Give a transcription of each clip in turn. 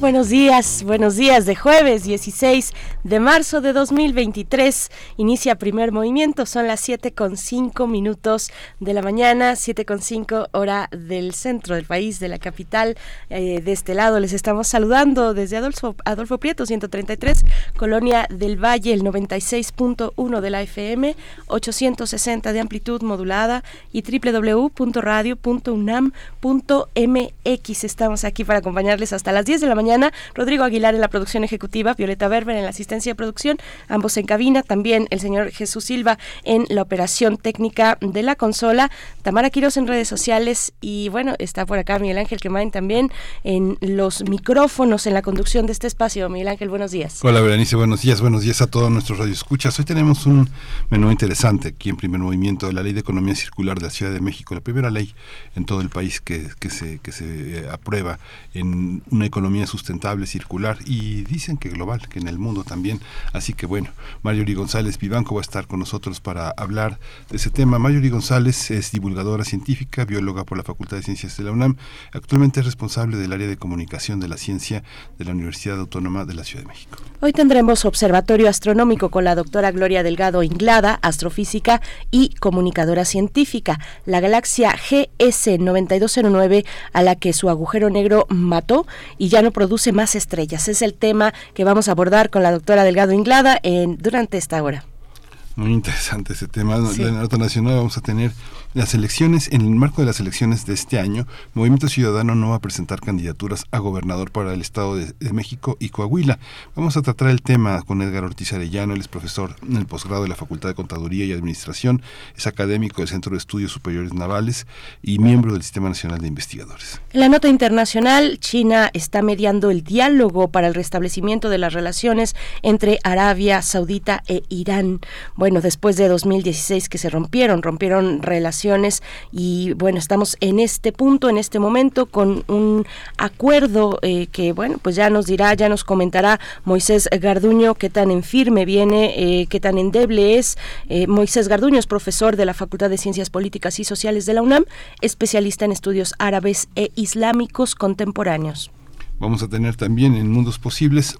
Buenos días, buenos días de jueves 16 de marzo de 2023. Inicia primer movimiento, son las 7 con 5 minutos de la mañana, 7 con 5 hora del centro del país, de la capital. Eh, de este lado les estamos saludando desde Adolfo, Adolfo Prieto 133, Colonia del Valle, el 96.1 de la FM, 860 de amplitud modulada y www.radio.unam.mx. Estamos aquí para acompañarles hasta las 10 de la mañana Rodrigo Aguilar en la producción ejecutiva, Violeta Berber en la asistencia de producción, ambos en cabina, también el señor Jesús Silva en la operación técnica de la consola, Tamara Quiroz en redes sociales y bueno, está por acá Miguel Ángel Quemain también en los micrófonos en la conducción de este espacio. Miguel Ángel, buenos días. Hola Berenice, buenos días, buenos días a todos nuestros radioescuchas. Hoy tenemos un menú interesante aquí en primer movimiento de la Ley de Economía Circular de la Ciudad de México, la primera ley en todo el país que, que se, que se eh, aprueba en una economía sustentable sustentable, circular y dicen que global, que en el mundo también. Así que bueno, Mayuri González Vivanco va a estar con nosotros para hablar de ese tema. Mayuri González es divulgadora científica, bióloga por la Facultad de Ciencias de la UNAM. Actualmente es responsable del área de comunicación de la ciencia de la Universidad Autónoma de la Ciudad de México. Hoy tendremos observatorio astronómico con la doctora Gloria Delgado Inglada, astrofísica y comunicadora científica. La galaxia GS 9209 a la que su agujero negro mató y ya no produce produce más estrellas. Es el tema que vamos a abordar con la doctora Delgado Inglada en, durante esta hora. Muy interesante ese tema. En la nota nacional vamos a tener las elecciones, en el marco de las elecciones de este año, Movimiento Ciudadano no va a presentar candidaturas a gobernador para el Estado de, México y Coahuila. Vamos a tratar el tema con Edgar Ortiz Arellano, él es profesor en el posgrado de la Facultad de Contaduría y Administración, es académico del Centro de Estudios Superiores Navales y miembro del Sistema Nacional de Investigadores. En la nota internacional, China está mediando el diálogo para el restablecimiento de las relaciones entre Arabia Saudita e Irán. Bueno, después de 2016 que se rompieron, rompieron relaciones y bueno, estamos en este punto, en este momento, con un acuerdo eh, que bueno, pues ya nos dirá, ya nos comentará Moisés Garduño qué tan en firme viene, eh, qué tan endeble es. Eh, Moisés Garduño es profesor de la Facultad de Ciencias Políticas y Sociales de la UNAM, especialista en estudios árabes e islámicos contemporáneos. Vamos a tener también en Mundos Posibles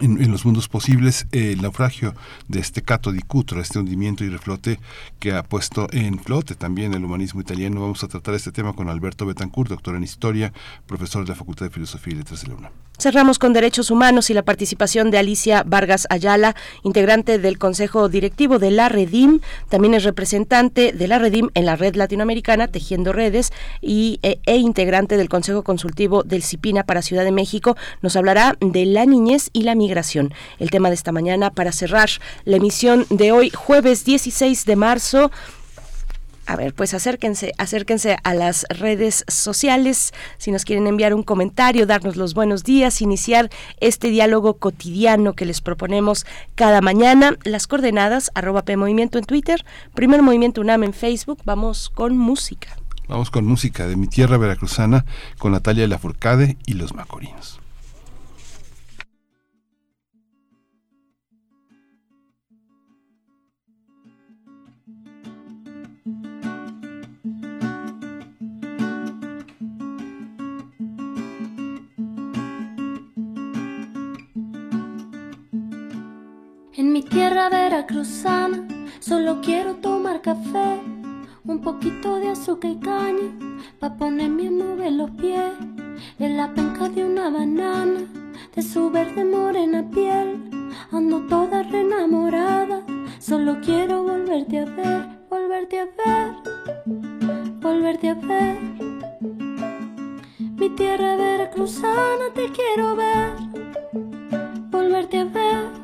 en, los mundos posibles el naufragio de este Cato di Cutro, este hundimiento y reflote que ha puesto en flote también el humanismo italiano. Vamos a tratar este tema con Alberto Betancourt, doctor en historia, profesor de la Facultad de Filosofía y Letras de la UNAM. Cerramos con derechos humanos y la participación de Alicia Vargas Ayala, integrante del Consejo Directivo de la Redim, también es representante de la Redim en la red latinoamericana Tejiendo Redes y, e, e integrante del Consejo Consultivo del CIPINA para Ciudad de México. Nos hablará de la niñez y la migración. El tema de esta mañana para cerrar la emisión de hoy, jueves 16 de marzo. A ver, pues acérquense, acérquense a las redes sociales si nos quieren enviar un comentario, darnos los buenos días, iniciar este diálogo cotidiano que les proponemos cada mañana. Las coordenadas, arroba P Movimiento en Twitter, Primer Movimiento UNAM en Facebook. Vamos con música. Vamos con música de mi tierra veracruzana con Natalia Lafourcade y los Macorinos. Mi tierra veracruzana solo quiero tomar café, un poquito de azúcar y caña, pa' ponerme a mover los pies, en la penca de una banana, de su verde morena piel, ando toda reenamorada, solo quiero volverte a ver, volverte a ver, volverte a ver. Mi tierra veracruzana te quiero ver, volverte a ver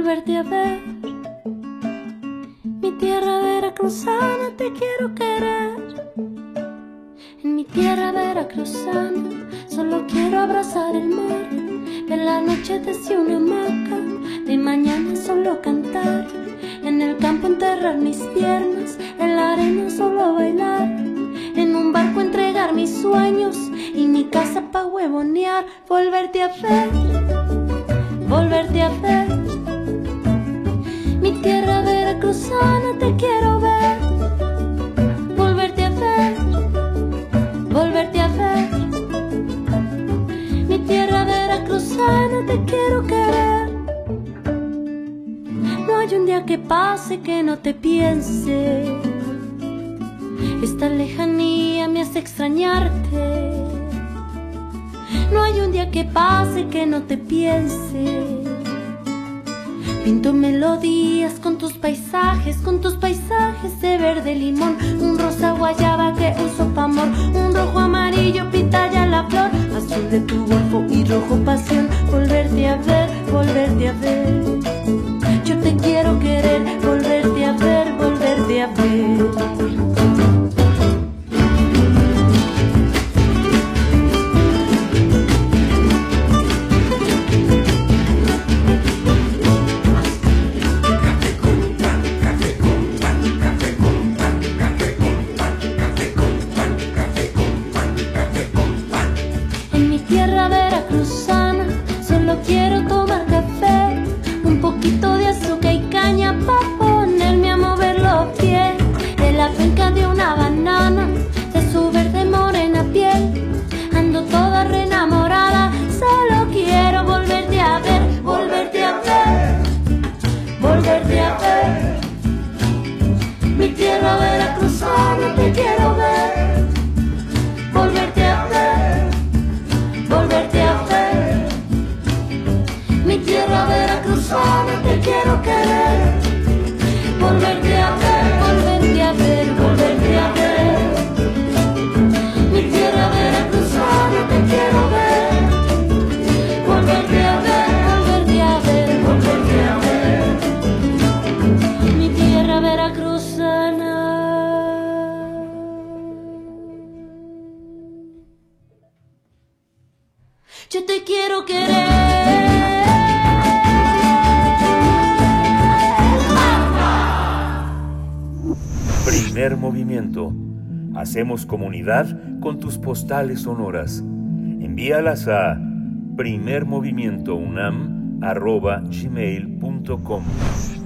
volverte a ver. Mi tierra veracruzana te quiero querer. En mi tierra veracruzana solo quiero abrazar el mar. En la noche desde una hamaca y mañana solo cantar. En el campo enterrar mis piernas, en la arena solo bailar. En un barco entregar mis sueños y mi casa pa' huevonear. Volverte a ver, volverte a ver. Mi tierra veracruzana te quiero ver. Volverte a ver, volverte a ver. Mi tierra veracruzana te quiero querer. No hay un día que pase que no te piense. Esta lejanía me hace extrañarte. No hay un día que pase que no te piense. Pinto melodías con tus paisajes, con tus paisajes de verde limón, un rosa guayaba que uso pa' amor, un rojo amarillo pitaya la flor, azul de tu golfo y rojo pasión, volverte a ver, volverte a ver. Yo te quiero querer, volverte a ver, volverte a ver. Con tus postales sonoras. Envíalas a primermovimientounam.gmail.com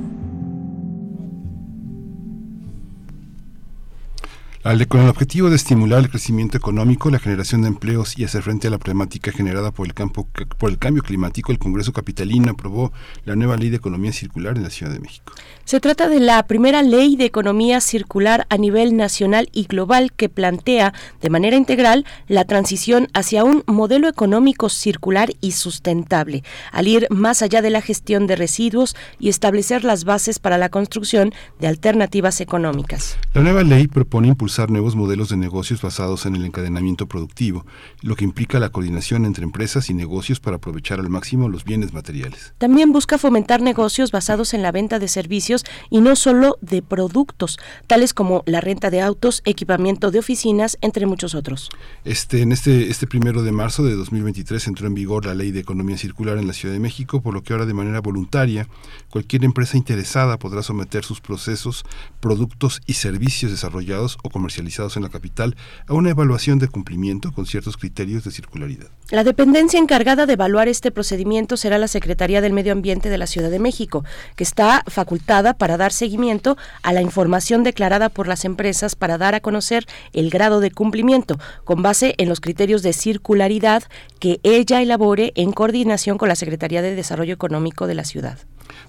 Al- con el objetivo de estimular el crecimiento económico, la generación de empleos y hacer frente a la problemática generada por el, campo, por el cambio climático, el Congreso Capitalino aprobó la nueva Ley de Economía Circular en la Ciudad de México. Se trata de la primera ley de economía circular a nivel nacional y global que plantea de manera integral la transición hacia un modelo económico circular y sustentable, al ir más allá de la gestión de residuos y establecer las bases para la construcción de alternativas económicas. La nueva ley propone impulsar nuevos modelos de negocios basados en el encadenamiento productivo, lo que implica la coordinación entre empresas y negocios para aprovechar al máximo los bienes materiales. También busca fomentar negocios basados en la venta de servicios y no solo de productos, tales como la renta de autos, equipamiento de oficinas, entre muchos otros. Este, en este, este primero de marzo de 2023 entró en vigor la Ley de Economía Circular en la Ciudad de México, por lo que ahora de manera voluntaria cualquier empresa interesada podrá someter sus procesos, productos y servicios desarrollados o comercializados en la capital a una evaluación de cumplimiento con ciertos criterios de circularidad. La dependencia encargada de evaluar este procedimiento será la Secretaría del Medio Ambiente de la Ciudad de México, que está facultada para dar seguimiento a la información declarada por las empresas para dar a conocer el grado de cumplimiento, con base en los criterios de circularidad que ella elabore en coordinación con la Secretaría de Desarrollo Económico de la ciudad.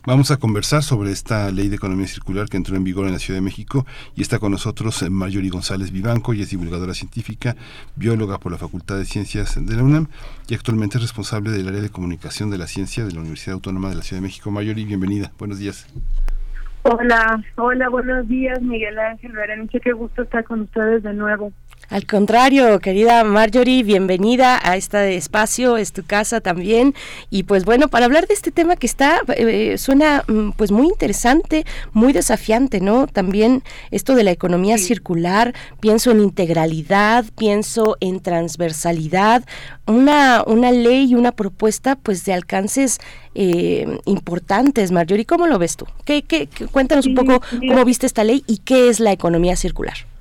Vamos a conversar sobre esta ley de economía circular que entró en vigor en la Ciudad de México y está con nosotros eh, Marjorie González Vivanco, y es divulgadora científica, bióloga por la Facultad de Ciencias de la UNAM y actualmente es responsable del área de comunicación de la ciencia de la Universidad Autónoma de la Ciudad de México. Marjorie, bienvenida. Buenos días. Hola, hola, buenos días, Miguel Ángel Berenice, qué gusto estar con ustedes de nuevo. Al contrario, querida Marjorie, bienvenida a este espacio, es tu casa también. Y pues bueno, para hablar de este tema que está, eh, suena mm, pues muy interesante, muy desafiante, ¿no? También esto de la economía circular, pienso en integralidad, pienso en transversalidad, una, una ley y una propuesta pues de alcances eh, importantes, Marjorie. ¿Cómo lo ves tú? ¿Qué, qué, cuéntanos un poco cómo viste esta ley y qué es la economía circular.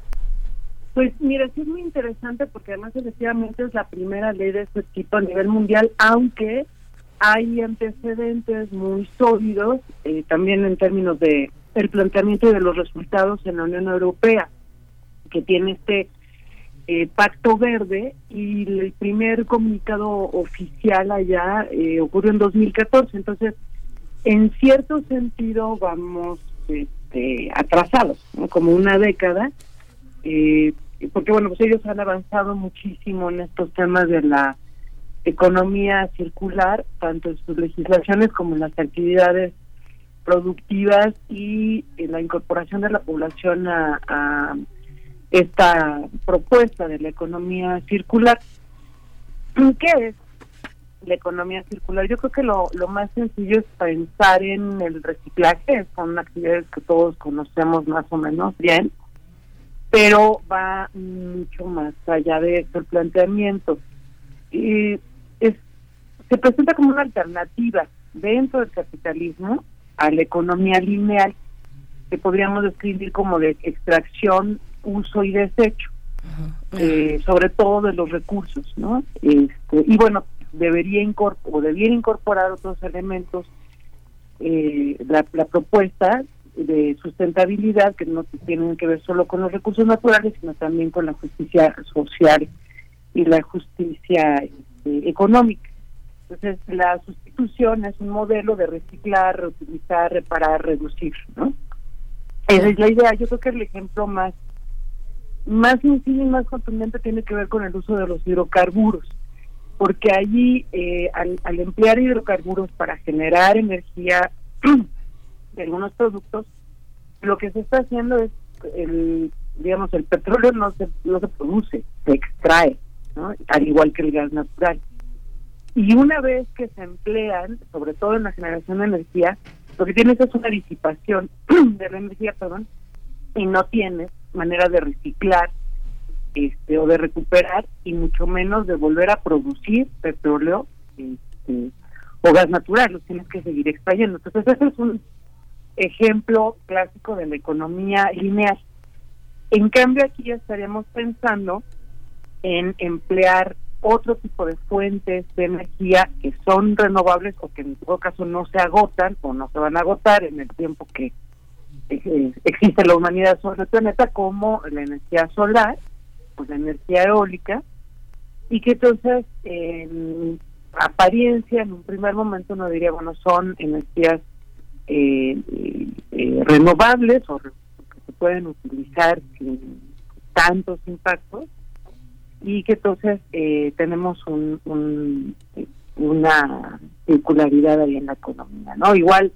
Pues mira, sí es muy interesante porque además efectivamente es la primera ley de este tipo a nivel mundial, aunque hay antecedentes muy sólidos eh, también en términos de el planteamiento de los resultados en la Unión Europea, que tiene este eh, pacto verde y el primer comunicado oficial allá eh, ocurrió en 2014. Entonces, en cierto sentido vamos este, atrasados, como una década. Eh, porque bueno, pues ellos han avanzado muchísimo en estos temas de la economía circular, tanto en sus legislaciones como en las actividades productivas y en la incorporación de la población a, esta propuesta de la economía circular. ¿Qué es la economía circular? Yo creo que lo, lo más sencillo es pensar en el reciclaje, son actividades que todos conocemos más o menos bien, pero va mucho más allá de eso el planteamiento. Y es, se presenta como una alternativa dentro del capitalismo a la economía lineal, que podríamos describir como de extracción, uso y desecho, eh, sobre todo de los recursos, ¿no? Este, y bueno, debería incorporar, o debiera incorporar otros elementos eh, la, la propuesta de sustentabilidad que no tienen que ver solo con los recursos naturales, sino también con la justicia social y la justicia este, económica. Entonces, la sustitución es un modelo de reciclar, reutilizar, reparar, reducir, ¿no? Esa es la idea. Yo creo que el ejemplo más más sencillo y más contundente tiene que ver con el uso de los hidrocarburos, porque allí eh, al, al emplear hidrocarburos para generar energía de algunos productos, lo que se está haciendo es, el digamos, el petróleo no se, no se produce, se extrae, ¿no? al igual que el gas natural. Y una vez que se emplean, sobre todo en la generación de energía, lo que tienes es una disipación de la energía, perdón, y no tienes manera de reciclar este o de recuperar y mucho menos de volver a producir petróleo este, o gas natural, los tienes que seguir extrayendo. Entonces, ese es un ejemplo clásico de la economía lineal. En cambio, aquí ya estaríamos pensando en emplear otro tipo de fuentes de energía que son renovables o que en todo caso no se agotan o no se van a agotar en el tiempo que eh, existe la humanidad sobre el planeta, como la energía solar, pues la energía eólica, y que entonces en apariencia, en un primer momento, no diría, bueno, son energías eh, eh, renovables o que se pueden utilizar sin tantos impactos y que entonces eh, tenemos un, una circularidad ahí en la economía, ¿no? Igual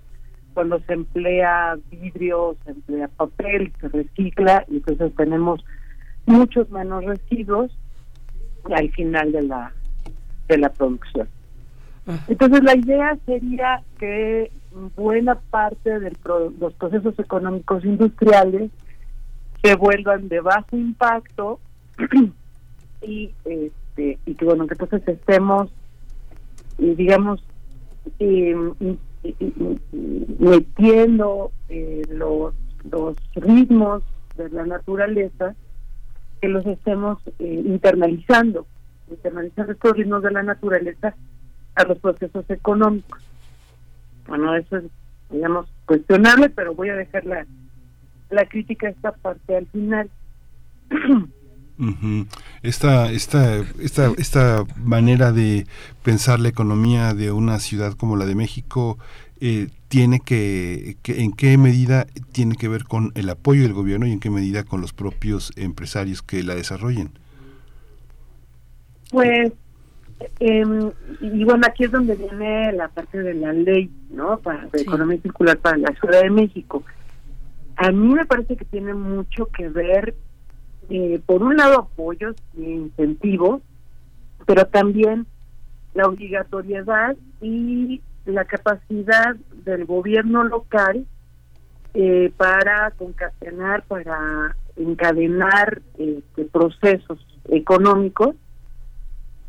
cuando se emplea vidrio, se emplea papel, se recicla y entonces tenemos muchos menos residuos al final de la de la producción. Entonces la idea sería que buena parte de los procesos económicos industriales se vuelvan de bajo impacto y este y que bueno que entonces estemos digamos metiendo eh, los los ritmos de la naturaleza que los estemos eh, internalizando internalizando estos ritmos de la naturaleza a los procesos económicos. Bueno, eso es, digamos, cuestionable, pero voy a dejar la, la crítica a esta parte al final. esta, esta, esta, esta manera de pensar la economía de una ciudad como la de México eh, tiene que, que, en qué medida tiene que ver con el apoyo del gobierno y en qué medida con los propios empresarios que la desarrollen. Pues eh, y bueno, aquí es donde viene la parte de la ley, ¿no? Para de economía circular para la Ciudad de México. A mí me parece que tiene mucho que ver eh, por un lado, apoyos e incentivos, pero también la obligatoriedad y la capacidad del gobierno local eh, para concatenar, para encadenar este, procesos económicos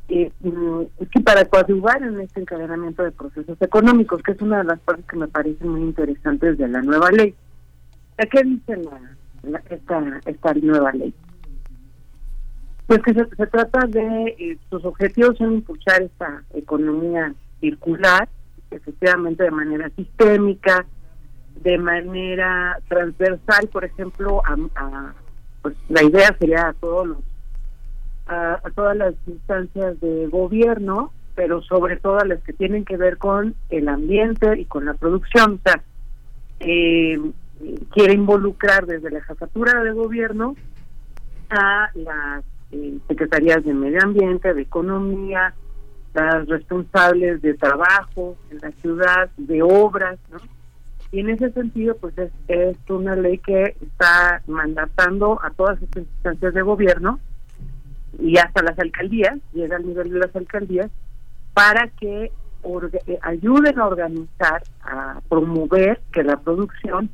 eh, mm, y para coadyuvar en este encadenamiento de procesos económicos, que es una de las partes que me parecen muy interesantes de la nueva ley. ¿Qué dice la, esta, esta nueva ley? Pues que se, trata de, eh, sus objetivos son impulsar esta economía circular, efectivamente de manera sistémica, de manera transversal, por ejemplo, a, pues la idea sería a todos los a, todas las instancias de gobierno, pero sobre todo a las que tienen que ver con el ambiente y con la producción. O sea, eh, quiere involucrar desde la jefatura de gobierno a las eh, secretarías de medio ambiente, de economía, las responsables de trabajo en la ciudad, de obras, ¿no? Y en ese sentido, pues es, es una ley que está mandatando a todas estas instancias de gobierno y hasta las alcaldías, llega al nivel de las alcaldías, para que eh, ayuden a organizar, a promover que la producción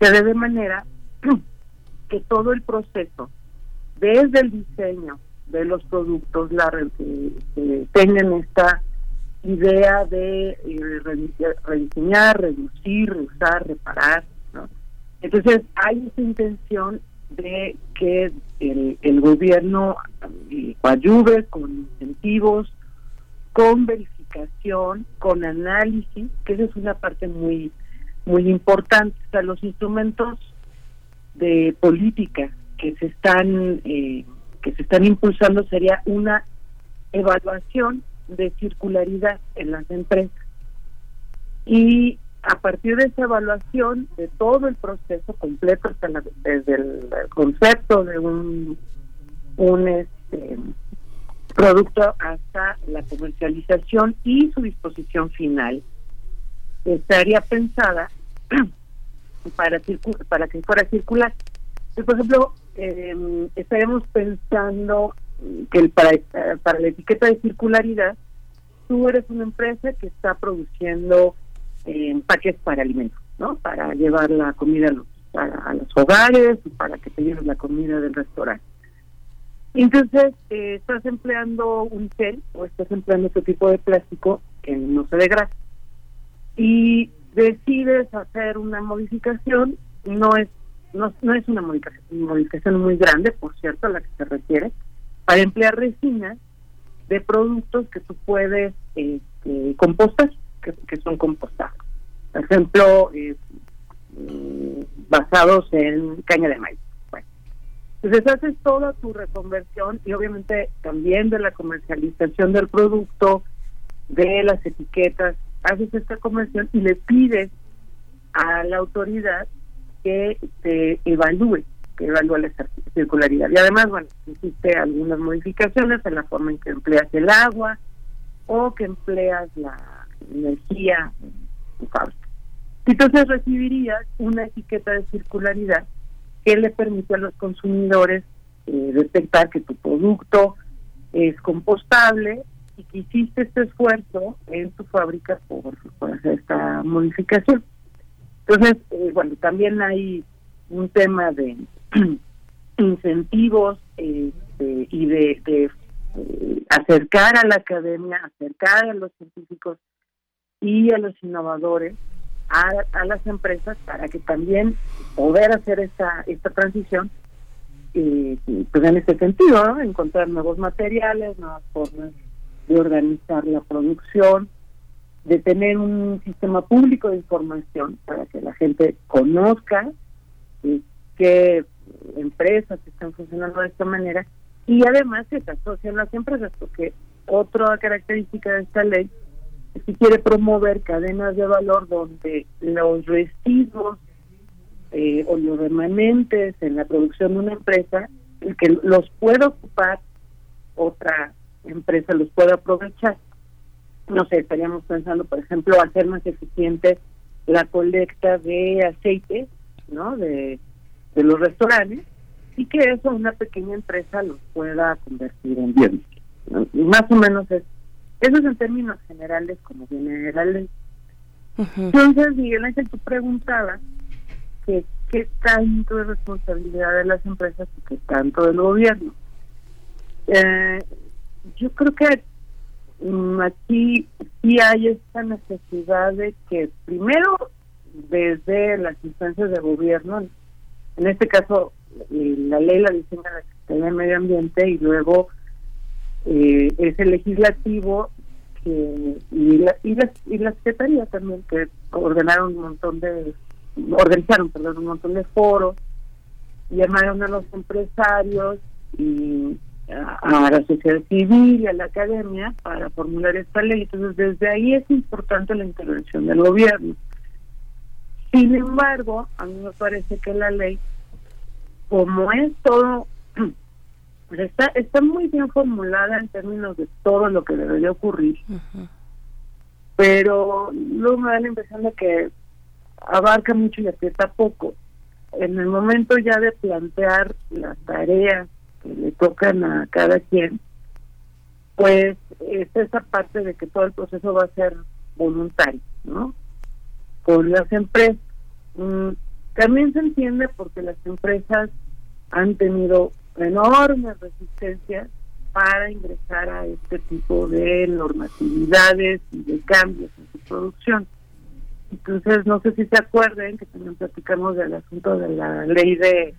se dé de manera que todo el proceso desde el diseño de los productos la eh, tengan esta idea de eh, rediseñar, reducir, reusar, reparar. ¿no? Entonces hay esa intención de que el, el gobierno ayude con incentivos, con verificación, con análisis, que esa es una parte muy muy importante. O sea, los instrumentos de política que se están eh, que se están impulsando sería una evaluación de circularidad en las empresas y a partir de esa evaluación de todo el proceso completo hasta desde el concepto de un un este, producto hasta la comercialización y su disposición final estaría pensada para para que fuera circular. Por ejemplo eh, estaríamos pensando que el, para, para la etiqueta de circularidad, tú eres una empresa que está produciendo eh, empaques para alimentos, ¿no? Para llevar la comida a los, a, los hogares, para que te lleves la comida del restaurante. Entonces, eh, estás empleando un gel o estás empleando otro tipo de plástico que no se degrada. Y decides hacer una modificación, no es no, no es una modificación, muy grande, por cierto, la que se requiere, para emplear resinas de productos que tú puedes este, compostar, que, son compostados. Por ejemplo, eh, mm, basados en caña de maíz. Entonces haces toda tu reconversión y obviamente también de la comercialización del producto, de las etiquetas, haces esta conversión y le pides a la autoridad que se evalúe, que evalúe la circularidad. Y además, bueno, existe algunas modificaciones en la forma en que empleas el agua o que empleas la energía en fábrica. Entonces recibirías una etiqueta de circularidad que le permite a los consumidores eh, detectar que tu producto es compostable y que hiciste este esfuerzo en tu fábrica por, hacer esta modificación. Entonces, eh, bueno, también hay un tema de incentivos este, y de, eh, acercar a la academia, acercar a los científicos y a los innovadores a, las empresas para que también poder hacer esta esta transición eh, pues en este sentido ¿no? encontrar nuevos materiales nuevas formas de organizar la producción de tener un sistema público de información para que la gente conozca eh, qué empresas están funcionando de esta manera y además que se asocian las empresas, porque otra característica de esta ley que quiere promover cadenas de valor donde los residuos eh, o los remanentes en la producción de una empresa, el que los pueda ocupar otra empresa, los pueda aprovechar no sé, estaríamos pensando, por ejemplo, hacer más eficiente la colecta de aceite, ¿no? De, de los restaurantes y que eso una pequeña empresa los pueda convertir en bienes. Más o menos es, eso es en términos generales como viene la ley. Entonces, Miguel Ángel, tú preguntabas que qué tanto de responsabilidad de las empresas y qué tanto del gobierno. Eh, yo creo que mm, aquí sí hay esta necesidad de que primero desde las instancias de gobierno, en este caso eh, la ley la diseña la Secretaría de Medio Ambiente y luego eh, es el legislativo que, y, la, y, la, y la Secretaría también que ordenaron un montón de organizaron perdón un montón de foros llamaron a los empresarios y a, la sociedad civil y a la academia para formular esta ley. Entonces desde ahí es importante la intervención del gobierno. Sin embargo a mí me parece que la ley como es todo está está muy bien formulada en términos de todo lo que debería ocurrir pero luego me da la impresión de que abarca mucho y aprieta poco. En el momento ya de plantear las tareas que le tocan a cada quien, pues es esa parte de que todo el proceso va a ser voluntario, ¿no? Con las empresas. Mm, también se entiende porque las empresas han tenido enormes resistencias para ingresar a este tipo de normatividades y de cambios en su producción. Entonces, no sé si se acuerden que también platicamos del asunto de la ley de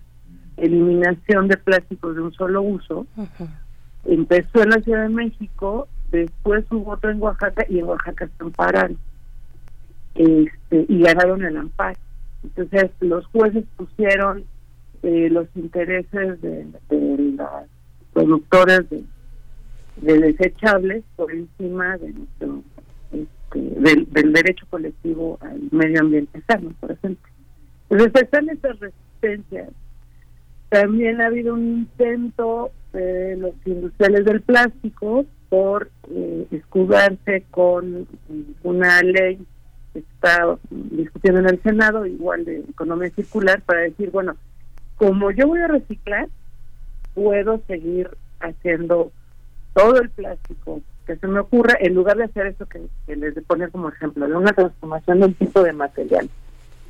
eliminación de plásticos de un solo uso. Empezó en la Ciudad de México, después hubo otro en Oaxaca y en Oaxaca se ampararon. Este, y ganaron el amparo. Entonces, los jueces pusieron eh, los intereses de, los productores de, de desechables por encima de nuestro del, derecho colectivo al medio ambiente sano, por ejemplo. Entonces están estas resistencias. También ha habido un intento de los industriales del plástico por eh, escudarse con una ley que está discutiendo en el Senado, igual de economía circular, para decir, bueno, como yo voy a reciclar, puedo seguir haciendo todo el plástico que se me ocurra, en lugar de hacer eso que, les de poner como ejemplo, de una transformación de un tipo de material,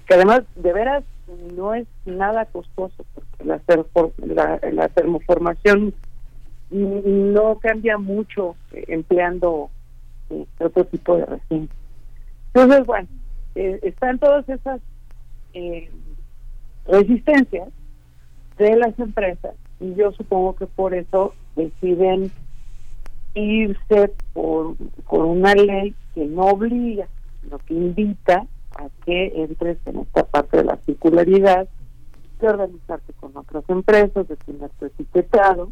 que además de veras no es nada costoso, porque la, la, termoformación no cambia mucho eh, empleando eh, otro tipo de resina. Entonces, bueno, eh, están todas esas resistencias de las empresas y yo supongo que por eso deciden irse por, una ley que no obliga, sino que invita a que entres en esta parte de la circularidad, de organizarte con otras empresas, de tener tu etiquetado,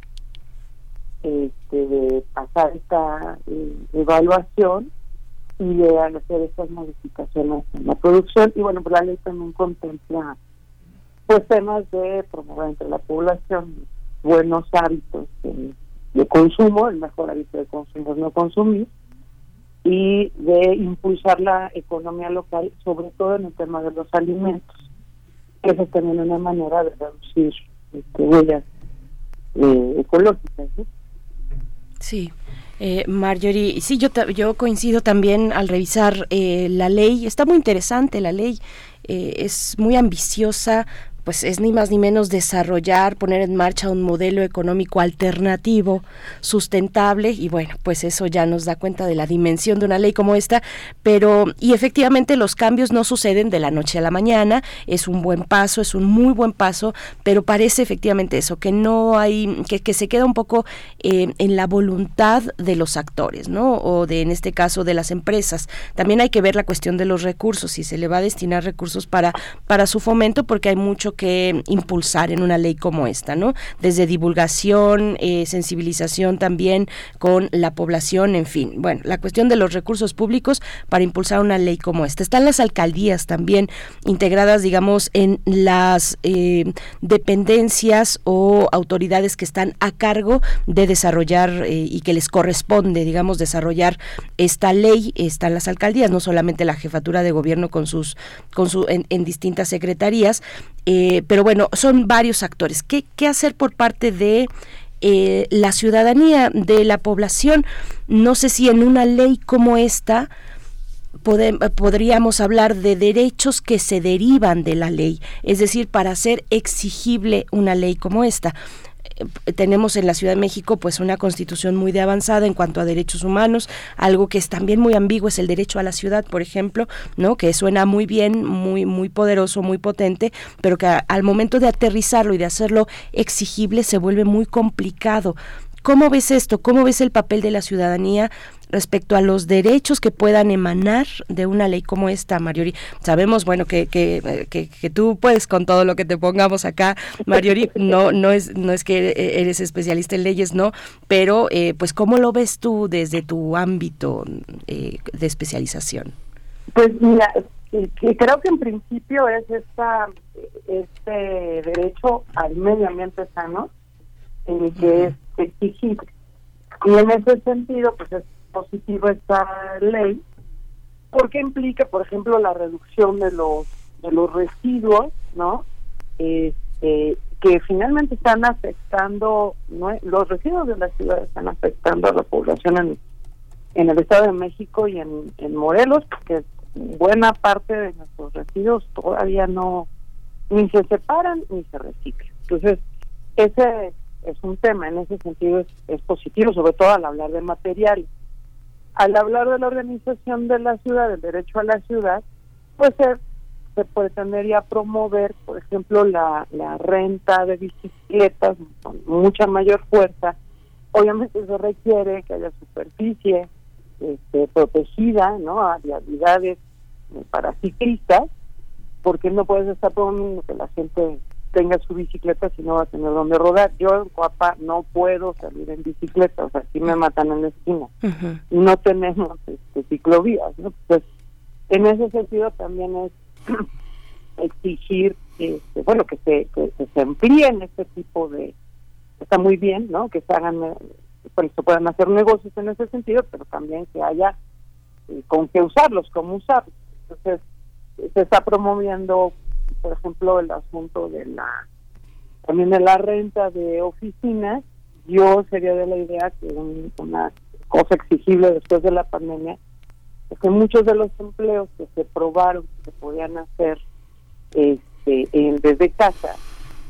este, de pasar esta eh, evaluación y de hacer estas modificaciones en la producción. Y bueno, pues la ley también contempla pues temas de promover entre la población buenos hábitos de consumo, el mejor hábito de consumo es no consumir, y de impulsar la economía local, sobre todo en el tema de los alimentos. Eso es también una manera de reducir este, huellas eh, ecológicas. Sí. Eh, Marjorie, sí, yo, yo coincido también al revisar eh, la ley. Está muy interesante la ley. Eh, es muy ambiciosa, pues es ni más ni menos desarrollar, poner en marcha un modelo económico alternativo, sustentable, y bueno, pues eso ya nos da cuenta de la dimensión de una ley como esta, pero y efectivamente los cambios no suceden de la noche a la mañana, es un buen paso, es un muy buen paso, pero parece efectivamente eso, que no hay, que, que se queda un poco eh, en la voluntad de los actores, ¿no? O de, en este caso, de las empresas. También hay que ver la cuestión de los recursos, si se le va a destinar recursos para, para su fomento, porque hay mucho que impulsar en una ley como esta, ¿no? Desde divulgación, eh, sensibilización también con la población, en fin. Bueno, la cuestión de los recursos públicos para impulsar una ley como esta. Están las alcaldías también integradas, digamos, en las eh, dependencias o autoridades que están a cargo de desarrollar eh, y que les corresponde, digamos, desarrollar esta ley. Están las alcaldías, no solamente la jefatura de gobierno con sus, con su, en, distintas secretarías pero bueno, son varios actores. ¿Qué, qué hacer por parte de eh, la ciudadanía, de la población? No sé si en una ley como esta podríamos hablar de derechos que se derivan de la ley, es decir, para hacer exigible una ley como esta tenemos en la Ciudad de México pues una constitución muy de avanzada en cuanto a derechos humanos, algo que es también muy ambiguo es el derecho a la ciudad, por ejemplo, ¿no? que suena muy bien, muy muy poderoso, muy potente, pero que al momento de aterrizarlo y de hacerlo exigible se vuelve muy complicado. ¿Cómo ves esto? ¿Cómo ves el papel de la ciudadanía respecto a los derechos que puedan emanar de una ley como esta, Mariori. Sabemos, bueno, que, que, que, tú puedes con todo lo que te pongamos acá, Mariori, no, no, es, no es que eres especialista en leyes, ¿no? Pero, eh, pues, ¿cómo lo ves tú desde tu ámbito eh, de especialización? Pues mira, creo que en principio es esta este derecho al medio ambiente sano en el que es exigible. Y en ese sentido, pues es positivo esta ley porque implica, por ejemplo, la reducción de los de los residuos, ¿no? Este, que finalmente están afectando, los residuos de la ciudad están afectando a la población en, en el Estado de México y en, en Morelos, porque buena parte de nuestros residuos todavía no ni se separan ni se reciclan. Entonces, ese es un tema, en ese sentido es, es positivo, sobre todo al hablar de materiales al hablar de la organización de la ciudad, del derecho a la ciudad, pues se, se pretendería promover, por ejemplo, la, la renta de bicicletas con mucha mayor fuerza. Obviamente eso requiere que haya superficie este, protegida, ¿no? A vialidades eh, para ciclistas, porque no puedes estar promoviendo que la gente tenga su bicicleta si no va a tener dónde rodar. Yo en Coapa no puedo salir en bicicleta, o sea, si me matan en la esquina. No tenemos este, ciclovías, ¿no? Pues en ese sentido también es exigir, este, bueno, que se, que, se amplíen este tipo de... Está muy bien, ¿no? Que se hagan, bueno, se puedan hacer negocios en ese sentido, pero también que haya eh, con qué usarlos, cómo usarlos. Entonces, se está promoviendo por ejemplo, el asunto de la también de la renta de oficinas, yo sería de la idea que una cosa exigible después de la pandemia es que muchos de los empleos que se probaron que se podían hacer este, desde casa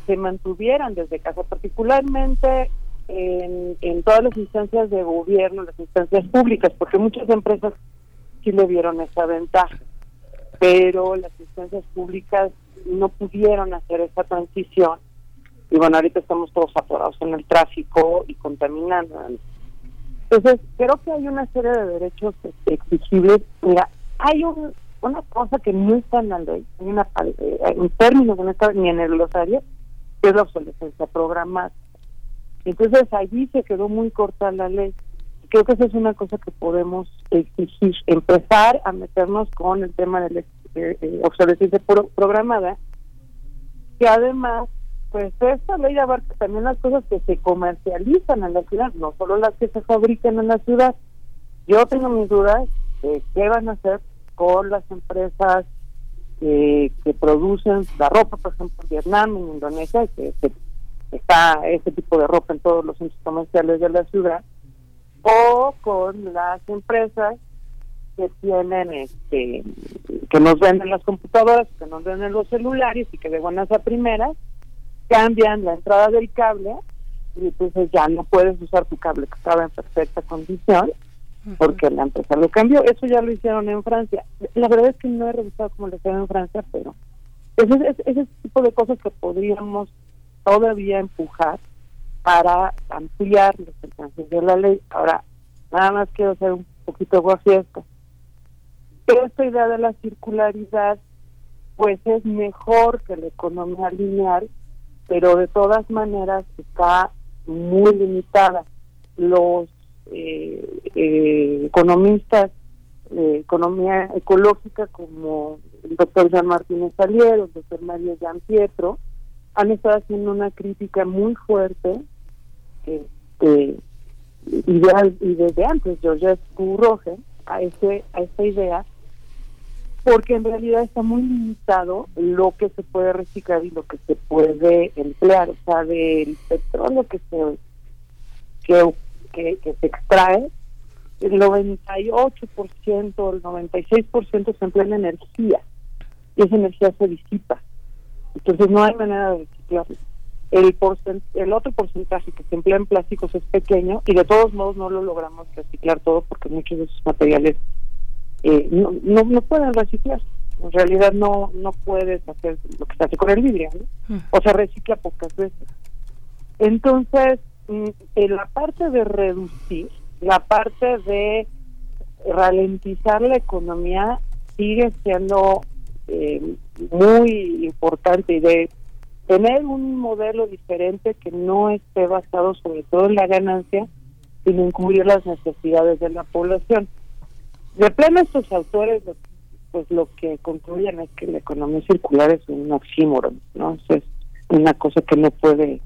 se mantuvieran desde casa, particularmente en, en todas las instancias de gobierno, las instancias públicas, porque muchas empresas sí le dieron esa ventaja, pero las instancias públicas no pudieron hacer esa transición y bueno, ahorita estamos todos atorados en el tráfico y contaminando. Entonces, creo que hay una serie de derechos exigibles. Mira, hay una cosa que no está en la ley, hay una, eh, en que no está ni en el glosario, que es la obsolescencia programada. Entonces, allí se quedó muy corta la ley. Creo que esa es una cosa que podemos exigir, empezar a meternos con el tema del eh, obsolescencia programada, que además, pues esta ley abarca también las cosas que se comercializan en la ciudad, no solo las que se fabrican en la ciudad. Yo tengo mis dudas de qué van a hacer con las empresas que producen la ropa, por ejemplo, en Vietnam, en Indonesia, que, está ese tipo de ropa en todos los centros comerciales de la ciudad, o con las empresas que tienen este que nos venden las computadoras, que nos venden los celulares y que de buenas a primeras cambian la entrada del cable y entonces ya no puedes usar tu cable que estaba en perfecta condición porque la empresa lo cambió. Eso ya lo hicieron en Francia. La verdad es que no he revisado cómo lo hicieron en Francia, pero ese, ese, ese tipo de cosas que podríamos todavía empujar para ampliar los alcances de la ley. Ahora, nada más quiero hacer un poquito fiesta esta idea de la circularidad pues es mejor que la economía lineal, pero de todas maneras está muy limitada. Los eh, eh, economistas de economía ecológica como el doctor Jean Martínez Saliero, el doctor Mario Jean Pietro, han estado haciendo una crítica muy fuerte este, y, desde antes, Georges Roger, a, ese, a esa idea porque en realidad está muy limitado lo que se puede reciclar y lo que se puede emplear, o sea, del petróleo que se que, que, se extrae, el 98%, el 96% se emplea en energía y esa energía se disipa. Entonces no hay manera de reciclarlo. El, el otro porcentaje que se emplea en plásticos es pequeño y de todos modos no lo logramos reciclar todo porque muchos de esos materiales eh, no, no, pueden reciclar. En realidad no no puedes hacer lo que se hace con el vidrio, mm. o se recicla pocas veces. Entonces, mm, en la parte de reducir, la parte de ralentizar la economía sigue siendo eh, muy importante y de tener un modelo diferente que no esté basado sobre todo en la ganancia, sino incluir las necesidades de la población. De plano estos autores pues lo que concluyen es que la economía circular es un oxímoron, ¿no? es una cosa que no puede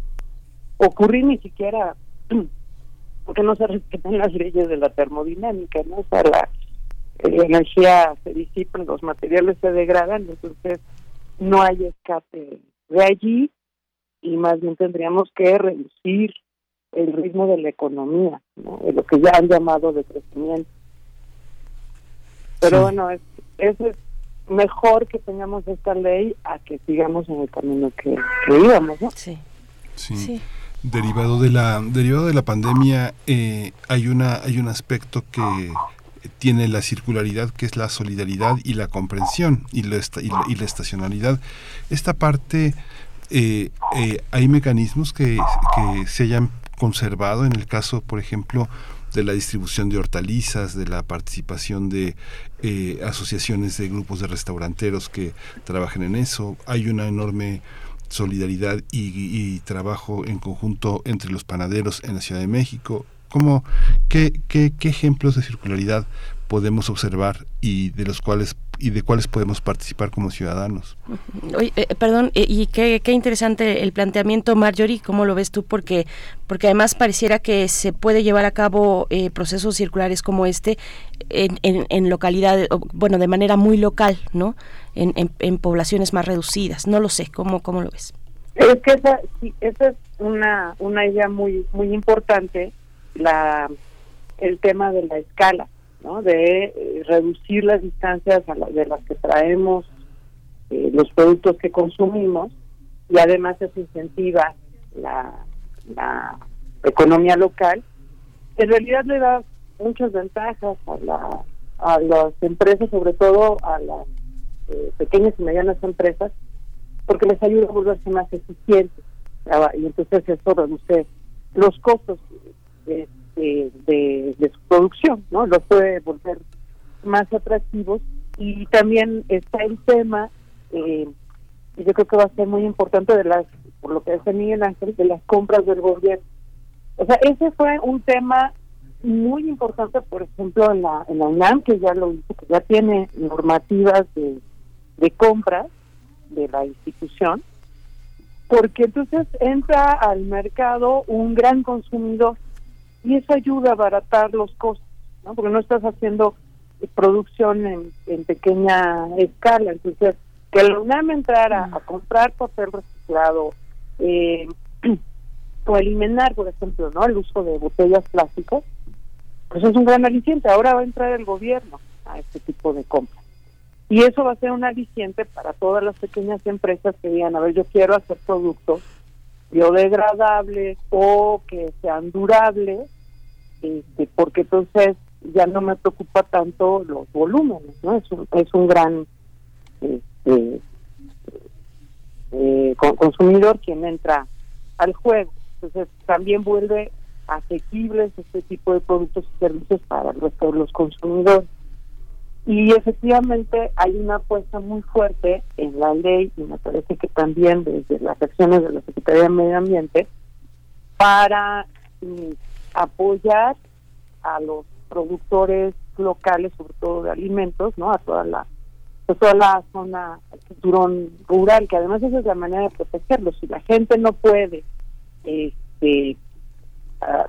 ocurrir ni siquiera porque no se respetan las leyes de la termodinámica, ¿no? O sea, la, la energía se disipa, los materiales se degradan, entonces no hay escape de allí y más bien tendríamos que reducir el ritmo de la economía, ¿no? de lo que ya han llamado de crecimiento. Pero bueno, es, es mejor que tengamos esta ley a que sigamos en el camino que, íbamos, ¿no? Sí. sí. Derivado de la derivado de la pandemia eh, hay una hay un aspecto que tiene la circularidad que es la solidaridad y la comprensión y la, y la, estacionalidad. Esta parte eh, eh, hay mecanismos que, se hayan conservado en el caso, por ejemplo, de la distribución de hortalizas, de la participación de eh, asociaciones de grupos de restauranteros que trabajen en eso. Hay una enorme solidaridad y, trabajo en conjunto entre los panaderos en la Ciudad de México. ¿Cómo, qué, qué, qué ejemplos de circularidad podemos observar y de los cuales y de cuáles podemos participar como ciudadanos. Oye, eh, perdón, eh, y qué, qué, interesante el planteamiento, Marjorie, ¿cómo lo ves tú? Porque, porque además pareciera que se puede llevar a cabo eh, procesos circulares como este en, en, localidades, bueno, de manera muy local, ¿no? En, en, poblaciones más reducidas. No lo sé, ¿cómo, cómo lo ves? Es que esa, esa es una, una idea muy, muy importante, la, el tema de la escala ¿no? de eh, reducir las distancias a de las que traemos eh, los productos que consumimos y además eso incentiva la, la economía local. En realidad le da muchas ventajas a, la, a las empresas, sobre todo a las eh, pequeñas y medianas empresas, porque les ayuda a volverse más eficientes y entonces eso reduce los costos de, de, su producción, ¿no? Los puede volver más atractivos y también está el tema, eh, y yo creo que va a ser muy importante de las, por lo que dice Miguel Ángel, de las compras del gobierno. O sea, ese fue un tema muy importante, por ejemplo, en la, en la UNAM, que ya lo que ya tiene normativas de, de compras de la institución, porque entonces entra al mercado un gran consumidor y eso ayuda a abaratar los costos, ¿no? porque no estás haciendo producción en, en pequeña escala. Entonces, que la UNAM entrara a comprar papel reciclado eh, o eliminar, por ejemplo, no el uso de botellas plásticas, pues es un gran aliciente. Ahora va a entrar el gobierno a este tipo de compras. Y eso va a ser un aliciente para todas las pequeñas empresas que digan, a ver, yo quiero hacer productos biodegradables o que sean durables, este, porque entonces ya no me preocupa tanto los volúmenes, ¿no? Es un, es un gran este, eh, consumidor quien entra al juego. Entonces también vuelve asequibles este tipo de productos y servicios para el los consumidores. Y efectivamente hay una apuesta muy fuerte en la ley, y me parece que también desde las acciones de la Secretaría de Medio Ambiente, para mm, apoyar a los productores locales, sobre todo de alimentos, ¿no? A toda la a toda la zona cinturón rural, que además esa es la manera de protegerlos. Si la gente no puede este,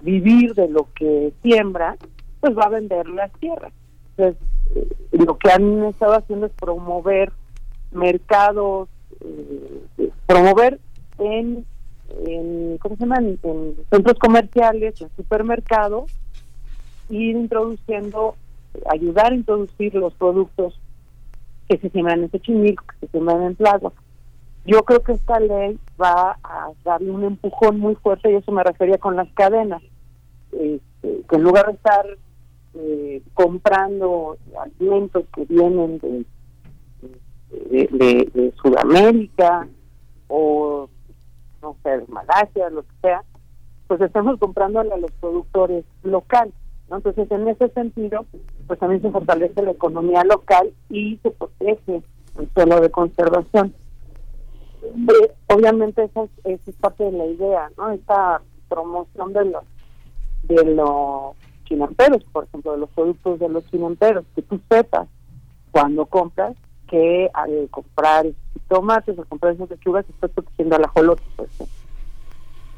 vivir de lo que siembra, pues va a vender las tierras. Eh, lo que han estado haciendo es promover mercados, eh, promover en, en, ¿cómo se llama? En, centros comerciales, en supermercados, ir introduciendo, ayudar a introducir los productos que se siembran en Xochimilco, que se siembran en Plaza. Yo creo que esta ley va a darle un empujón muy fuerte, y eso me refería con las cadenas, este, que en lugar de estar eh, comprando alimentos que vienen de, de, Sudamérica o no sé, de Malasia, lo que sea, pues estamos comprándole a los productores locales. ¿no? Entonces, en ese sentido, pues también se fortalece la economía local y se protege el suelo de conservación. Eh, obviamente esa es, es, parte de la idea, ¿no? Esta promoción de los de los chinamperos, por ejemplo, de los productos de los chinamperos, que tú sepas cuando compras que al comprar tomates o comprar esas lechugas estás protegiendo al ajolote, pues.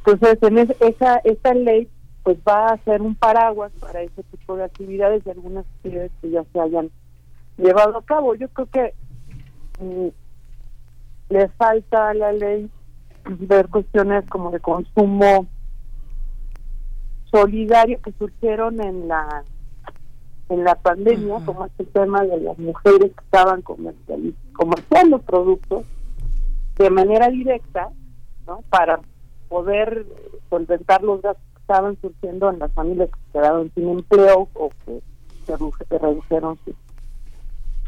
Entonces, en esa esta ley pues va a ser un paraguas para ese tipo de actividades y algunas actividades que ya se hayan llevado a cabo. Yo creo que mm, le falta a la ley ver cuestiones como de consumo solidario que surgieron en la en la pandemia, como este tema de las mujeres que estaban comerciando productos de manera directa, ¿no? Para poder solventar los gastos que estaban surgiendo en las familias que quedaron sin empleo o que se redujeron sus,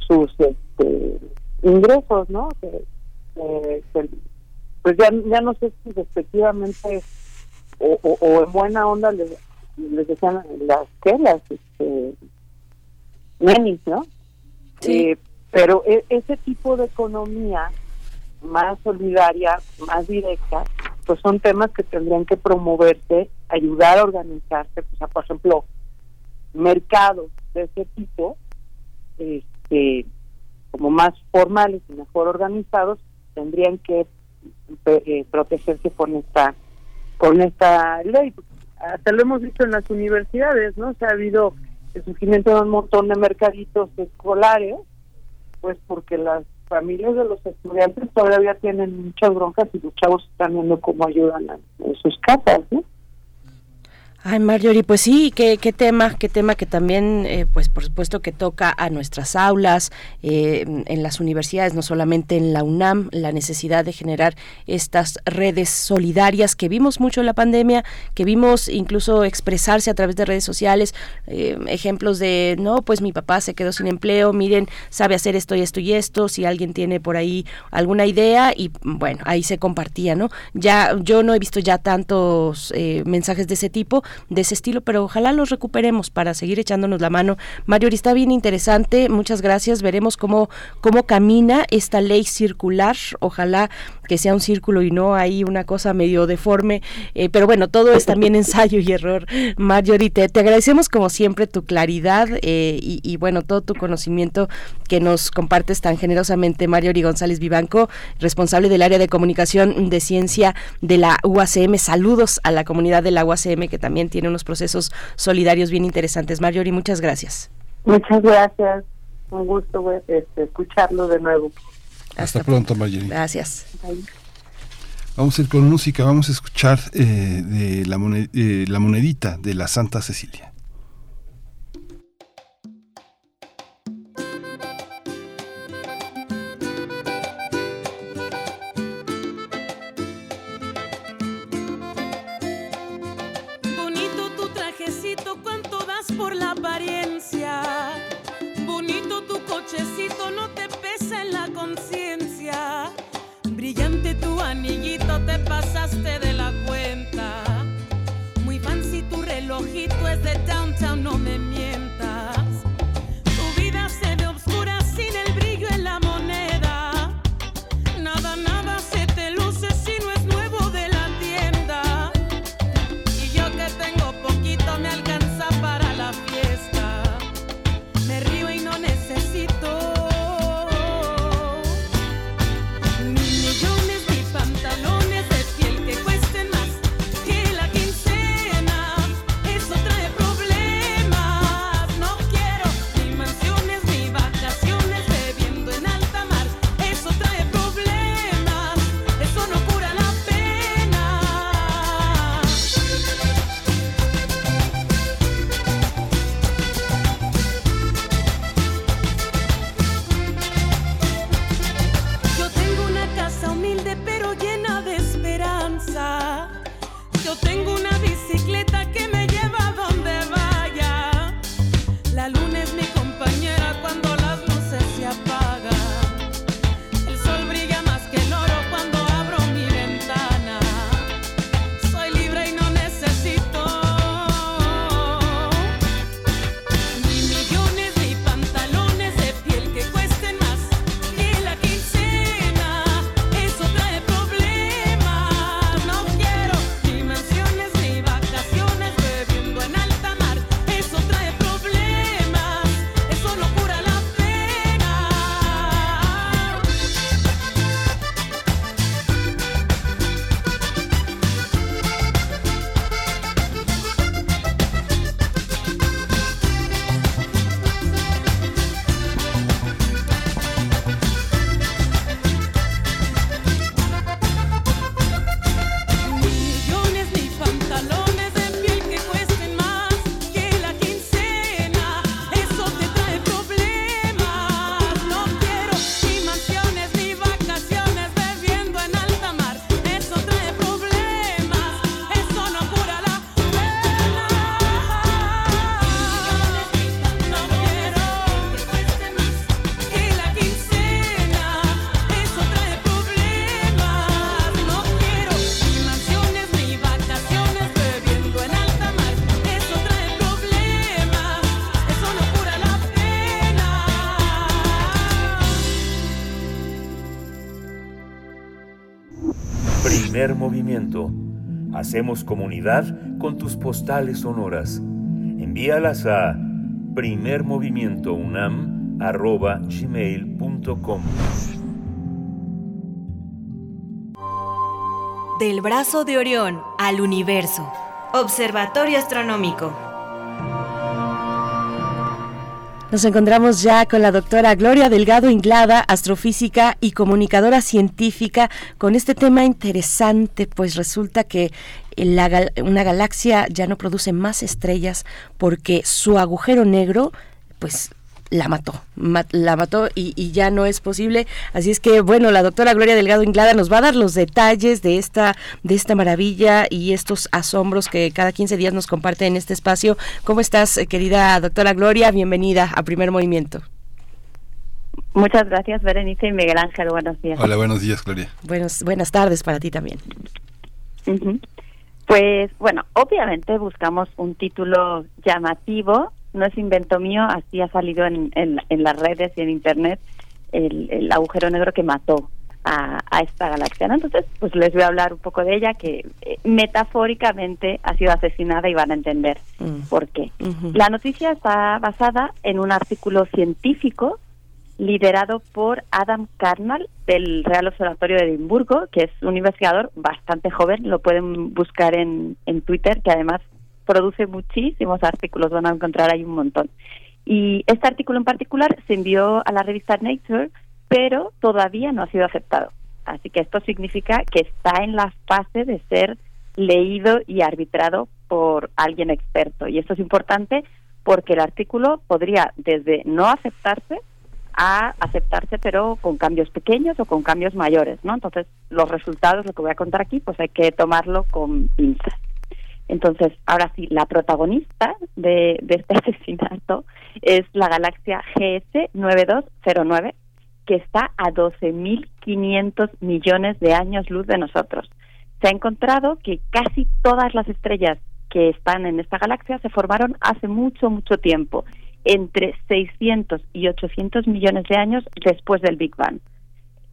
sus este, ingresos, ¿no? Que, pues ya, ya no sé si efectivamente o, o, en buena onda les, les decían las que las este, nenis, ¿no? Sí. Eh, pero e, ese tipo de economía más solidaria, más directa, pues son temas que tendrían que promoverse, ayudar a organizarse, pues, por ejemplo, mercados de ese tipo, este, como más formales y mejor organizados, tendrían que eh, protegerse con esta con esta ley. Hasta lo hemos visto en las universidades, ¿no? Se ha habido el surgimiento de un montón de mercaditos escolares, pues porque las familias de los estudiantes todavía tienen muchas broncas y los chavos están viendo cómo ayudan en sus casas, ¿no? Ay, Marjorie, pues sí, qué, qué tema, qué tema que también, eh, pues por supuesto que toca a nuestras aulas, eh, en las universidades, no solamente en la UNAM, la necesidad de generar estas redes solidarias que vimos mucho en la pandemia, que vimos incluso expresarse a través de redes sociales, eh, ejemplos de, no, pues mi papá se quedó sin empleo, miren, sabe hacer esto y esto y esto, si alguien tiene por ahí alguna idea y bueno, ahí se compartía, ¿no? Ya, yo no he visto ya tantos mensajes de ese tipo, de ese estilo, pero ojalá los recuperemos para seguir echándonos la mano. Mario, está bien interesante, muchas gracias. Veremos cómo, cómo camina esta ley circular. Ojalá que sea un círculo y no hay una cosa medio deforme. Eh, pero bueno, todo es también ensayo y error. Marjorie, te, agradecemos como siempre tu claridad eh, y, bueno, todo tu conocimiento que nos compartes tan generosamente. Marjorie González Vivanco, responsable del área de comunicación de ciencia de la UACM. Saludos a la comunidad de la UACM que también tiene unos procesos solidarios bien interesantes. Marjorie, muchas gracias. Muchas gracias. Un gusto este, escucharlo de nuevo. Hasta, pronto, Marjorie. Gracias. Vamos a ir con música, vamos a escuchar eh, de la, eh, la monedita de la Santa Cecilia. Hacemos comunidad con tus postales sonoras. Envíalas a primermovimientounam.gmail.com Del brazo de Orión al universo. Observatorio Astronómico. Nos encontramos ya con la doctora Gloria Delgado Inglada, astrofísica y comunicadora científica, con este tema interesante, pues resulta que una galaxia ya no produce más estrellas porque su agujero negro, pues la mató, la mató y, ya no es posible. Así es que, bueno, la doctora Gloria Delgado Inglada nos va a dar los detalles de esta, de esta maravilla y estos asombros que cada 15 días nos comparte en este espacio. ¿Cómo estás, eh, querida doctora Gloria? Bienvenida a Primer Movimiento. Muchas gracias, Berenice y Miguel Ángel. Buenos días. Hola, buenos días, Gloria. Buenos, buenas tardes para ti también. Pues bueno, obviamente buscamos un título llamativo no es invento mío, así ha salido en, en, las redes y en Internet el, agujero negro que mató a, esta galaxia. Entonces, pues les voy a hablar un poco de ella, que eh, metafóricamente ha sido asesinada y van a entender mm. por qué. La noticia está basada en un artículo científico liderado por Adam Carnal del Real Observatorio de Edimburgo, que es un investigador bastante joven, lo pueden buscar en, en Twitter, que además produce muchísimos artículos, van a encontrar ahí un montón. Y este artículo en particular se envió a la revista Nature, pero todavía no ha sido aceptado. Así que esto significa que está en la fase de ser leído y arbitrado por alguien experto. Y esto es importante porque el artículo podría desde no aceptarse a aceptarse pero con cambios pequeños o con cambios mayores, ¿no? Entonces, los resultados, lo que voy a contar aquí, pues hay que tomarlo con pinzas. Entonces, ahora sí, la protagonista de, este asesinato es la galaxia GS 9209, que está a 12.500 millones de años luz de nosotros. Se ha encontrado que casi todas las estrellas que están en esta galaxia se formaron hace mucho, mucho tiempo, entre 600 y 800 millones de años después del Big Bang.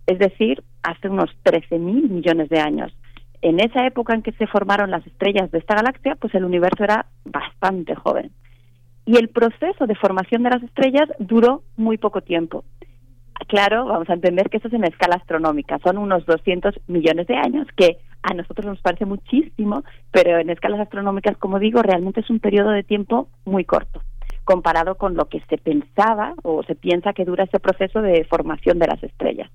Es decir, hace unos 13.000 millones de años en esa época en que se formaron las estrellas de esta galaxia, pues el universo era bastante joven. Y el proceso de formación de las estrellas duró muy poco tiempo. Claro, vamos a entender que eso es en escala astronómica, son unos 200 millones de años, que a nosotros nos parece muchísimo, pero en escalas astronómicas, como digo, realmente es un periodo de tiempo muy corto, comparado con lo que se pensaba o se piensa que dura ese proceso de formación de las estrellas.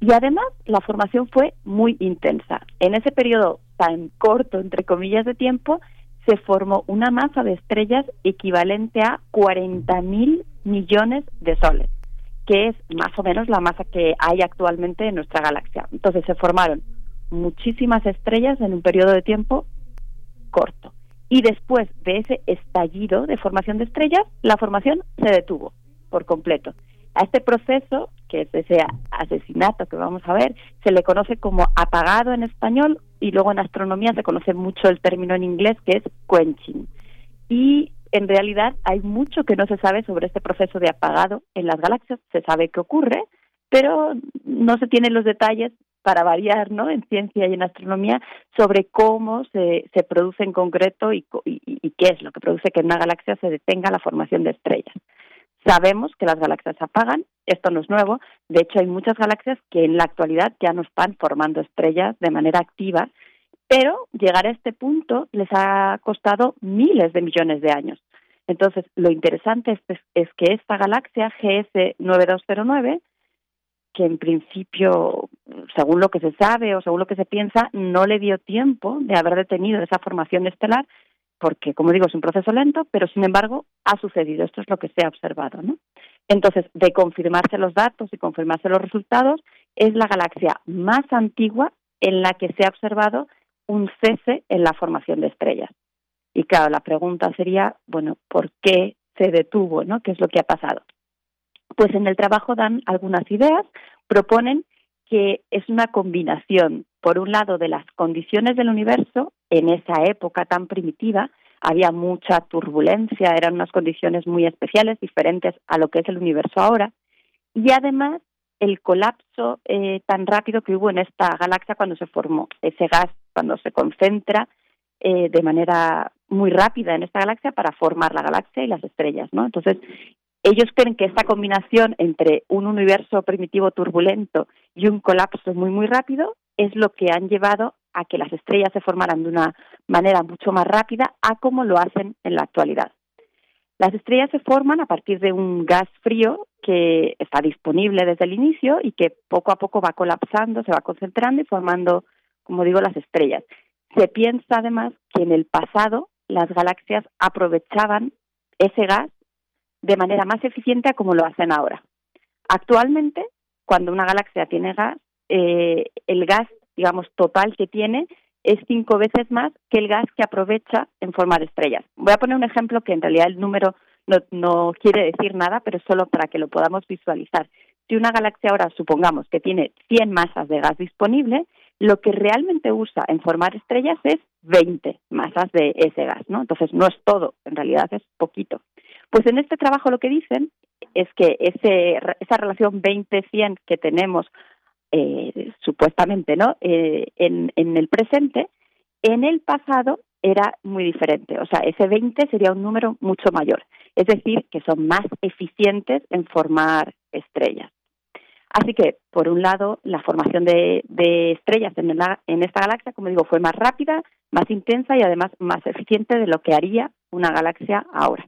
Y además la formación fue muy intensa. En ese periodo tan corto, entre comillas, de tiempo, se formó una masa de estrellas equivalente a 40 mil millones de soles, que es más o menos la masa que hay actualmente en nuestra galaxia. Entonces se formaron muchísimas estrellas en un periodo de tiempo corto. Y después de ese estallido de formación de estrellas, la formación se detuvo por completo. A este proceso, que es ese asesinato que vamos a ver, se le conoce como apagado en español y luego en astronomía se conoce mucho el término en inglés que es quenching. Y en realidad hay mucho que no se sabe sobre este proceso de apagado en las galaxias. Se sabe que ocurre, pero no se tienen los detalles para variar, ¿no? En ciencia y en astronomía sobre cómo se, se produce en concreto y, y, qué es lo que produce que en una galaxia se detenga la formación de estrellas. Sabemos que las galaxias se apagan, esto no es nuevo, de hecho hay muchas galaxias que en la actualidad ya no están formando estrellas de manera activa, pero llegar a este punto les ha costado miles de millones de años. Entonces, lo interesante es, es que esta galaxia GS 9209 que en principio, según lo que se sabe o según lo que se piensa, no le dio tiempo de haber detenido esa formación estelar, porque, como digo, es un proceso lento, pero sin embargo ha sucedido. Esto es lo que se ha observado, ¿no? Entonces, de confirmarse los datos y confirmarse los resultados, es la galaxia más antigua en la que se ha observado un cese en la formación de estrellas. Y claro, la pregunta sería, bueno, ¿por qué se detuvo, no? ¿Qué es lo que ha pasado? Pues en el trabajo dan algunas ideas, proponen que es una combinación, por un lado, de las condiciones del universo en esa época tan primitiva, había mucha turbulencia, eran unas condiciones muy especiales, diferentes a lo que es el universo ahora, y además el colapso eh, tan rápido que hubo en esta galaxia cuando se formó, ese gas cuando se concentra eh, de manera muy rápida en esta galaxia para formar la galaxia y las estrellas, ¿no? Entonces, ellos creen que esta combinación entre un universo primitivo turbulento y un colapso muy, muy rápido es lo que han llevado a que las estrellas se formaran de una manera mucho más rápida a como lo hacen en la actualidad. Las estrellas se forman a partir de un gas frío que está disponible desde el inicio y que poco a poco va colapsando, se va concentrando y formando, como digo, las estrellas. Se piensa además que en el pasado las galaxias aprovechaban ese gas de manera más eficiente a como lo hacen ahora. Actualmente, cuando una galaxia tiene gas, eh, el gas, digamos, total que tiene es cinco veces más que el gas que aprovecha en formar estrellas. Voy a poner un ejemplo que en realidad el número no, no quiere decir nada, pero solo para que lo podamos visualizar. Si una galaxia ahora supongamos que tiene 100 masas de gas disponible, lo que realmente usa en formar estrellas es 20 masas de ese gas, ¿no? Entonces no es todo, en realidad es poquito. Pues en este trabajo lo que dicen es que ese, esa relación 20-100 que tenemos eh, supuestamente no eh, en, en el presente, en el pasado era muy diferente. O sea, ese 20 sería un número mucho mayor. Es decir, que son más eficientes en formar estrellas. Así que, por un lado, la formación de, de estrellas en, en esta galaxia, como digo, fue más rápida, más intensa y además más eficiente de lo que haría una galaxia ahora.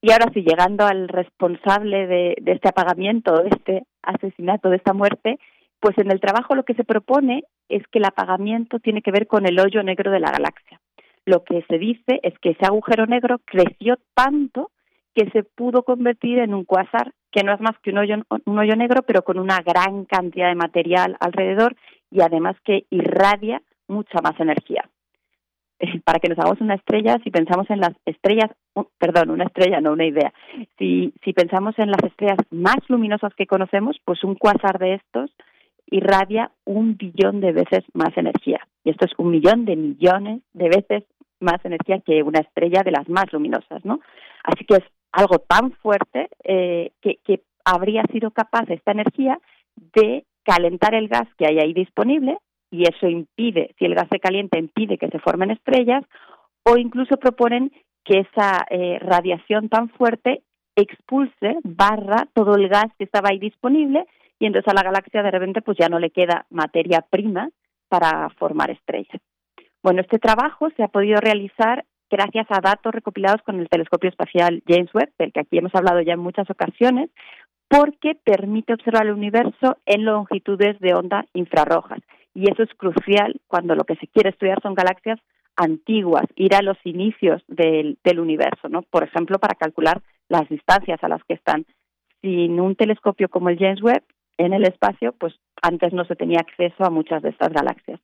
Y ahora sí, llegando al responsable de, este apagamiento, de este asesinato, de esta muerte, pues en el trabajo lo que se propone es que el apagamiento tiene que ver con el hoyo negro de la galaxia. Lo que se dice es que ese agujero negro creció tanto que se pudo convertir en un cuásar que no es más que un hoyo, un hoyo negro, pero con una gran cantidad de material alrededor y además que irradia mucha más energía. para que nos hagamos una estrella, si pensamos en las estrellas, perdón, una estrella, no una idea, si, si pensamos en las estrellas más luminosas que conocemos, pues un cuásar de estos irradia un billón de veces más energía. Y esto es un millón de millones de veces más energía que una estrella de las más luminosas, ¿no? Así que es algo tan fuerte eh, que, que habría sido capaz esta energía de calentar el gas que hay ahí disponible y eso impide, si el gas se calienta, impide que se formen estrellas, o incluso proponen que esa eh, radiación tan fuerte expulse, barra todo el gas que estaba ahí disponible y entonces a la galaxia de repente pues ya no le queda materia prima para formar estrellas. Bueno, este trabajo se ha podido realizar gracias a datos recopilados con el telescopio espacial James Webb, del que aquí hemos hablado ya en muchas ocasiones, porque permite observar el universo en longitudes de onda infrarrojas y eso es crucial cuando lo que se quiere estudiar son galaxias antiguas, ir a los inicios del, del universo, ¿no? Por ejemplo, para calcular las distancias a las que están. Sin un telescopio como el James Webb en el espacio, pues antes no se tenía acceso a muchas de estas galaxias.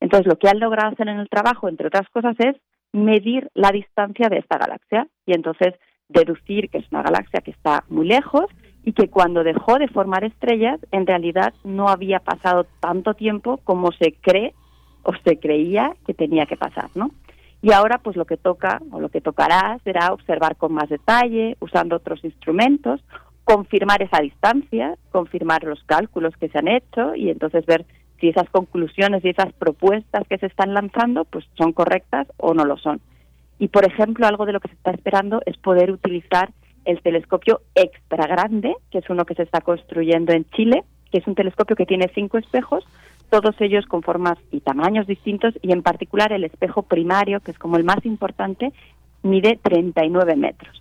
Entonces, lo que han logrado hacer en el trabajo, entre otras cosas, es medir la distancia de esta galaxia y entonces deducir que es una galaxia que está muy lejos y que cuando dejó de formar estrellas, en realidad no había pasado tanto tiempo como se cree o se creía que tenía que pasar, ¿no? Y ahora, pues lo que toca o lo que tocará será observar con más detalle, usando otros instrumentos, confirmar esa distancia, confirmar los cálculos que se han hecho y entonces ver si esas conclusiones y esas propuestas que se están lanzando pues son correctas o no lo son. Y por ejemplo, algo de lo que se está esperando es poder utilizar el telescopio extra grande, que es uno que se está construyendo en Chile, que es un telescopio que tiene cinco espejos, todos ellos con formas y tamaños distintos, y en particular el espejo primario, que es como el más importante, mide 39 metros.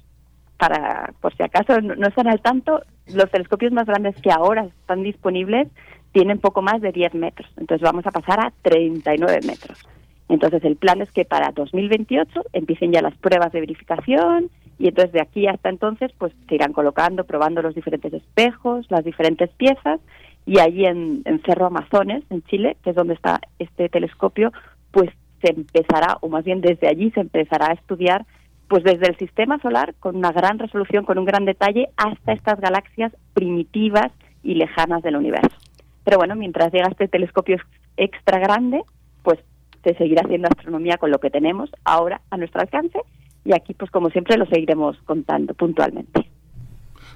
Para, por si acaso no están al tanto, los telescopios más grandes que ahora están disponibles tienen poco más de 10 metros. Entonces vamos a pasar a 39 metros. Entonces el plan es que para 2028 empiecen ya las pruebas de verificación y entonces de aquí hasta entonces pues se irán colocando, probando los diferentes espejos, las diferentes piezas y allí en, Cerro Amazones, en Chile, que es donde está este telescopio, pues se empezará, o más bien desde allí se empezará a estudiar pues desde el sistema solar con una gran resolución, con un gran detalle, hasta estas galaxias primitivas y lejanas del universo. Pero bueno, mientras llega este telescopio extra grande, pues se seguirá haciendo astronomía con lo que tenemos ahora a nuestro alcance y aquí pues como siempre lo seguiremos contando puntualmente.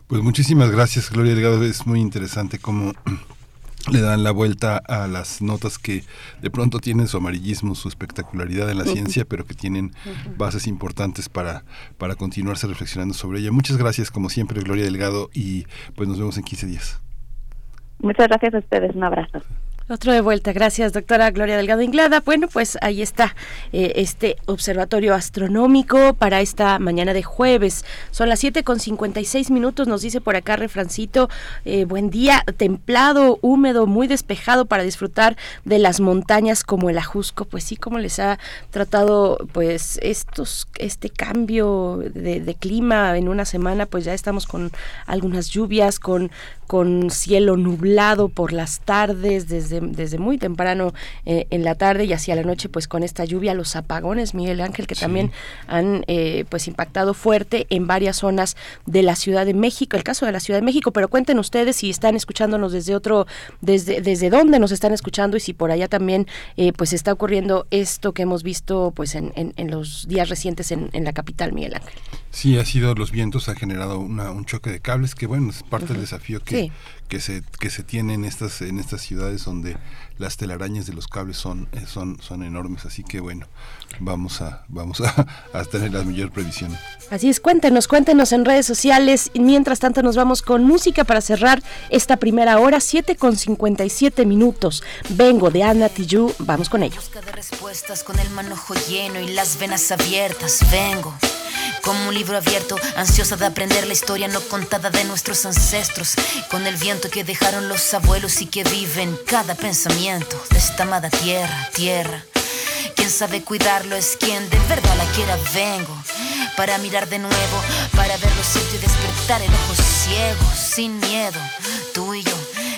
Pues muchísimas gracias Gloria Delgado, es muy interesante cómo le dan la vuelta a las notas que de pronto tienen su amarillismo, su espectacularidad en la ciencia, pero que tienen bases importantes para, para continuarse reflexionando sobre ella. Muchas gracias, como siempre, Gloria Delgado, y pues nos vemos en 15 días. Muchas gracias a ustedes, un abrazo. Otro de vuelta, gracias doctora Gloria Delgado Inglada. Bueno, pues ahí está eh, este observatorio astronómico para esta mañana de jueves. Son las 7 con 56 minutos, nos dice por acá Refrancito, eh, buen día, templado, húmedo, muy despejado para disfrutar de las montañas como el Ajusco. Pues sí, como les ha tratado pues estos, este cambio de, de clima en una semana, pues ya estamos con algunas lluvias, con con cielo nublado por las tardes, desde, desde muy temprano eh, en la tarde y hacia la noche, pues con esta lluvia, los apagones, Miguel Ángel, que también han eh, pues impactado fuerte en varias zonas de la Ciudad de México, el caso de la Ciudad de México, pero cuenten ustedes si están escuchándonos desde otro, desde, desde dónde nos están escuchando y si por allá también eh, pues está ocurriendo esto que hemos visto pues en, en, los días recientes en, en la capital, Miguel Ángel. Sí, ha sido los vientos, ha generado un choque de cables que, bueno, es parte del desafío que, que, se, que se tiene en estas, en estas ciudades donde las telarañas de los cables son, eh, son, son enormes. Así que, bueno, vamos a, vamos a, a tener la mayor previsión. Así es, cuéntenos, cuéntenos en redes sociales. Y mientras tanto, nos vamos con música para cerrar esta primera hora, 7 con 57 minutos. Vengo de Ana Tijoux, vamos con ellos. Busca de respuestas con el manojo lleno y las venas abiertas. Vengo como un libro abierto, ansiosa de aprender la historia no contada de nuestros ancestros, con el viento que dejaron los abuelos y que viven cada pensamiento de esta amada tierra, tierra. Quien sabe cuidarlo es quien de verdad la quiera. Vengo para mirar de nuevo, para ver lo cierto y despertar el ojo ciego, sin miedo, tú y yo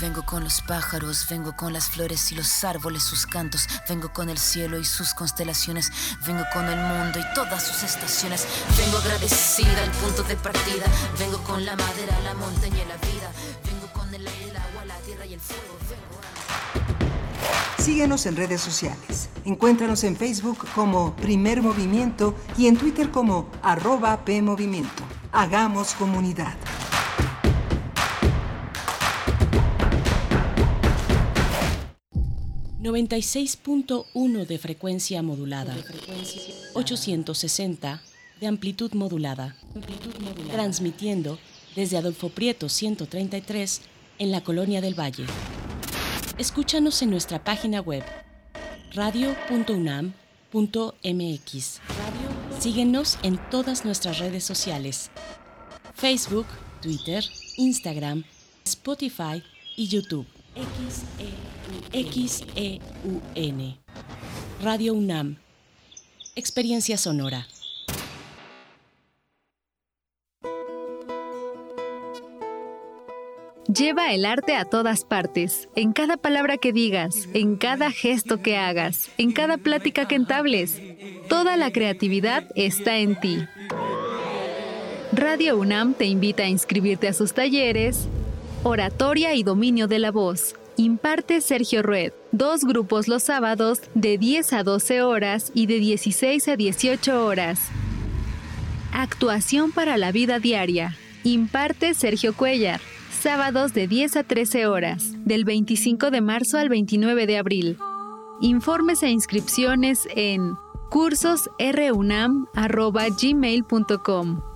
vengo con los pájaros, vengo con las flores y los árboles, sus cantos, vengo con el cielo y sus constelaciones, vengo con el mundo y todas sus estaciones, vengo agradecida al punto de partida, vengo con la madera, la montaña y la vida, vengo con el aire, el agua, la tierra y el fuego, vengo Síguenos en redes sociales. Encuéntranos en Facebook como Primer Movimiento y en Twitter como arroba PMovimiento. Hagamos comunidad. 96.1 de frecuencia modulada. 860 de amplitud modulada. Transmitiendo desde Adolfo Prieto 133 en la Colonia del Valle. Escúchanos en nuestra página web radio.unam.mx. Síguenos en todas nuestras redes sociales. Facebook, Twitter, Instagram, Spotify y YouTube. XEUN. Radio UNAM. Experiencia sonora. Lleva el arte a todas partes, en cada palabra que digas, en cada gesto que hagas, en cada plática que entables. Toda la creatividad está en ti. Radio UNAM te invita a inscribirte a sus talleres Oratoria y Dominio de la Voz. Imparte Sergio Rued. Dos grupos los sábados de 10 a 12 horas y de 16 a 18 horas. Actuación para la vida diaria. Imparte Sergio Cuellar. Sábados de 10 a 13 horas, del 25 de marzo al 29 de abril. Informes e inscripciones en cursosrunam.gmail.com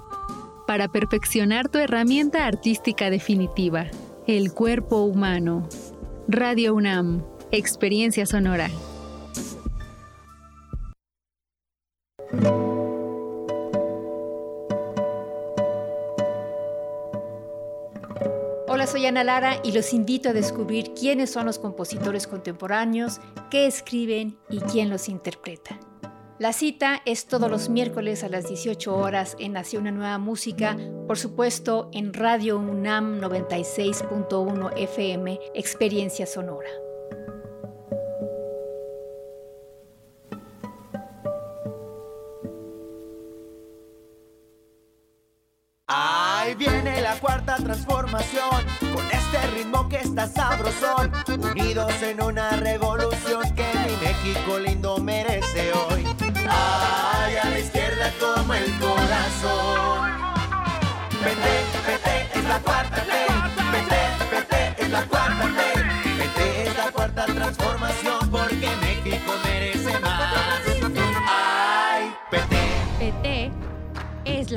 para perfeccionar tu herramienta artística definitiva, el cuerpo humano. Radio UNAM, experiencia sonora. Hola, soy Ana Lara y los invito a descubrir quiénes son los compositores contemporáneos, qué escriben y quién los interpreta. La cita es todos los miércoles a las 18 horas en Nació una nueva música, por supuesto en Radio UNAM 96.1 FM, Experiencia Sonora. Ahí viene la cuarta transformación, con este ritmo que está sabrosón, unidos en una revolución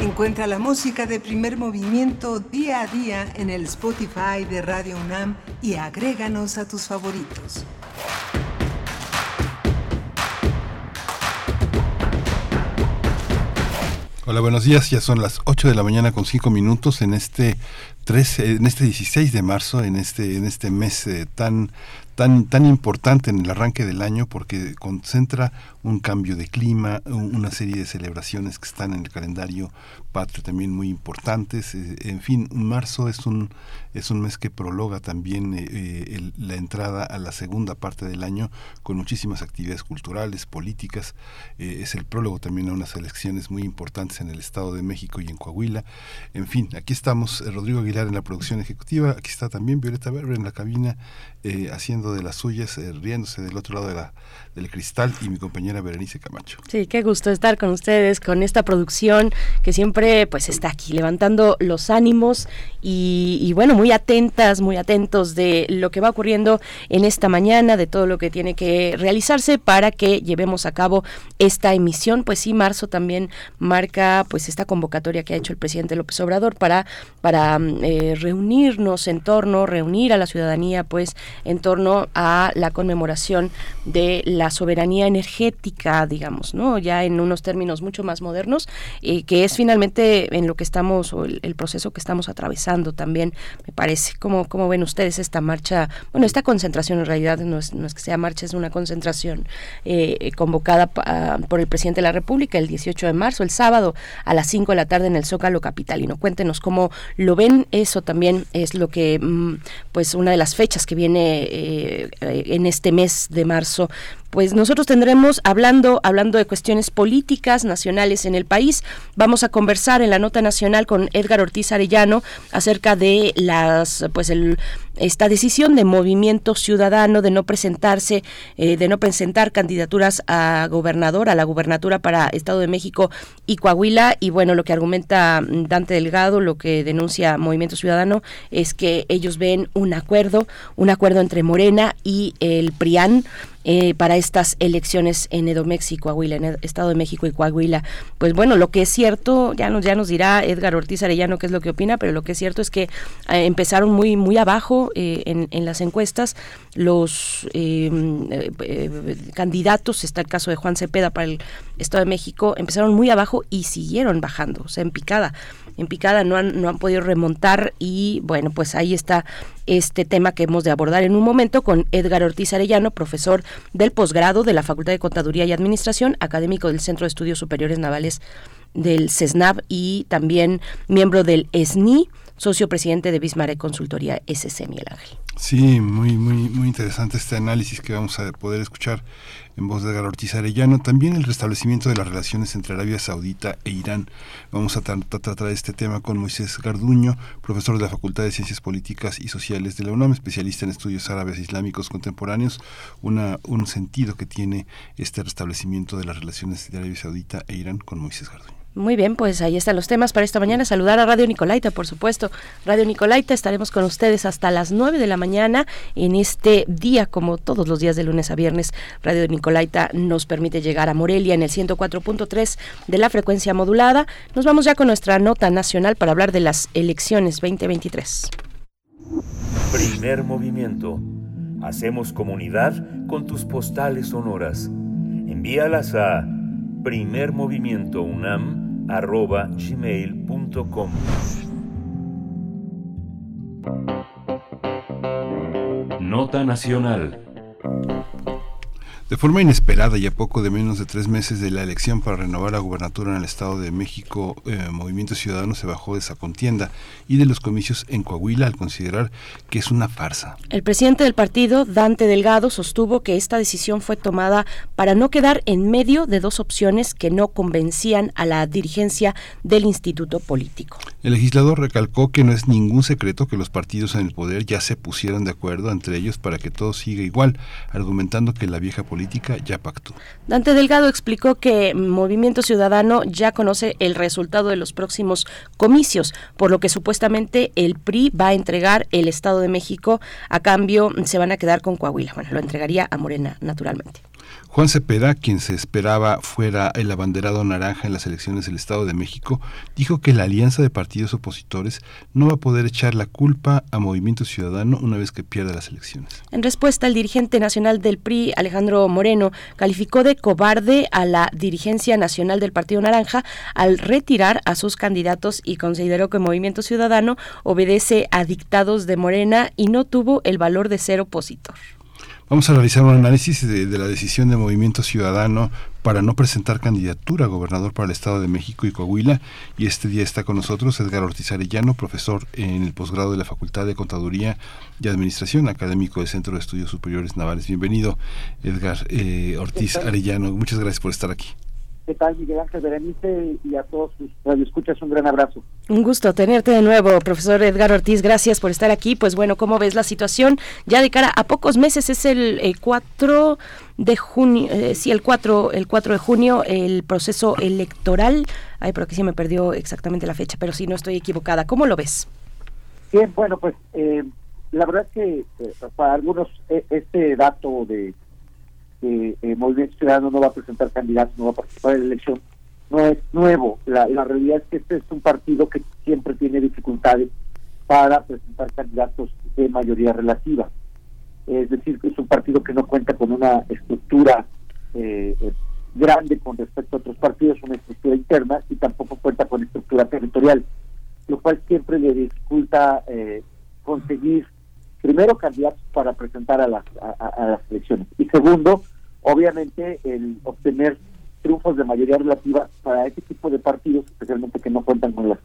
Encuentra la música de primer movimiento día a día en el Spotify de Radio UNAM y agréganos a tus favoritos. Hola, buenos días. Ya son las 8 de la mañana con 5 minutos en este 13, en este 16 de marzo, en este en este mes eh, tan tan, tan importante en el arranque del año porque concentra un cambio de clima, una serie de celebraciones que están en el calendario patrio también muy importantes. Eh, en fin, marzo es un, es un mes que prologa también eh, eh, la entrada a la segunda parte del año con muchísimas actividades culturales, políticas. es el prólogo también a unas elecciones muy importantes en el Estado de México y en Coahuila. En fin, aquí estamos, Rodrigo Aguilar en la producción ejecutiva, aquí está también Violeta Berber en la cabina haciendo de las suyas, eh, riéndose del otro lado de la, del cristal y mi compañera Berenice Camacho. Sí, qué gusto estar con ustedes, con esta producción que siempre pues está aquí levantando los ánimos y, bueno, muy atentas, muy atentos de lo que va ocurriendo en esta mañana, de todo lo que tiene que realizarse para que llevemos a cabo esta emisión. Pues sí, marzo también marca pues esta convocatoria que ha hecho el presidente López Obrador para, para mm, eh, reunirnos en torno, reunir a la ciudadanía pues en torno a la conmemoración de la soberanía energética, digamos, ¿no? Ya en unos términos mucho más modernos, eh, que es finalmente en lo que estamos, o el, proceso que estamos atravesando también, me parece. ¿Cómo, ¿Cómo ven ustedes esta marcha? Bueno, esta concentración en realidad no es, no es que sea marcha, es una concentración eh, convocada por el presidente de la República el 18 de marzo, el sábado, a las 5 de la tarde en el Zócalo Capitalino. Cuéntenos cómo lo ven, eso también es lo que, mm, pues, una de las fechas que viene eh, en este mes de marzo pues nosotros tendremos hablando hablando de cuestiones políticas nacionales en el país vamos a conversar en la nota nacional con Edgar Ortiz Arellano acerca de las pues el esta decisión de Movimiento Ciudadano de no presentarse eh, de no presentar candidaturas a gobernador a la gubernatura para Estado de México y Coahuila. Y bueno lo que argumenta Dante Delgado lo que denuncia Movimiento Ciudadano es que ellos ven un acuerdo un acuerdo entre Y el PRIAN eh, para estas elecciones en Edomex y Coahuila, en el Estado de México y Coahuila. Pues bueno, lo que es cierto, ya nos, ya nos dirá Edgar Ortiz Arellano qué es lo que opina, pero lo que es cierto es que eh, empezaron muy, muy abajo eh, en, las encuestas los candidatos, está el caso de Juan Cepeda para el Estado de México, empezaron muy abajo y siguieron bajando, o sea, en picada en picada, no han podido remontar y bueno, pues ahí está este tema que hemos de abordar en un momento con Edgar Ortiz Arellano, profesor del posgrado de la Facultad de Contaduría y Administración, académico del Centro de Estudios Superiores Navales del CESNAV y también miembro del ESNI, socio presidente de Bismarck Consultoría SC, Miguel Ángel. Sí, muy, muy, muy interesante este análisis que vamos a poder escuchar en voz de Edgar Ortiz Arellano. También el restablecimiento de las relaciones entre Arabia Saudita e Irán. Vamos a tratar este tema con Moisés Garduño, profesor de la Facultad de Ciencias Políticas y Sociales de la UNAM, especialista en estudios árabes e islámicos contemporáneos. Un sentido que tiene este restablecimiento de las relaciones de Arabia Saudita e Irán con Moisés Garduño. Muy bien, pues ahí están los temas para esta mañana. Saludar a Radio Nicolaita, por supuesto. Radio Nicolaita, estaremos con ustedes hasta las 9 de la mañana en este día, como todos los días de lunes a viernes. Radio Nicolaita nos permite llegar a Morelia en el 104.3 de la frecuencia modulada. Nos vamos ya con nuestra nota nacional para hablar de las elecciones 2023. Primer movimiento. Hacemos comunidad con tus postales sonoras. Envíalas a primermovimientounam.gmail.com Nota Nacional De forma inesperada y a poco de menos de tres meses de la elección para renovar la gubernatura en el Estado de México, eh, Movimiento Ciudadano se bajó de esa contienda y de los comicios en Coahuila al considerar que es una farsa. El presidente del partido, Dante Delgado, sostuvo que esta decisión fue tomada para no quedar en medio de dos opciones que no convencían a la dirigencia del instituto político. El legislador recalcó que no es ningún secreto que los partidos en el poder ya se pusieron de acuerdo entre ellos para que todo siga igual, argumentando que la vieja política ya pactó. Dante Delgado explicó que Movimiento Ciudadano ya conoce el resultado de los próximos comicios, por lo que supuestamente el PRI va a entregar el Estado de México, a cambio se van a quedar con Coahuila. Bueno, lo entregaría a Morena naturalmente. Juan Cepeda, quien se esperaba fuera el abanderado naranja en las elecciones del Estado de México, dijo que la alianza de partidos opositores no va a poder echar la culpa a Movimiento Ciudadano una vez que pierda las elecciones. En respuesta, el dirigente nacional del PRI, Alejandro Moreno, calificó de cobarde a la dirigencia nacional del Partido Naranja al retirar a sus candidatos y consideró que Movimiento Ciudadano obedece a dictados de Morena y no tuvo el valor de ser opositor. Vamos a realizar un análisis de, de, la decisión de Movimiento Ciudadano para no presentar candidatura a gobernador para el Estado de México y Coahuila. Y este día está con nosotros Edgar Ortiz Arellano, profesor en el posgrado de la Facultad de Contaduría y Administración, académico del Centro de Estudios Superiores Navales. Bienvenido, Edgar eh, Ortiz Arellano. Muchas gracias por estar aquí. ¿Qué tal, Miguel Ángel Berenice? Y a todos sus radioescuchas, un gran abrazo. Un gusto tenerte de nuevo, profesor Edgar Ortiz. Gracias por estar aquí. Pues bueno, ¿cómo ves la situación? Ya de cara a pocos meses, es el, el 4 de junio, eh, sí, el 4, el 4 de junio, el proceso electoral. Ay, pero que sí me perdió exactamente la fecha, pero sí, no estoy equivocada. ¿Cómo lo ves? Bien, bueno, pues eh, la verdad es que eh, para algunos este dato de que eh, Movimiento Ciudadano no va a presentar candidatos, no va a participar en la elección, no es nuevo. La, realidad es que este es un partido que siempre tiene dificultades para presentar candidatos de mayoría relativa. Es decir, es un partido que no cuenta con una estructura eh, grande con respecto a otros partidos, una estructura interna y tampoco cuenta con estructura territorial, lo cual siempre le dificulta eh, conseguir primero candidatos para presentar a las, a, las elecciones y segundo, obviamente el obtener triunfos de mayoría relativa para este tipo de partidos, especialmente que no cuentan con las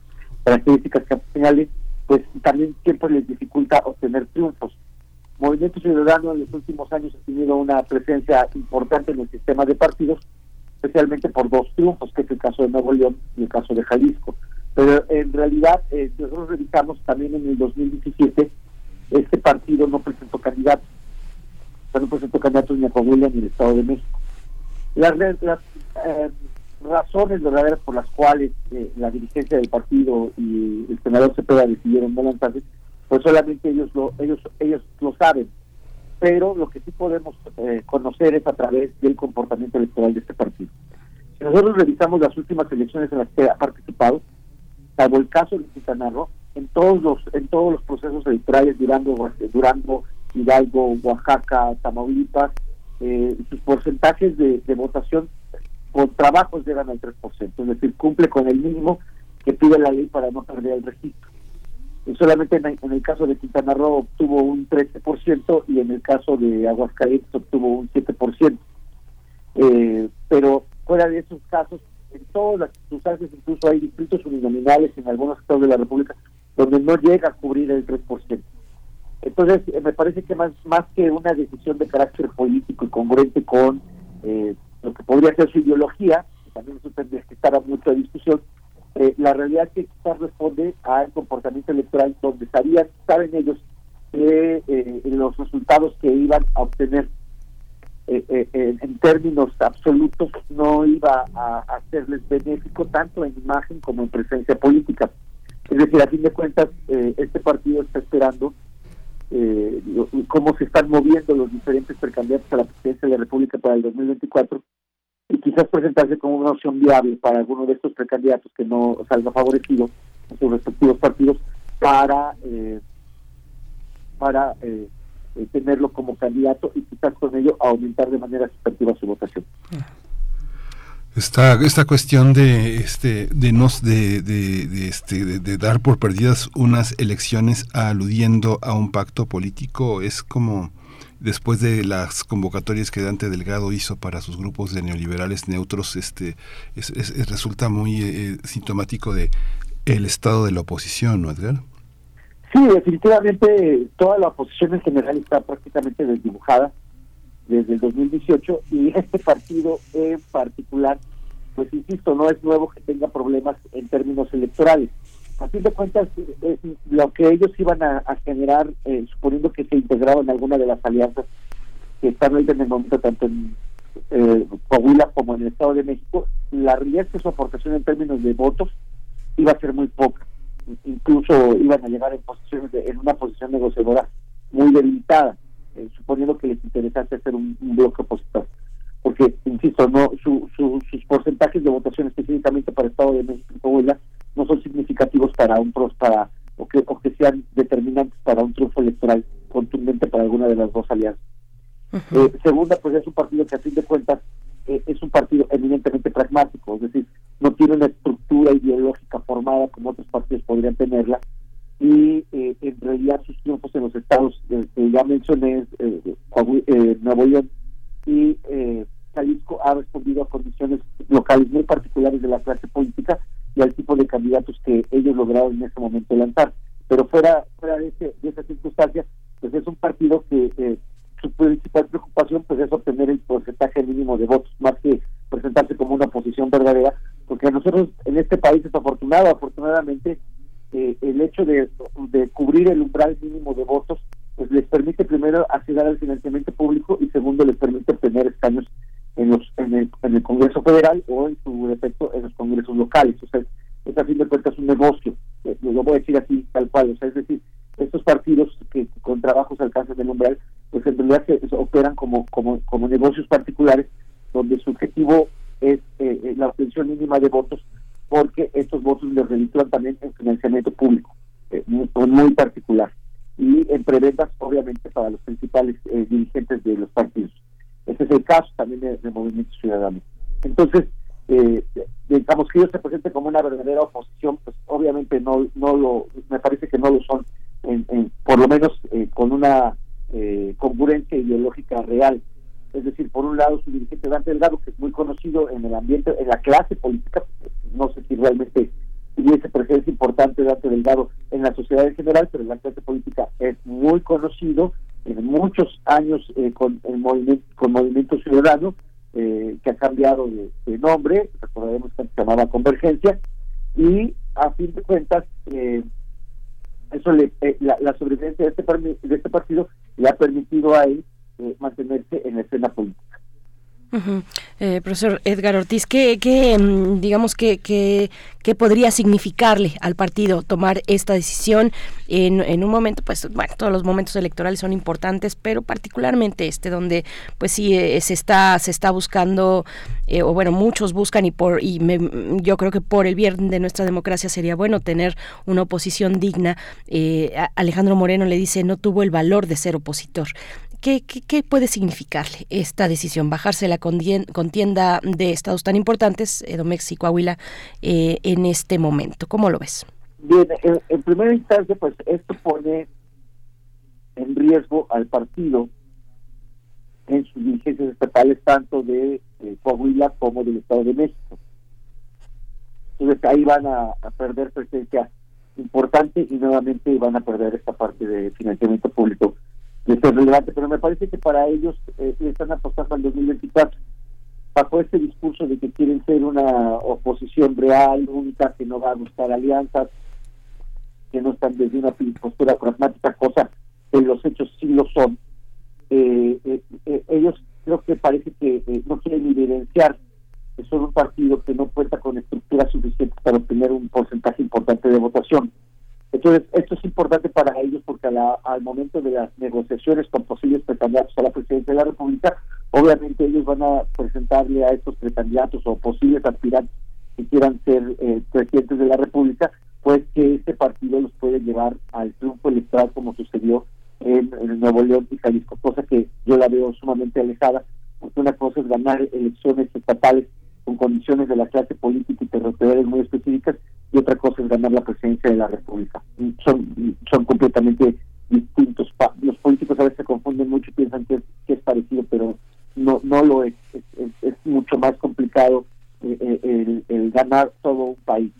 características capitales, pues también siempre les dificulta obtener triunfos. Movimiento Ciudadano en los últimos años ha tenido una presencia importante en el sistema de partidos, especialmente por dos triunfos, que es el caso de Nuevo León y el caso de Jalisco. Pero en realidad, eh, nosotros revisamos también en el 2017, este partido no presentó candidatos. O no presentó candidatos ni a Coahuila ni al Estado de México. Las, las eh, razones verdaderas por las cuales eh, la dirigencia del partido y el senador Cepeda decidieron no lanzarse, pues solamente ellos lo, ellos, ellos lo saben. Pero lo que sí podemos eh, conocer es a través del comportamiento electoral de este partido. Si nosotros revisamos las últimas elecciones en las que ha participado, salvo el caso de Quintana en todos los en todos los procesos electorales Durango, Durango Hidalgo, Oaxaca, Tamaulipas, eh, sus porcentajes de, votación por trabajos llegan al 3%, es decir, cumple con el mínimo que pide la ley para no perder el registro. Y solamente en, en el caso de Quintana Roo obtuvo un 13% y en el caso de Aguascalientes obtuvo un 7%. Eh, pero fuera de esos casos, en todas las circunstancias, incluso hay distritos uninominales en algunos estados de la República donde no llega a cubrir el 3%. Entonces, eh, me parece que más, más que una decisión de carácter político y congruente con eh, lo que podría ser su ideología, que también eso tendría que estar a mucha discusión, eh, la realidad es que quizás responde al comportamiento electoral donde sabían, saben ellos que eh, los resultados que iban a obtener en términos absolutos no iba a, a hacerles benéfico tanto en imagen como en presencia política. Es decir, a fin de cuentas, este partido está esperando eh, cómo se están moviendo los diferentes precandidatos a la presidencia de la República para el 2024 y quizás presentarse como una opción viable para alguno de estos precandidatos que no salga favorecido en sus respectivos partidos para eh, para eh, tenerlo como candidato y quizás con ello aumentar de manera sustantiva su votación. Esta, esta cuestión de este de nos de, de, este de, dar por perdidas unas elecciones aludiendo a un pacto político es como después de las convocatorias que Dante Delgado hizo para sus grupos de neoliberales neutros, este, resulta muy eh, sintomático de el estado de la oposición, ¿no, Edgar? Sí, definitivamente toda la oposición en general está prácticamente desdibujada desde el 2018 y este partido en particular, pues insisto, no es nuevo que tenga problemas en términos electorales. A fin de cuentas, eh, lo que ellos iban a, generar, eh, suponiendo que se integraban en alguna de las alianzas que están ahí en el momento, tanto en eh, Coahuila como en el Estado de México, la realidad es que su aportación en términos de votos iba a ser muy poca. Incluso iban a llegar en, posiciones en una posición negociadora muy debilitada, suponiendo que les interesase hacer un, bloque opositor. Porque, insisto, no sus porcentajes de votación específicamente para el Estado de México y Coahuila no son significativos para un para o que, o que sean determinantes para un triunfo electoral contundente para alguna de las dos alianzas. Eh, segunda, pues es un partido que a fin de cuentas eh, es un partido eminentemente pragmático, es decir, no tiene una estructura ideológica formada como otros partidos podrían tenerla y eh, en realidad sus triunfos en los estados que ya mencioné, Nuevo León y Jalisco ha respondido a condiciones locales muy particulares de la clase política y al tipo de candidatos que ellos lograron en ese momento lanzar. Pero fuera, fuera de, ese, de esa circunstancia, pues es un partido que eh, su principal preocupación pues es obtener el porcentaje mínimo de votos, más que presentarse como una oposición verdadera, porque a nosotros en este país desafortunado, afortunadamente, eh, el hecho de, cubrir el umbral mínimo de votos pues les permite primero acceder al financiamiento público y segundo les permite obtener escaños en los en el, en el Congreso Federal o en su defecto en los congresos locales. O sea, es a fin de cuentas un negocio, eh, lo voy a decir así tal cual. O sea, es decir, estos partidos que con trabajos alcanzan el umbral, pues en realidad operan como, como, como negocios particulares donde su objetivo es eh, eh, la obtención mínima de votos porque estos votos les reditúan también en financiamiento público, muy, muy, particular. Y en preventas, obviamente, para los principales dirigentes de los partidos. Ese es el caso también del Movimiento Ciudadano. Entonces, eh, digamos que ellos se presenten como una verdadera oposición, pues obviamente no no lo, me parece que no lo son, en, por lo menos eh, con una eh, congruencia ideológica real. Es decir, por un lado su dirigente Dante Delgado, que es muy conocido en el ambiente, en la clase política, no sé si realmente tuviese presencia importante Dante Delgado en la sociedad en general, pero en la clase política es muy conocido, en muchos años eh, con el movimiento, con Movimiento Ciudadano, eh, que ha cambiado de, nombre, recordaremos que se llamaba Convergencia, y a fin de cuentas, eh, eso le, la, la, sobrevivencia este, de este partido le ha permitido a él mantenerse en la escena política. Eh, profesor Edgar Ortiz, ¿qué, qué mm, digamos que, que, podría significarle al partido tomar esta decisión en, en, un momento, pues bueno, todos los momentos electorales son importantes, pero particularmente este donde pues sí eh, se está se está buscando eh, o bueno muchos buscan y por y yo creo que por el bien de nuestra democracia sería bueno tener una oposición digna. Alejandro Moreno le dice no tuvo el valor de ser opositor. ¿Qué, qué, puede significarle esta decisión? Bajarse la contienda de estados tan importantes, Edomex y Coahuila, eh, en este momento. ¿Cómo lo ves? Bien, en, primera instancia, pues esto pone en riesgo al partido en sus dirigencias estatales, tanto de eh, Coahuila como del Estado de México. Entonces ahí van a perder presencia importante y nuevamente van a perder esta parte de financiamiento público es relevante, pero me parece que para ellos eh, están apostando al 2024 bajo este discurso de que quieren ser una oposición real, única, que no va a buscar alianzas, que no están desde una postura pragmática, cosa que los hechos sí lo son. Eh, eh, ellos creo que parece que no quieren evidenciar que son un partido que no cuenta con estructuras suficientes para obtener un porcentaje importante de votación. Entonces, esto es importante para ellos porque al momento de las negociaciones con posibles precandidatos a la presidencia de la República, obviamente ellos van a presentarle a estos precandidatos o posibles aspirantes que quieran ser eh, presidentes de la República, pues que este partido los puede llevar al triunfo electoral como sucedió en Nuevo León y Jalisco, cosa que yo la veo sumamente alejada, porque una cosa es ganar elecciones estatales con condiciones de la clase política y territoriales muy específicas, y otra cosa es ganar la presidencia de la República. Son, son completamente distintos. Los políticos a veces se confunden mucho y piensan que es, que es parecido, pero no, no lo es. Es, mucho más complicado eh, eh, el, ganar todo un país.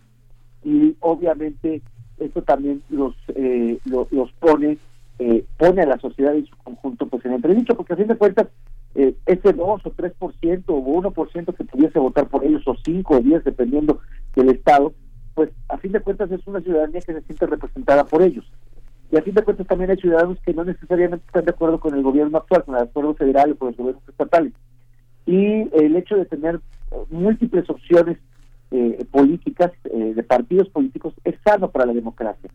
Y obviamente esto también los, eh, los pone eh, pone a la sociedad en su conjunto pues en entredicho, porque a fin de cuentas eh, ese 2 o 3% o 1% que pudiese votar por ellos, o 5 o 10 dependiendo del Estado, pues a fin de cuentas es una ciudadanía que se siente representada por ellos. Y a fin de cuentas también hay ciudadanos que no necesariamente están de acuerdo con el gobierno actual, con el acuerdo federal o con los gobiernos estatales. Y el hecho de tener múltiples opciones eh, políticas, eh, de partidos políticos, es sano para la democracia.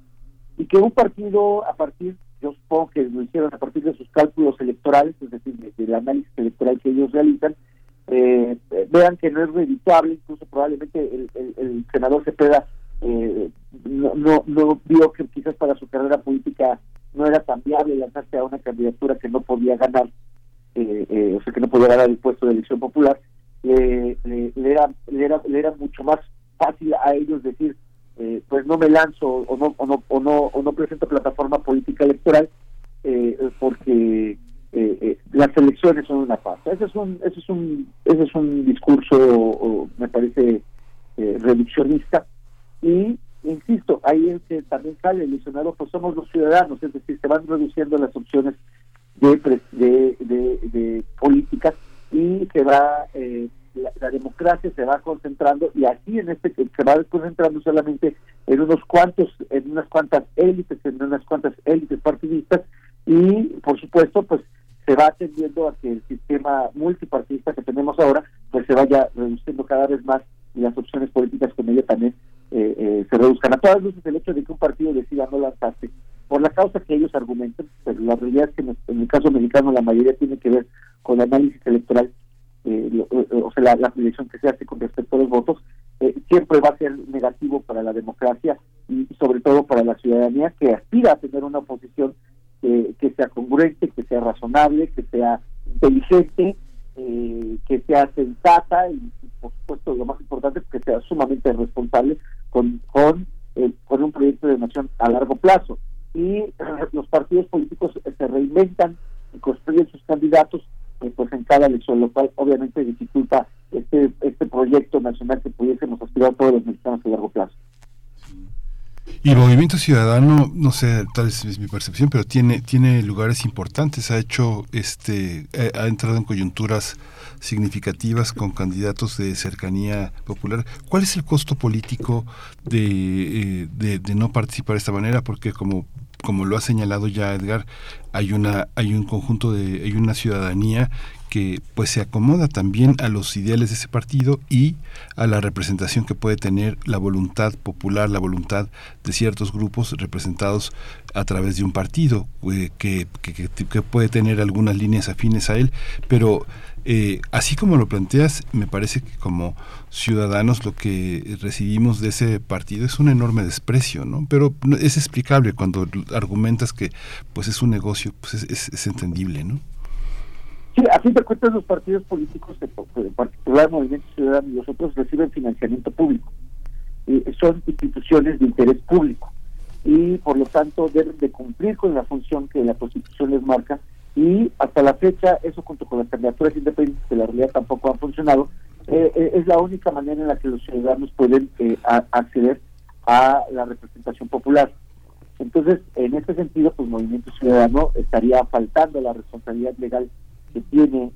Y que un partido, a partir, yo supongo que lo hicieron a partir de sus cálculos electorales, es decir, del análisis electoral que ellos realizan, eh, vean que no es redituable, incluso probablemente el, senador Cepeda eh, no, no, vio que quizás para su carrera política no era tan viable lanzarse a una candidatura que no podía ganar, eh, eh, o sea, que no podía ganar el puesto de elección popular, le, le, le era, le, era, le era mucho más fácil a ellos decir, eh, pues no me lanzo o no, o no, o no, o no presento plataforma política electoral eh, porque eh, eh, las elecciones son una farsa. Ese es un, ese es un, ese es un discurso, me parece, eh, reduccionista. Y, insisto, ahí es que también sale el Senado, pues somos los ciudadanos, es decir, se van reduciendo las opciones de, de, de, de políticas y se va, eh, la, la, democracia se va concentrando y aquí en este se va concentrando solamente en unos cuantos, en unas cuantas élites, en unas cuantas élites partidistas y por supuesto pues se va atendiendo a que el sistema multipartidista que tenemos ahora pues se vaya reduciendo cada vez más y las opciones políticas con ello también eh, eh, se reduzcan. A todas luces el hecho de que un partido decida no lanzarse por la causa que ellos argumentan, pero la realidad es que en el caso mexicano la mayoría tiene que ver con el análisis electoral, eh, lo, o sea, la, la, proyección que se hace con respecto a los votos, eh, siempre va a ser negativo para la democracia y sobre todo para la ciudadanía que aspira a tener una oposición eh, que sea congruente, que sea razonable, que sea inteligente, eh, que sea sensata y, por supuesto lo más importante que sea sumamente responsable con con, eh, con un proyecto de nación a largo plazo. Y los partidos políticos se reinventan y construyen sus candidatos eh, pues en cada elección lo cual obviamente dificulta este este proyecto nacional que pudiésemos aspirar todos los mexicanos a largo plazo y movimiento ciudadano, no sé, tal vez es mi percepción, pero tiene, tiene lugares importantes, ha hecho, este, ha entrado en coyunturas significativas con candidatos de cercanía popular. ¿Cuál es el costo político de, eh, de, de no participar de esta manera? Porque como como lo ha señalado ya Edgar, hay una hay un conjunto de hay una ciudadanía que pues se acomoda también a los ideales de ese partido y a la representación que puede tener la voluntad popular, la voluntad de ciertos grupos representados a través de un partido eh, que, que, que, puede tener algunas líneas afines a él, pero eh, así como lo planteas, me parece que como ciudadanos lo que recibimos de ese partido es un enorme desprecio, ¿no? Pero es explicable cuando argumentas que pues es un negocio, pues es, es, entendible, ¿no? Sí, a fin de cuentas los partidos políticos, en particular el Movimiento Ciudadano y los otros, reciben financiamiento público. Eh, son instituciones de interés público y por lo tanto deben de cumplir con la función que la Constitución les marca y hasta la fecha eso junto con las candidaturas independientes que la realidad tampoco han funcionado eh, eh, es la única manera en la que los ciudadanos pueden eh, acceder a la representación popular. Entonces, en este sentido, pues Movimiento Ciudadano estaría faltando la responsabilidad legal que tiene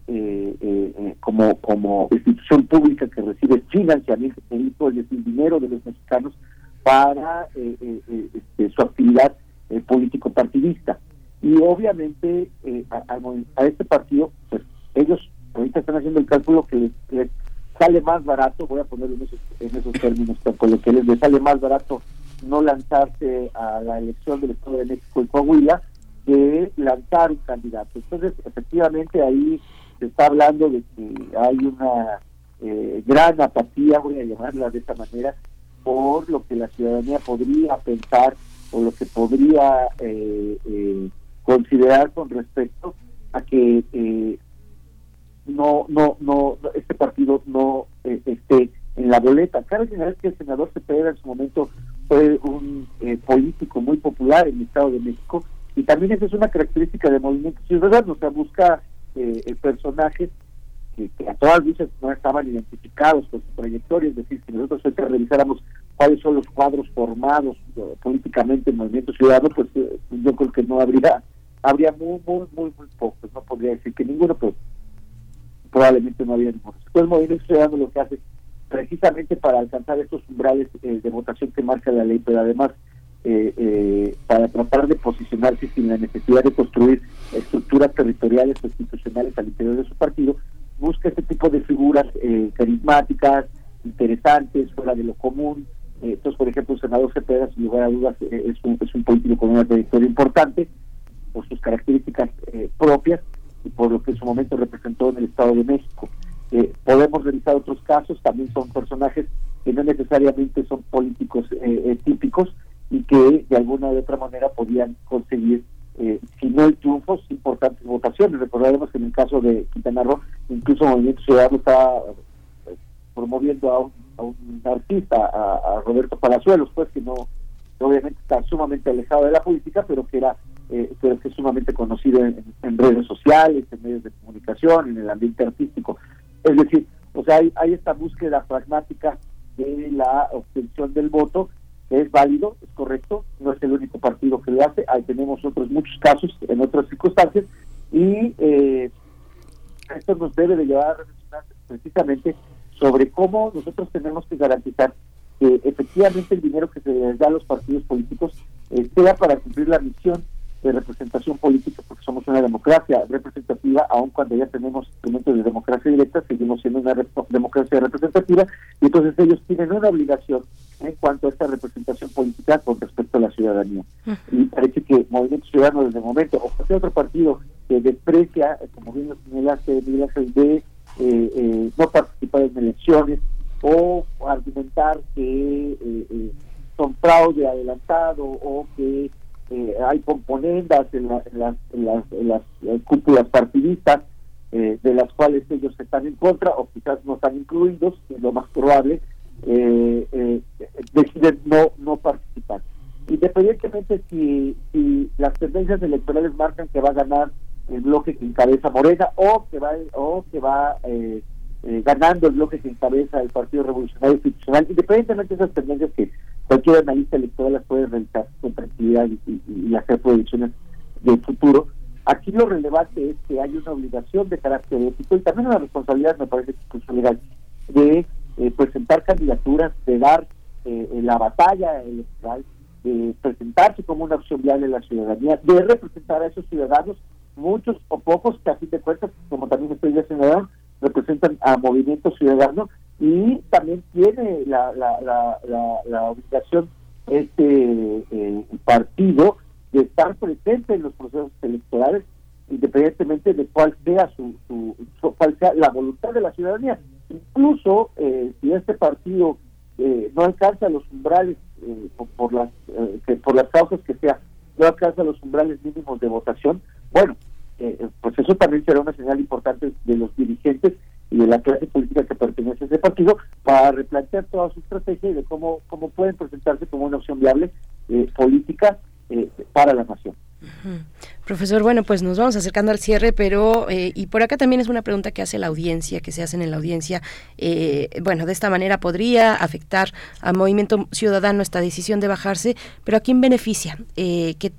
como como institución pública que recibe financiamiento es decir, dinero de los mexicanos para este, su actividad político partidista. Y obviamente a, a, a, este partido, pues ellos ahorita están haciendo el cálculo que les, sale más barato, voy a ponerlo en esos, en esos términos, con lo que les, sale más barato no lanzarse a la elección del Estado de México y Coahuila, de lanzar un candidato. Entonces, efectivamente, ahí se está hablando de que hay una eh, gran apatía, voy a llamarla de esta manera, por lo que la ciudadanía podría pensar o lo que podría eh, eh, considerar con respecto a que eh, no, no, no, este partido no esté en la boleta. Cabe señalar que el senador Cepeda en su momento fue un político muy popular en el Estado de México y también esa es una característica del movimiento ciudadano, o sea, busca eh, personajes que, que, a todas luces no estaban identificados con su trayectoria, es decir, si nosotros ahorita revisáramos cuáles son los cuadros formados eh, políticamente en Movimiento Ciudadano, pues eh, yo creo que no habría, habría muy, muy, muy, muy pocos, no podría decir que ninguno, pero probablemente no habría ninguno. El Movimiento Ciudadano lo que hace precisamente para alcanzar estos umbrales eh, de votación que marca la ley, pero además para tratar de posicionarse sin la necesidad de construir estructuras territoriales o institucionales al interior de su partido, busca este tipo de figuras carismáticas, interesantes, fuera de lo común, eh, entonces, por ejemplo, el senador Cepeda, sin lugar a dudas, eh, es, un, es un político con una trayectoria importante por sus características eh, propias y por lo que en su momento representó en el Estado de México. podemos revisar otros casos, también son personajes que no necesariamente son políticos típicos y que de alguna u otra manera podían conseguir, si no el triunfo, importantes votaciones. Recordaremos que en el caso de Quintana Roo, incluso Movimiento Ciudadano está promoviendo a un a un artista, a, Roberto Palazuelos, pues que no, obviamente está sumamente alejado de la política, pero que era eh, que es sumamente conocido en, redes sociales, en medios de comunicación, en el ambiente artístico. Es decir, o sea, hay, hay esta búsqueda pragmática de la obtención del voto, que es válido, es correcto, no es el único partido que lo hace, ahí tenemos otros muchos casos en otras circunstancias, y eh, esto nos debe de llevar a reflexionar precisamente sobre cómo nosotros tenemos que garantizar que efectivamente el dinero que se les da a los partidos políticos eh, sea para cumplir la misión de representación política, porque somos una democracia representativa, aun cuando ya tenemos instrumentos de democracia directa, seguimos siendo una democracia representativa, y entonces ellos tienen una obligación en cuanto a esta representación política con respecto a la ciudadanía. Y parece que Movimiento Ciudadano desde el momento, o cualquier otro partido que desprecia, como bien lo señalaste, de eh, eh, no participar en elecciones o argumentar que eh, eh, son fraude adelantado o que hay componendas en, las, en, las, cúpulas partidistas de las cuales ellos están en contra o quizás no están incluidos, es lo más probable, deciden no, no participar. Independientemente si, si las tendencias electorales marcan que va a ganar el bloque que encabeza Morena o que va o que va eh, eh, ganando el bloque que encabeza el Partido Revolucionario Institucional, independientemente de esas tendencias que cualquier analista electoral las puede realizar con tranquilidad y, hacer predicciones del futuro. Aquí lo relevante es que hay una obligación de carácter ético y también una responsabilidad, me parece, legal, de eh, presentar candidaturas, de dar la batalla electoral, de presentarse como una opción viable en la ciudadanía, de representar a esos ciudadanos muchos o pocos que a fin de cuentas, como también estoy diciendo, representan a Movimiento Ciudadano y también tiene la, la, la, la, obligación este eh, partido de estar presente en los procesos electorales independientemente de cuál sea su, su, cuál sea la voluntad de la ciudadanía. Incluso eh, si este partido eh, no alcanza los umbrales por las que por las causas que sea no alcanza los umbrales mínimos de votación bueno, eh, pues eso también será una señal importante de los dirigentes y de la clase política que pertenece a ese partido para replantear toda su estrategia y de cómo, cómo pueden presentarse como una opción viable eh, política eh, para la nación. Profesor, bueno, pues nos vamos acercando al cierre, pero eh, y por acá también es una pregunta que hace la audiencia, que se hacen en la audiencia. Eh, bueno, de esta manera podría afectar al movimiento ciudadano esta decisión de bajarse, pero ¿a quién beneficia? Eh, que,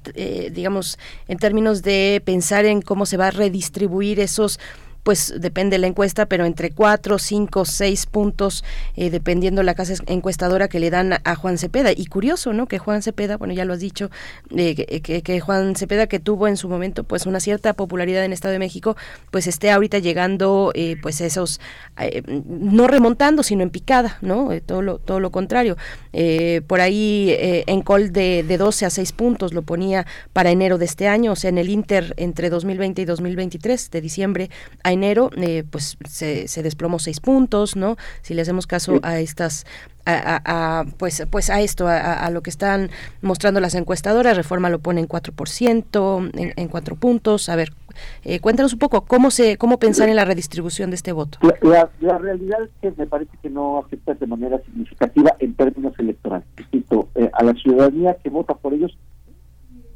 digamos, en términos de pensar en cómo se va a redistribuir esos pues depende la encuesta, pero entre cuatro, cinco, seis puntos, eh, dependiendo la casa encuestadora que le dan a, Juan Cepeda. Y curioso, ¿no? Que Juan Cepeda, bueno, ya lo has dicho, eh, que, que, Juan Cepeda, que tuvo en su momento pues una cierta popularidad en Estado de México, pues esté ahorita llegando, eh, pues esos, no remontando, sino en picada, ¿no? todo, lo, todo lo contrario. por ahí en call de, de 12 a 6 puntos lo ponía para enero de este año, o sea, en el Inter entre 2020 y 2023, de diciembre a enero, eh, pues se, se, desplomó seis puntos, ¿no? Si le hacemos caso a estas a, pues pues a esto a, lo que están mostrando las encuestadoras Reforma lo pone en 4% en, en cuatro puntos. A ver eh, cuéntanos un poco cómo se cómo pensar en la redistribución de este voto. La, la, realidad es que me parece que no afecta de manera significativa en términos electorales. Insisto, eh, a la ciudadanía que vota por ellos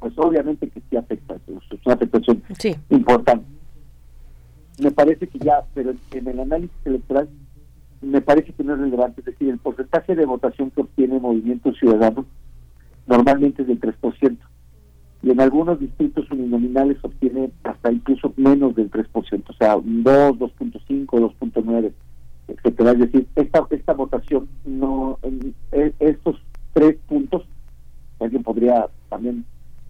pues obviamente que sí afecta es una afectación importante me parece que ya, pero en el análisis electoral me parece que no es relevante. Es decir, el porcentaje de votación que obtiene Movimiento Ciudadano normalmente es del 3%. Y en algunos distritos uninominales obtiene hasta incluso menos del 3%, o sea, 2, 2.5, 2.9, etcétera. Es decir, esta, esta votación, no eh, estos tres puntos, alguien podría también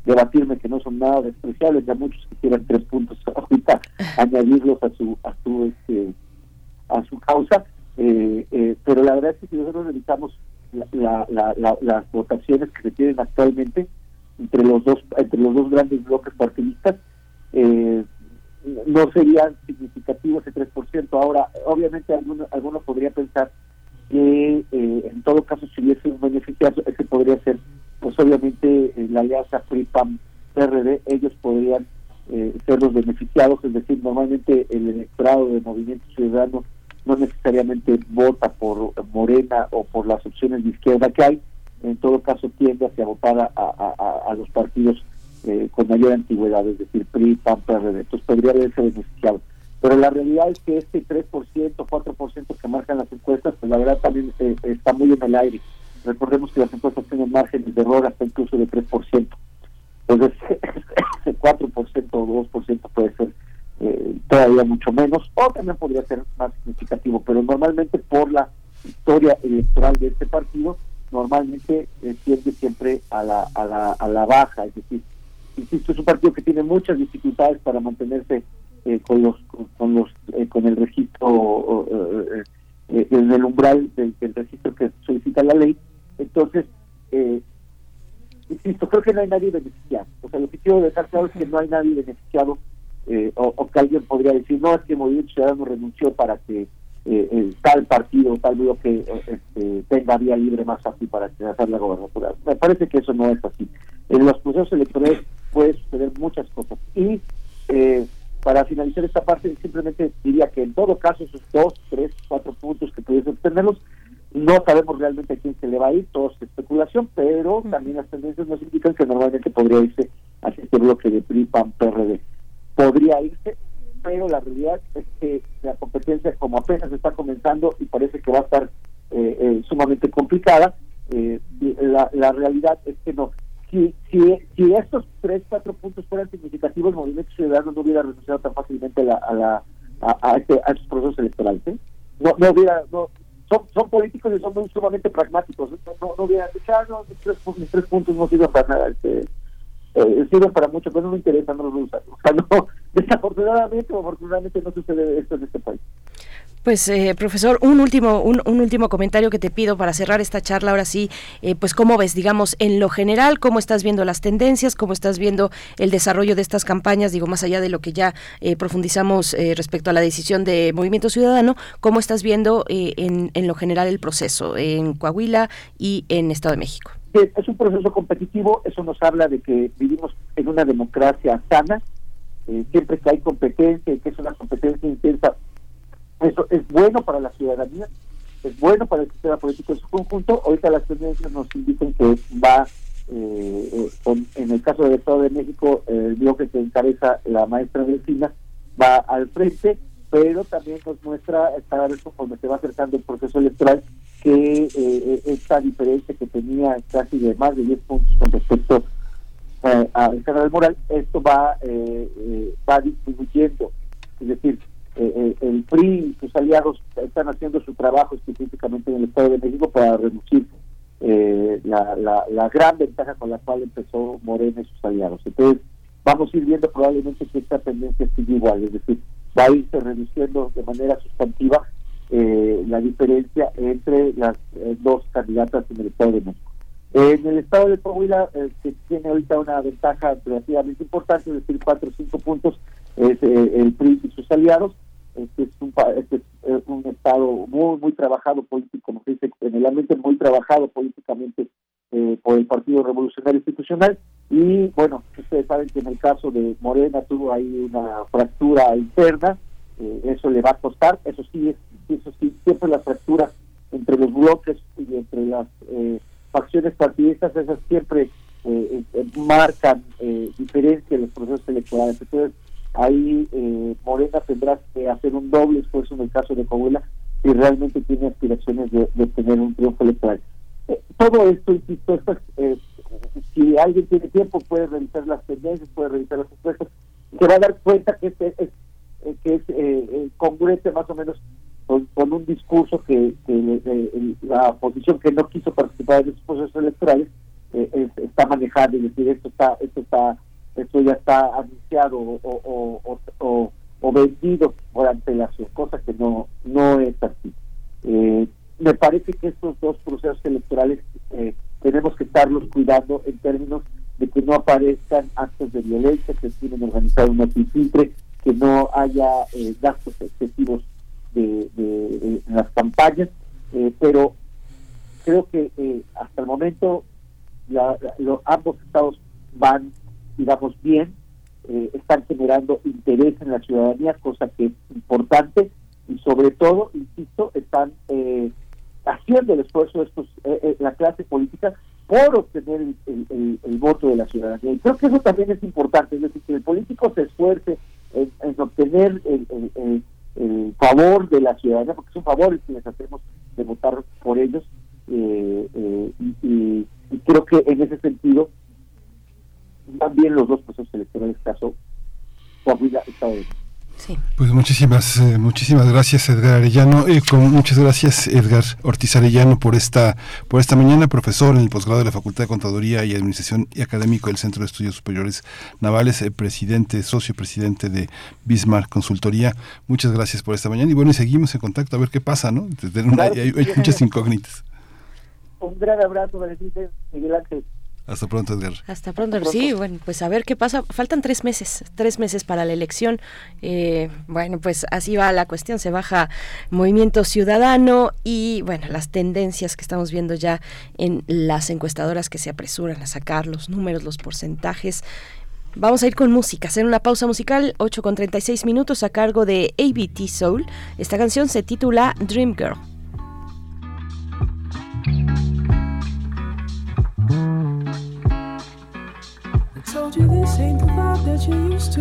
debatirme que no son nada despreciables, ya muchos quisieran tres puntos ahorita añadirlos a su a su este, a su causa, eh, eh, pero la verdad es que si nosotros revisamos la, la, la, las votaciones que se tienen actualmente entre los dos entre los dos grandes bloques partidistas eh, no serían significativos ese 3%. Ahora, obviamente alguno, alguno podría pensar que eh, en todo caso si hubiese un beneficiario, ese podría ser pues obviamente la alianza PRI-PAM-PRD, ellos podrían ser los beneficiados, es decir, normalmente el electorado de Movimiento Ciudadano no necesariamente vota por Morena o por las opciones de izquierda que hay, en todo caso tiende hacia votar a, los partidos eh, con mayor antigüedad, es decir, PRI, PAN, PRD, entonces podría haberse beneficiado. Pero la realidad es que este 3%, 4% que marcan las encuestas, pues la verdad también eh, está muy en el aire. Recordemos que las encuestas tienen márgenes de error hasta incluso de 3%. Entonces, ese 4% o 2% puede ser eh, todavía mucho menos, o también podría ser más significativo, pero normalmente por la historia electoral de este partido, normalmente eh, tiende siempre a la, a, la, a la baja, es decir, insisto, es un partido que tiene muchas dificultades para mantenerse eh, con los con, los con el registro en el umbral del, registro que solicita la ley entonces insisto creo que no hay nadie beneficiado o sea lo que quiero dejar claro es que no hay nadie beneficiado eh, o, que alguien podría decir, no, es que Movimiento Ciudadano renunció para que eh, tal partido, tal bloque este, tenga vía libre más fácil para hacer la gobernatura. Me parece que eso no es así. En los procesos electorales puede suceder muchas cosas. Y eh, para finalizar esta parte, simplemente diría que en todo caso esos dos, tres, cuatro puntos que pudiesen obtenerlos, no sabemos realmente a quién se le va a ir, todo es especulación, pero también las tendencias nos indican que normalmente podría irse hacia este bloque de PRI, PAN, PRD podría irse, pero la realidad es que la competencia como apenas está comenzando y parece que va a estar eh, eh, sumamente complicada, eh, la, la realidad es que no. Si, si, si estos tres, cuatro puntos fueran significativos, el Movimiento Ciudadano no hubiera renunciado tan fácilmente a, la, a, la, a, este, a estos procesos electorales. No, no hubiera, no, son, son políticos y son sumamente pragmáticos. No, no, hubieran dicho, ah, no, mis tres, mis tres puntos no sirven para nada. Este, eh, sirve para mucho, pero no me interesa, no los usan. O sea, no, desafortunadamente o afortunadamente no sucede esto en este país. Pues eh, profesor, un último un, un, último comentario que te pido para cerrar esta charla. Ahora sí, eh, pues cómo ves, digamos, en lo general, cómo estás viendo las tendencias, cómo estás viendo el desarrollo de estas campañas, digo, más allá de lo que ya eh, profundizamos eh, respecto a la decisión de Movimiento Ciudadano, cómo estás viendo eh, en, en lo general el proceso en Coahuila y en Estado de México. Es un proceso competitivo, eso nos habla de que vivimos en una democracia sana, eh, siempre que hay competencia que es una competencia intensa, eso es bueno para la ciudadanía, es bueno para el sistema político en su conjunto. Ahorita las tendencias nos indican que va, eh, eh, en el caso del Estado de México, el bloque que encabeza la maestra Delfina va al frente, pero también nos muestra cada vez conforme se va acercando el proceso electoral que eh, esta diferencia que tenía casi de más de 10 puntos con respecto eh, al general Moral, esto va eh, eh, va disminuyendo. Es decir, el PRI y sus aliados están haciendo su trabajo específicamente en el Estado de México para reducir la, la, gran ventaja con la cual empezó Morena y sus aliados. Entonces, vamos a ir viendo probablemente que esta tendencia sigue igual, es decir, va a irse reduciendo de manera sustantiva eh, la diferencia entre las eh, dos candidatas en el Estado de México. En el Estado de Coahuila, eh, que tiene ahorita una ventaja relativamente importante, es decir, cuatro o cinco puntos, es el PRI y sus aliados. Este es un, este es un Estado muy, muy trabajado político, en el ambiente, muy trabajado políticamente por el Partido Revolucionario Institucional. Y bueno, ustedes saben que en el caso de Morena tuvo ahí una fractura interna, eso le va a costar, eso sí es eso sí, siempre las fracturas entre los bloques y entre las eh, facciones partidistas, esas siempre eh, eh, marcan diferencia en los procesos electorales. Entonces, ahí Morena tendrá que hacer un doble esfuerzo en el caso de Coahuila si realmente tiene aspiraciones de, tener un triunfo electoral. Eh, todo esto, insisto, estas, eh, si alguien tiene tiempo puede revisar las tendencias, puede revisar las encuestas, se va a dar cuenta que este es, eh, que es eh, congruente más o menos con, un discurso que, que eh, la oposición que no quiso participar en esos procesos electorales eh, es- está manejando y decir esto está esto está esto ya está anunciado o, o, vendido por antelación, cosa que no no es así. Eh, me parece que estos dos procesos electorales eh, tenemos que estarlos cuidando en términos de que no aparezcan actos de violencia, que crimen organizado no se infiltre, que no haya eh, gastos excesivos de, de- en las campañas, eh, pero creo que hasta el momento la- la- lo- ambos estados van, digamos, bien, eh, están generando interés en la ciudadanía, cosa que es importante, y sobre todo, insisto, están eh, haciendo el esfuerzo estos, eh, eh, la clase política por obtener el, el- el- el voto de la ciudadanía. Y creo que eso también es importante, es decir, que el político se esfuerce en, en obtener el, favor de la ciudadanía, porque es un favor el que les hacemos de votar por ellos, eh, eh, y, y- y creo que en ese sentido van bien los dos procesos electorales, caso Coahuila, Estado de México. Pues muchísimas, eh, muchísimas gracias Edgar Arellano, eh, con, muchas gracias Edgar Ortiz Arellano por esta, por esta mañana, profesor en el posgrado de la Facultad de Contaduría y Administración y académico del Centro de Estudios Superiores Navales, eh, presidente, socio presidente de Bismarck Consultoría. Muchas gracias por esta mañana y bueno, y seguimos en contacto a ver qué pasa, ¿no? Una- hay, hay sí. muchas incógnitas. Un gran abrazo, Berenice, Miguel Ángel. Hasta pronto, Edgar. Hasta pronto. Sí, bueno, pues a ver qué pasa. Faltan tres meses, tres meses para la elección. Eh, bueno, pues así va la cuestión. Se baja Movimiento Ciudadano y, bueno, las tendencias que estamos viendo ya en las encuestadoras que se apresuran a sacar los números, los porcentajes. Vamos a ir con música, hacer una pausa musical, 8 con 36 minutos a cargo de ABT Soul. Esta canción se titula Dream Girl. Told you this ain't the vibe that you used to.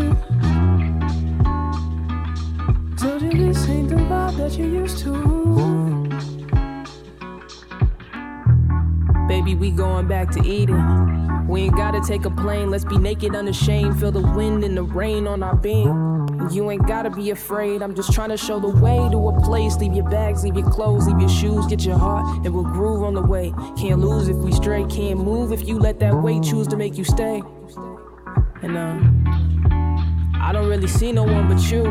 Told you this ain't the vibe that you used to. Baby, we going back to Eden. We ain't gotta take a plane, let's be naked unashamed. Feel the wind and the rain on our being. You ain't gotta be afraid, I'm just trying to show the way to a place. Leave your bags, leave your clothes, leave your shoes, get your heart, and we'll groove on the way. Can't lose if we stray, can't move if you let that weight choose to make you stay. And um, I don't really see no one but you.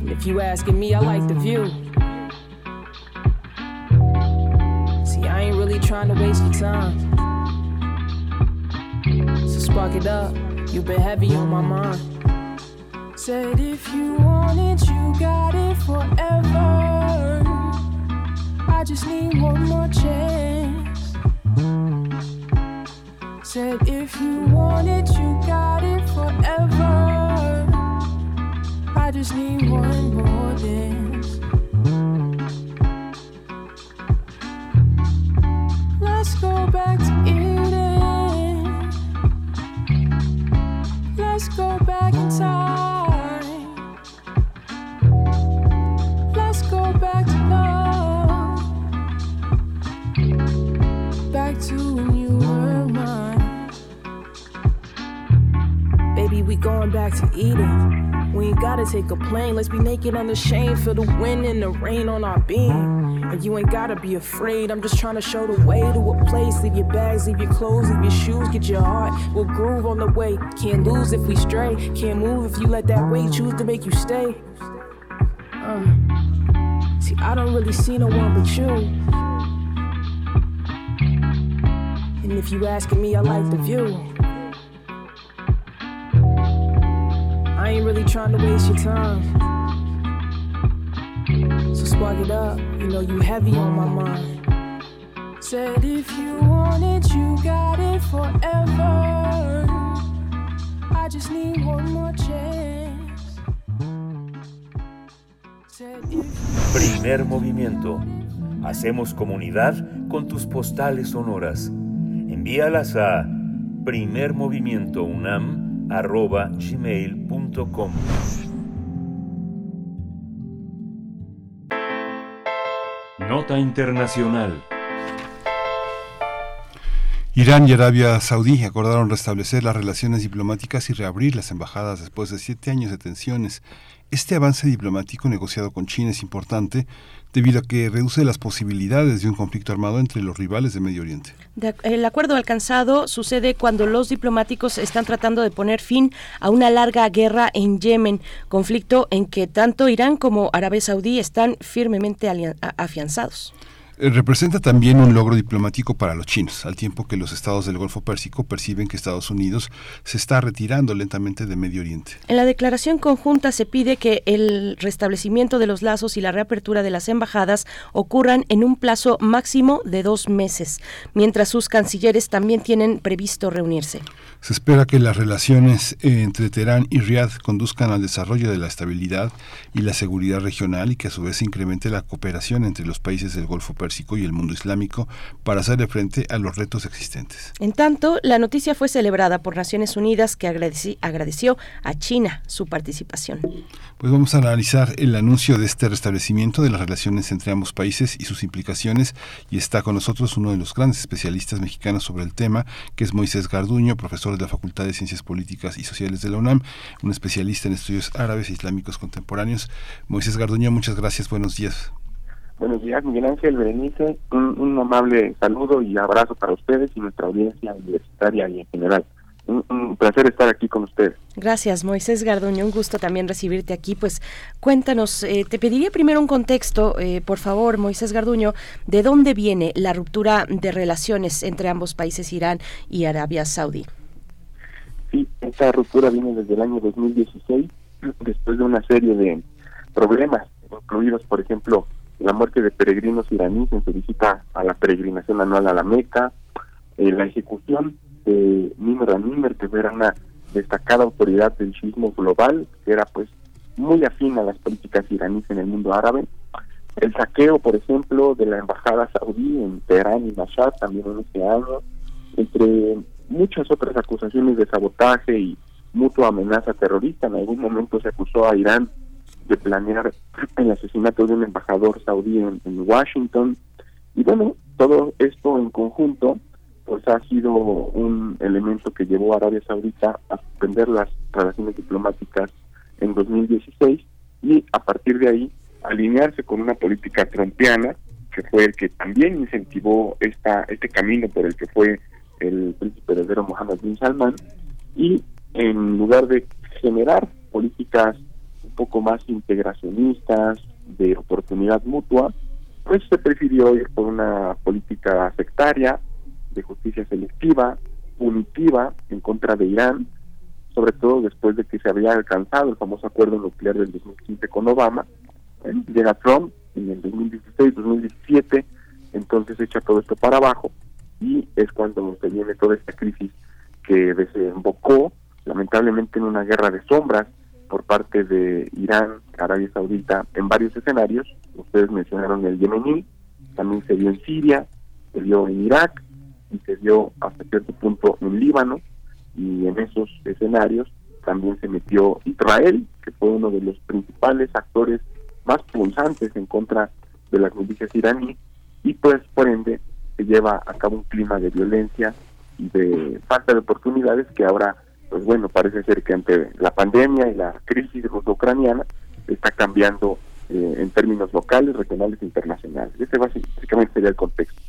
And if you asking me, I like the view. See, I ain't really trying to waste your time. So spark it up, you've been heavy on my mind. Said if you want it, you got it forever. I just need one more chance. Said if you want it, you got it forever. I just need one more dance. Let's go back to Eden. Let's go back in time. We going back to Eden. We ain't gotta take a plane. Let's be naked unashamed. Feel the wind and the rain on our being. And you ain't gotta be afraid. I'm just trying to show the way to a place. Leave your bags, leave your clothes, leave your shoes, get your heart. We'll groove on the way. Can't lose if we stray. Can't move if you let that weight choose to make you stay. Uh. See, I don't really see no one but you. And if you asking me, I like the view. Ain't really trying to waste your time. So spark it up, you know you heavy on my mind. Said if you want it, you got it forever. I just need one more chance. Primer movimiento. Hacemos comunidad con tus postales sonoras. Envíalas a gmail.com Nota Internacional Irán y Arabia Saudí acordaron restablecer las relaciones diplomáticas y reabrir las embajadas después de siete años de tensiones. Este avance diplomático negociado con China es importante debido a que reduce las posibilidades de un conflicto armado entre los rivales de Medio Oriente. el acuerdo alcanzado sucede cuando los diplomáticos están tratando de poner fin a una larga guerra en Yemen, conflicto en que tanto Irán como Arabia Saudí están firmemente afianzados. Representa también un logro diplomático para los chinos, al tiempo que los estados del Golfo Pérsico perciben que Estados Unidos se está retirando lentamente de Medio Oriente. En la declaración conjunta se pide que el restablecimiento de los lazos y la reapertura de las embajadas ocurran en un plazo máximo de dos meses, mientras sus cancilleres también tienen previsto reunirse. Se espera que las relaciones entre Teherán y Riad conduzcan al desarrollo de la estabilidad y la seguridad regional y que a su vez incremente la cooperación entre los países del Golfo Pérsico y el mundo islámico para hacerle frente a los retos existentes. En tanto, la noticia fue celebrada por Naciones Unidas que agradeció a China su participación. Pues vamos a analizar el anuncio de este restablecimiento de las relaciones entre ambos países y sus implicaciones y está con nosotros uno de los grandes especialistas mexicanos sobre el tema, que es Moisés Garduño, profesor de la Facultad de Ciencias Políticas y Sociales de la UNAM, un especialista en estudios árabes e islámicos contemporáneos. Moisés Garduño, muchas gracias, buenos días. Buenos días, Miguel Ángel Berenice. Un, amable saludo y abrazo para ustedes y nuestra audiencia universitaria y en general. Un, placer estar aquí con ustedes. Gracias, Moisés Garduño. Un gusto también recibirte aquí. Pues cuéntanos, eh, te pediría primero un contexto, eh, por favor, Moisés Garduño, ¿de dónde viene la ruptura de relaciones entre ambos países, Irán y Arabia Saudí? Sí, esta ruptura viene desde el año 2016, después de una serie de problemas, incluidos, por ejemplo, la muerte de peregrinos iraníes en su visita a la peregrinación anual a la Meca, eh, la ejecución de Nimr al-Nimr, que era una destacada autoridad del sismo global, que era pues muy afín a las políticas iraníes en el mundo árabe, el saqueo, por ejemplo, de la embajada saudí en Teherán y Mashhad también en ese año, entre muchas otras acusaciones de sabotaje y mutua amenaza terrorista. En algún momento se acusó a Irán de planear el asesinato de un embajador saudí en, Washington. Y bueno, todo esto en conjunto pues ha sido un elemento que llevó a Arabia Saudita a suspender las relaciones diplomáticas en 2016 y a partir de ahí alinearse con una política trumpiana que fue el que también incentivó esta este camino por el que fue el príncipe heredero Mohammed bin Salman y en lugar de generar políticas poco más integracionistas, de oportunidad mutua, pues se prefirió ir por una política sectaria, de justicia selectiva, punitiva en contra de Irán, sobre todo después de que se había alcanzado el famoso acuerdo nuclear del 2015 con Obama. Llega Trump en el 2016-2017, entonces echa todo esto para abajo y es cuando se viene toda esta crisis que desembocó lamentablemente en una guerra de sombras por parte de Irán, Arabia Saudita, en varios escenarios. Ustedes mencionaron el yemení, también se dio en Siria, se dio en Irak y se dio hasta cierto punto en Líbano. Y en esos escenarios también se metió Israel, que fue uno de los principales actores más pulsantes en contra de las milicias iraníes. Y pues, por ende, se lleva a cabo un clima de violencia y de falta de oportunidades que ahora pues bueno, parece ser que ante la pandemia y la crisis ruso-ucraniana está cambiando eh, en términos locales, regionales e internacionales. Ese básicamente sería el contexto.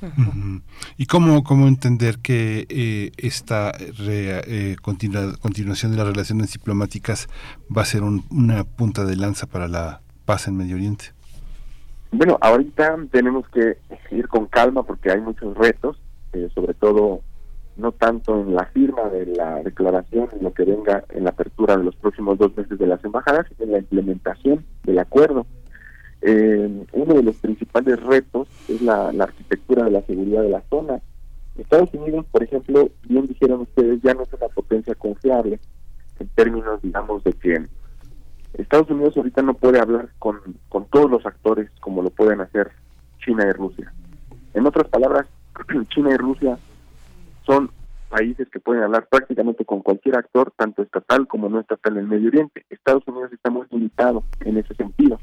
¿Y cómo, cómo entender que eh, esta eh, continuación de las relaciones diplomáticas va a ser una punta de lanza para la paz en Medio Oriente? Bueno, ahorita tenemos que ir con calma porque hay muchos retos, sobre todo no tanto en la firma de la declaración, en lo que venga en la apertura de los próximos dos meses de las embajadas, sino en la implementación del acuerdo. Eh, uno de los principales retos es la, arquitectura de la seguridad de la zona. Estados Unidos, por ejemplo, bien dijeron ustedes, ya no es una potencia confiable en términos, digamos, de que Estados Unidos ahorita no puede hablar con, con todos los actores como lo pueden hacer China y Rusia. En otras palabras, China y Rusia son países que pueden hablar prácticamente con cualquier actor, tanto estatal como no estatal en el Medio Oriente. Estados Unidos está muy limitado en ese sentido.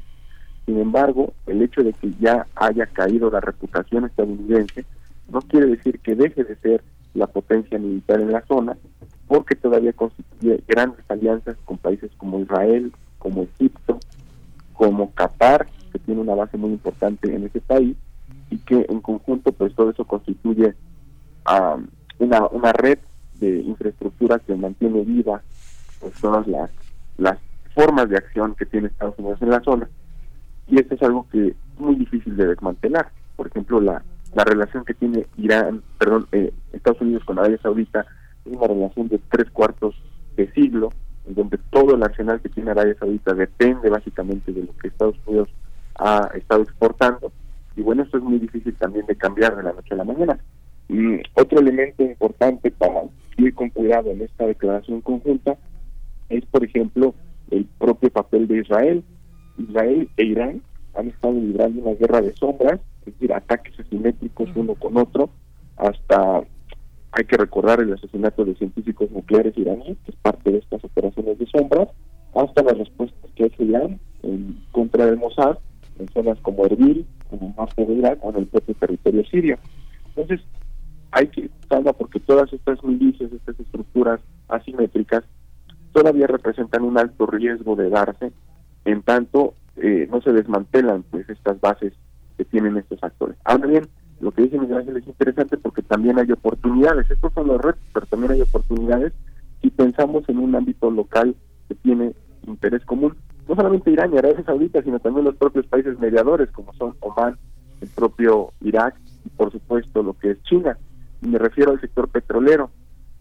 Sin embargo, el hecho de que ya haya caído la reputación estadounidense no quiere decir que deje de ser la potencia militar en la zona, porque todavía constituye grandes alianzas con países como Israel, como Egipto, como Qatar, que tiene una base muy importante en ese país, y que en conjunto pues todo eso constituye um, una, una red de infraestructura que mantiene viva pues todas las, las formas de acción que tiene Estados Unidos en la zona. Y esto es algo que es muy difícil de desmantelar. Por ejemplo, la, la relación que tiene Irán, perdón, eh, Estados Unidos con Arabia Saudita es una relación de tres cuartos de siglo, en donde todo el arsenal que tiene Arabia Saudita depende básicamente de lo que Estados Unidos ha estado exportando. Y bueno, esto es muy difícil también de cambiar de la noche a la mañana. Y otro elemento importante para ir con cuidado en esta declaración conjunta es, por ejemplo, el propio papel de Israel. Israel e Irán han estado librando una guerra de sombras, es decir, ataques asimétricos uno con otro, hasta hay que recordar el asesinato de científicos nucleares iraníes, que es parte de estas operaciones de sombras, hasta las respuestas que hace Irán en contra del Mossad en zonas como Erbil, como norte de Irak o en el propio territorio sirio. Entonces, hay que estar porque todas estas milicias, estas estructuras asimétricas, todavía representan un alto riesgo de darse, en tanto eh, no se desmantelan pues estas bases que tienen estos actores. Ahora bien, lo que dice Miguel Ángel es interesante porque también hay oportunidades. Estos son los retos, pero también hay oportunidades si pensamos en un ámbito local que tiene interés común. No solamente Irán y Arabia Saudita, sino también los propios países mediadores, como son Oman, el propio Irak y por supuesto lo que es China. Me refiero al sector petrolero.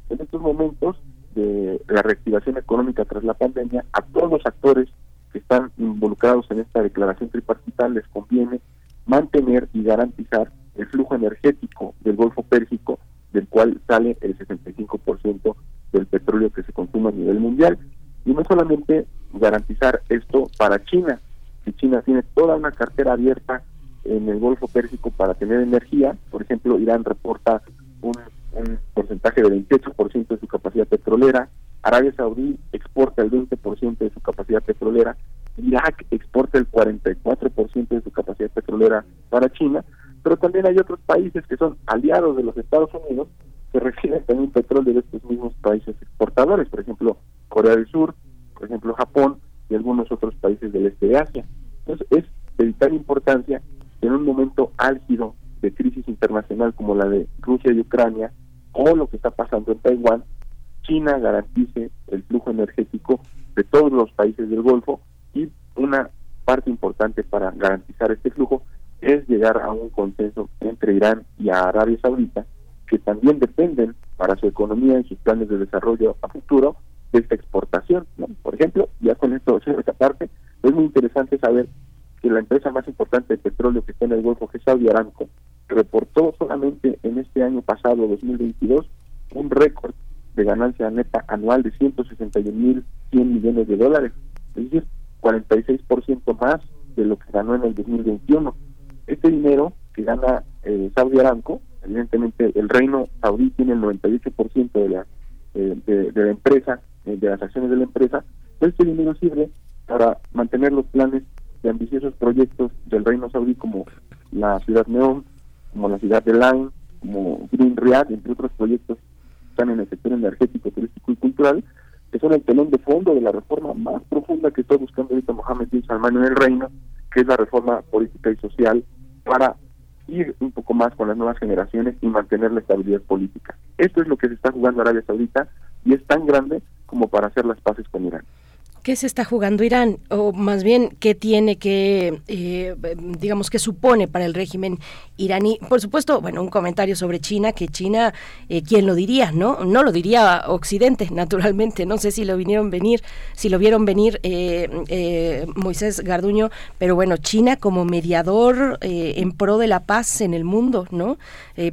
En estos momentos de la reactivación económica tras la pandemia, a todos los actores que están involucrados en esta declaración tripartita les conviene mantener y garantizar el flujo energético del Golfo Pérsico, del cual sale el 65% del petróleo que se consume a nivel mundial. Y no solamente garantizar esto para China, que China tiene toda una cartera abierta en el Golfo Pérsico para tener energía, por ejemplo, Irán reporta un, un porcentaje del 28% de su capacidad petrolera, Arabia Saudí exporta el 20% de su capacidad petrolera, Irak exporta el 44% de su capacidad petrolera para China, pero también hay otros países que son aliados de los Estados Unidos que reciben también petróleo de estos mismos países exportadores, por ejemplo, Corea del Sur, por ejemplo, Japón y algunos otros países del este de Asia. Entonces, es de vital importancia en un momento álgido de crisis internacional como la de Rusia y Ucrania, o lo que está pasando en Taiwán, China garantice el flujo energético de todos los países del Golfo y una parte importante para garantizar este flujo es llegar a un consenso entre Irán y Arabia Saudita, que también dependen para su economía y sus planes de desarrollo a futuro de esta exportación. Por ejemplo, ya con esto se esta parte, es muy interesante saber que la empresa más importante de petróleo que está en el Golfo, que es Saudi Aramco, reportó solamente en este año pasado, 2022, un récord de ganancia neta anual de 161.100 millones de dólares, es decir, 46% más de lo que ganó en el 2021. Este dinero que gana eh, Saudi Aramco, evidentemente el reino saudí tiene el 98% de la, eh, de, la empresa, eh, de las acciones de la empresa, este dinero sirve para mantener los planes de ambiciosos proyectos del reino saudí como la ciudad Neón, como la ciudad de Line, como Green Riyadh, entre otros proyectos que están en el sector energético, turístico y cultural, que son el telón de fondo de la reforma más profunda que está buscando ahorita Mohamed bin Salman en el reino, que es la reforma política y social para ir un poco más con las nuevas generaciones y mantener la estabilidad política. Esto es lo que se está jugando Arabia Saudita y es tan grande como para hacer las paces con Irán. ¿Qué se está jugando Irán? O más bien, ¿qué tiene que, eh, digamos, que supone para el régimen iraní? Por supuesto, bueno, un comentario sobre China, que China, eh, ¿quién lo diría? ¿No? No lo diría Occidente, naturalmente. No sé si lo vinieron venir, si lo vieron venir eh, Moisés Garduño, pero bueno, China como mediador en pro de la paz en el mundo, ¿no?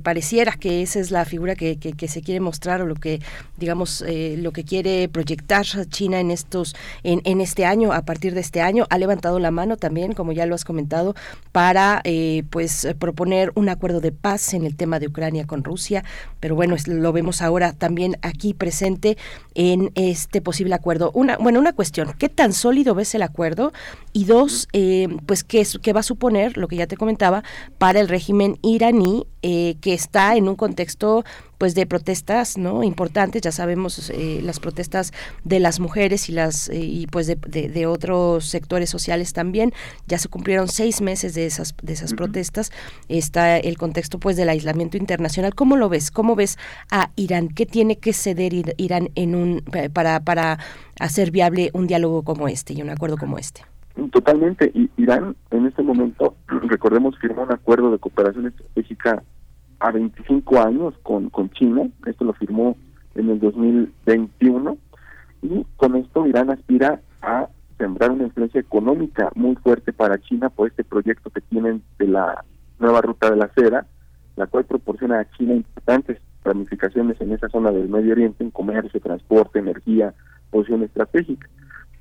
pareciera que esa es la figura que, que, se quiere mostrar o lo que, digamos, lo que quiere proyectar China en estos en, este año, a partir de este año, ha levantado la mano también, como ya lo has comentado, para eh, pues proponer un acuerdo de paz en el tema de Ucrania con Rusia. Pero bueno, lo vemos ahora también aquí presente en este posible acuerdo. Una, bueno, una cuestión, ¿qué tan sólido ves el acuerdo? Y dos, eh, pues qué, es, qué va a suponer, lo que ya te comentaba, para el régimen iraní eh, que está en un contexto pues de protestas no importantes ya sabemos eh, las protestas de las mujeres y las eh, y pues de, de, otros sectores sociales también. Ya se cumplieron seis meses de esas de esas protestas. Está el contexto pues del aislamiento internacional. Cómo lo ves cómo ves a Irán qué tiene que ceder Irán en un para para hacer viable un diálogo como este y un acuerdo como este Totalmente. Y Irán en este momento, recordemos, firmó un acuerdo de cooperación estratégica a 25 años con, con China, esto lo firmó en el 2021, y con esto Irán aspira a sembrar una influencia económica muy fuerte para China por este proyecto que tienen de la nueva ruta de la seda, la cual proporciona a China importantes ramificaciones en esa zona del Medio Oriente, en comercio, transporte, energía, posición estratégica.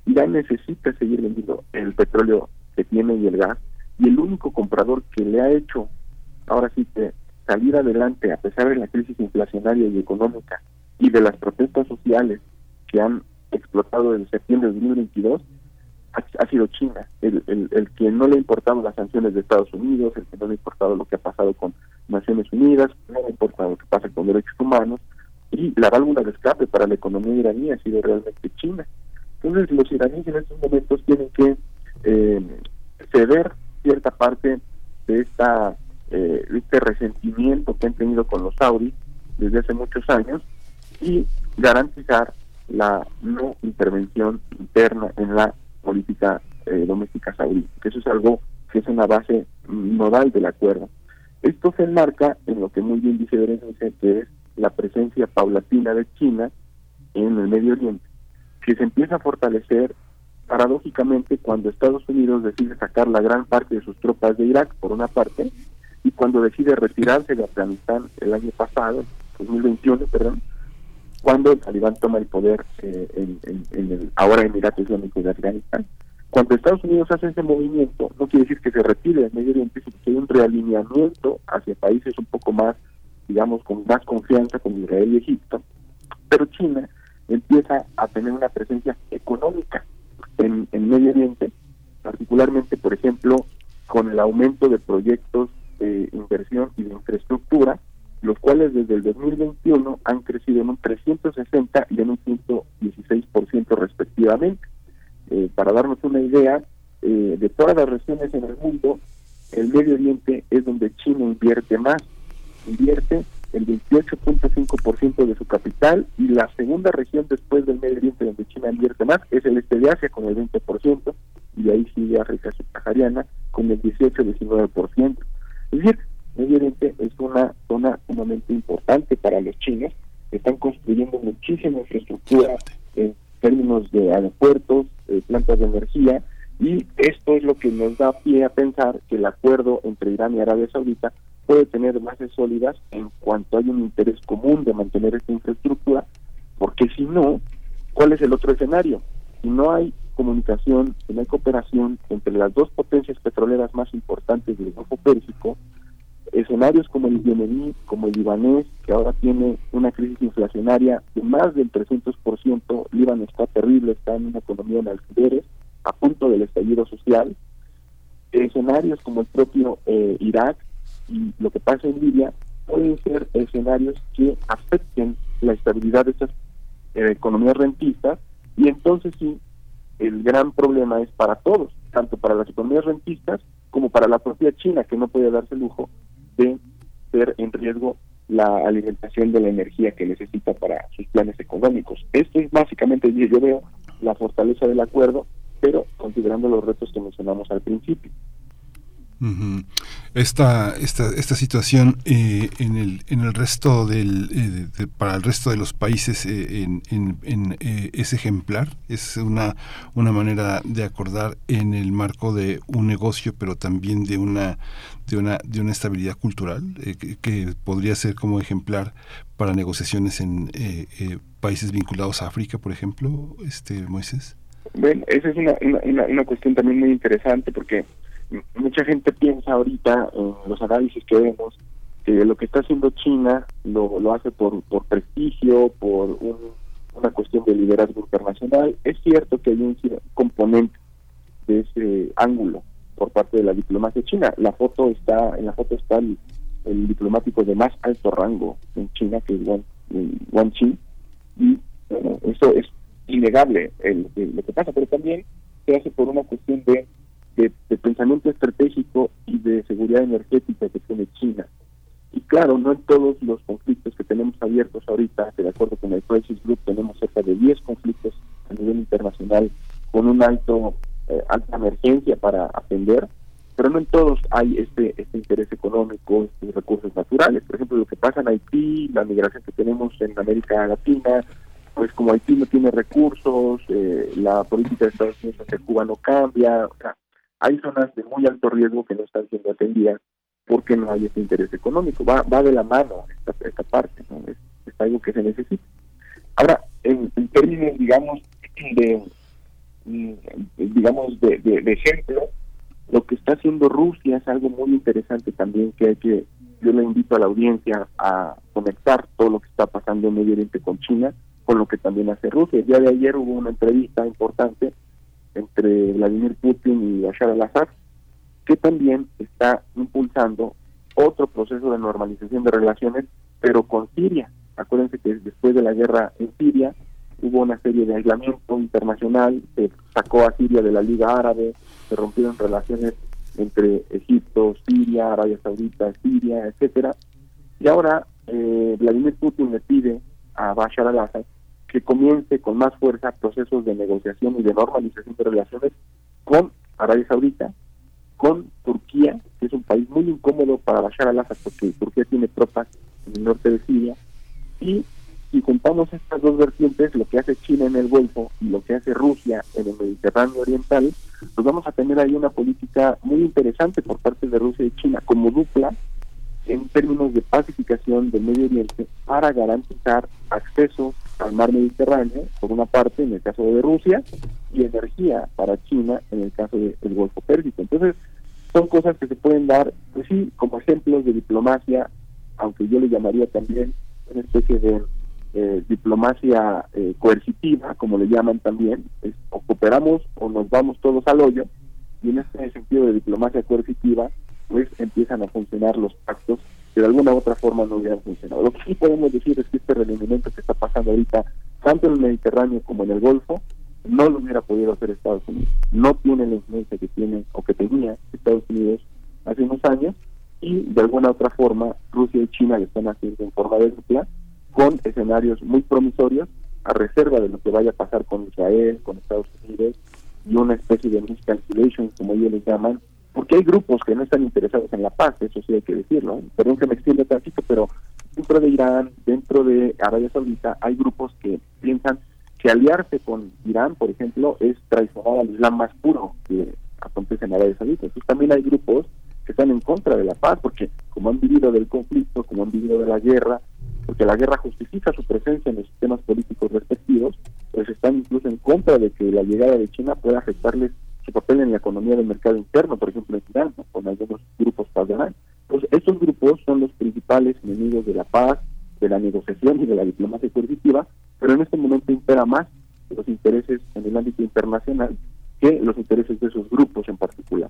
Irán necesita seguir vendiendo el petróleo que tiene y el gas, y el único comprador que le ha hecho, ahora sí que salir adelante a pesar de la crisis inflacionaria y económica y de las protestas sociales que han explotado en septiembre de 2022 ha, sido China, el, el, que no le ha importado las sanciones de Estados Unidos, el que no le ha importado lo que ha pasado con Naciones Unidas, no le ha importado lo que pasa con derechos humanos, y la válvula de escape para la economía iraní ha sido realmente China. Entonces los iraníes en estos momentos tienen que eh, ceder cierta parte de esta eh, este resentimiento que han tenido con los saudis desde hace muchos años y garantizar la no intervención interna en la política eh, doméstica saudí, que eso es algo que es una base nodal del acuerdo. Esto se enmarca en lo que muy bien dice Berenice, que es la presencia paulatina de China en el Medio Oriente, que se empieza a fortalecer paradójicamente cuando Estados Unidos decide sacar la gran parte de sus tropas de Irak, por una parte, y cuando decide retirarse de Afganistán el año pasado, 2021, perdón, cuando el talibán toma el poder eh, en, el ahora Emirato Islámico de Afganistán. Cuando Estados Unidos hace ese movimiento, no quiere decir que se retire del Medio Oriente, sino que hay un realineamiento hacia países un poco más, digamos, con más confianza, como Israel y Egipto, pero China empieza a tener una presencia económica en, en Medio Oriente, particularmente, por ejemplo, con el aumento de proyectos de inversión y de infraestructura, los cuales desde el 2021 han crecido en un 360 y en un 116% respectivamente. Eh, para darnos una idea, eh, de todas las regiones en el mundo, el Medio Oriente es donde China invierte más. Invierte el 28.5% de su capital y la segunda región después del Medio Oriente donde China invierte más es el este de Asia con el 20% y ahí sigue África subsahariana con el 18-19%. Es decir, Medio Oriente es una zona sumamente importante para los chinos, están construyendo muchísima infraestructura en términos de aeropuertos, plantas de energía, y esto es lo que nos da pie a pensar que el acuerdo entre Irán y Arabia Saudita puede tener bases sólidas en cuanto hay un interés común de mantener esta infraestructura, porque si no, ¿cuál es el otro escenario? Si no hay comunicación, si no hay cooperación entre las dos potencias petroleras más importantes del Golfo Pérsico, escenarios como el yemení, como el libanés, que ahora tiene una crisis inflacionaria de más del 300%, Líbano está terrible, está en una economía en alquileres, a punto del estallido social, escenarios como el propio eh, Irak y lo que pasa en Libia pueden ser escenarios que afecten la estabilidad de estas eh, economías rentistas y entonces sí el gran problema es para todos, tanto para las economías rentistas como para la propia China, que no puede darse el lujo de ver en riesgo la alimentación de la energía que necesita para sus planes económicos. Esto es básicamente, yo veo la fortaleza del acuerdo, pero considerando los retos que mencionamos al principio esta, esta, esta situación eh, en, el, en el resto del eh, para el resto de los países eh, en, es ejemplar es una una manera de acordar en el marco de un negocio pero también de una de una de una estabilidad cultural que, podría ser como ejemplar para negociaciones en países vinculados a África por ejemplo este Moisés bueno esa es una, una, una cuestión también muy interesante porque mucha gente piensa ahorita en los análisis que vemos que lo que está haciendo China lo, hace por, por prestigio, por una cuestión de liderazgo internacional. Es cierto que hay un componente de ese ángulo por parte de la diplomacia china. La foto está, en la foto está el, diplomático de más alto rango en China, que es Wang, Wang Qin, y bueno, eso es innegable el, lo que pasa, pero también se hace por una cuestión de, de, pensamiento estratégico y de seguridad energética que tiene China. Y claro, no en todos los conflictos que tenemos abiertos ahorita, de acuerdo con el Crisis Group, tenemos cerca de 10 conflictos a nivel internacional con un alto eh, alta emergencia para atender, pero no en todos hay este, este interés económico, estos recursos naturales. Por ejemplo, lo que pasa en Haití, la migración que tenemos en América Latina, pues como Haití no tiene recursos, eh, la política de Estados Unidos hacia Cuba no cambia, o sea, hay zonas de muy alto riesgo que no están siendo atendidas porque no hay ese interés económico. Va, va de la mano esta, esta parte, ¿no? es, algo que se necesita. Ahora, en, términos, digamos, de, mm, digamos, de, de, ejemplo, lo que está haciendo Rusia es algo muy interesante también que hay que, yo le invito a la audiencia a conectar todo lo que está pasando en Medio Oriente con China con lo que también hace Rusia. El día de ayer hubo una entrevista importante entre Vladimir Putin y Bashar al-Assad, que también está impulsando otro proceso de normalización de relaciones, pero con Siria. Acuérdense que después de la guerra en Siria hubo una serie de aislamiento internacional, se sacó a Siria de la Liga Árabe, se rompieron relaciones entre Egipto, Siria, Arabia Saudita, Siria, etcétera. Y ahora eh, Vladimir Putin le pide a Bashar al-Assad que comience con más fuerza procesos de negociación y de normalización de relaciones con Arabia Saudita, con Turquía, que es un país muy incómodo para Bashar al-Assad porque Turquía tiene tropas en el norte de Siria, y si juntamos estas dos vertientes, lo que hace China en el Golfo y lo que hace Rusia en el Mediterráneo Oriental, pues vamos a tener ahí una política muy interesante por parte de Rusia y China como dupla en términos de pacificación del Medio Oriente para garantizar acceso al mar Mediterráneo, por una parte, en el caso de Rusia, y energía para China en el caso del Golfo Pérsico. Entonces, son cosas que se pueden dar, pues sí, como ejemplos de diplomacia, aunque yo le llamaría también una especie de eh, diplomacia eh, coercitiva, como le llaman también, es, o cooperamos o nos vamos todos al hoyo, y en este sentido de diplomacia coercitiva, pues empiezan a funcionar los pactos que de alguna otra forma no hubieran funcionado. Lo que sí podemos decir es que este rendimiento que está pasando ahorita, tanto en el Mediterráneo como en el Golfo, no lo hubiera podido hacer Estados Unidos. No tiene la influencia que tiene o que tenía Estados Unidos hace unos años y de alguna otra forma Rusia y China lo están haciendo en forma de dupla con escenarios muy promisorios a reserva de lo que vaya a pasar con Israel, con Estados Unidos y una especie de miscalculation, como ellos les llaman, porque hay grupos que no están interesados en la paz, eso sí hay que decirlo. Perdón que me extienda tantito, pero dentro de Irán, dentro de Arabia Saudita, hay grupos que piensan que aliarse con Irán, por ejemplo, es traicionar al Islam más puro que acontece en Arabia Saudita. Entonces también hay grupos que están en contra de la paz, porque como han vivido del conflicto, como han vivido de la guerra, porque la guerra justifica su presencia en los sistemas políticos respectivos, pues están incluso en contra de que la llegada de China pueda afectarles su papel en la economía del mercado interno, por ejemplo en Irán, con algunos grupos padrán. Pues estos grupos son los principales enemigos de la paz, de la negociación y de la diplomacia coercitiva, pero en este momento impera más los intereses en el ámbito internacional que los intereses de esos grupos en particular.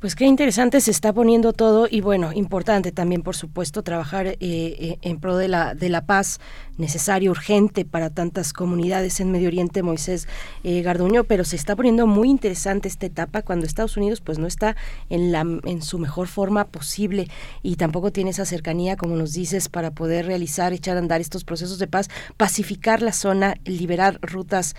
Pues qué interesante se está poniendo todo y bueno, importante también por supuesto trabajar eh, eh, en pro de la, de la paz necesario, urgente para tantas comunidades en Medio Oriente, Moisés eh, Garduño, pero se está poniendo muy interesante esta etapa cuando Estados Unidos pues no está en, la, en su mejor forma posible y tampoco tiene esa cercanía, como nos dices, para poder realizar, echar a andar estos procesos de paz, pacificar la zona, liberar rutas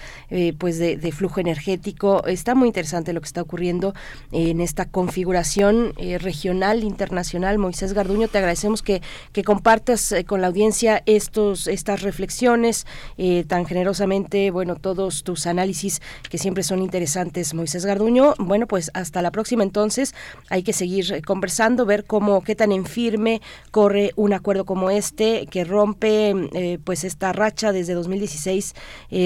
pues de, flujo energético. Está muy interesante lo que está ocurriendo en esta configuración eh, regional, internacional. Moisés Garduño, te agradecemos que, que compartas eh, con la audiencia estos, estas reflexiones eh, tan generosamente, bueno, todos tus análisis que siempre son interesantes, Moisés Garduño. Bueno, pues hasta la próxima entonces. Hay que seguir conversando, ver cómo, qué tan en firme corre un acuerdo como este que rompe pues esta racha desde 2016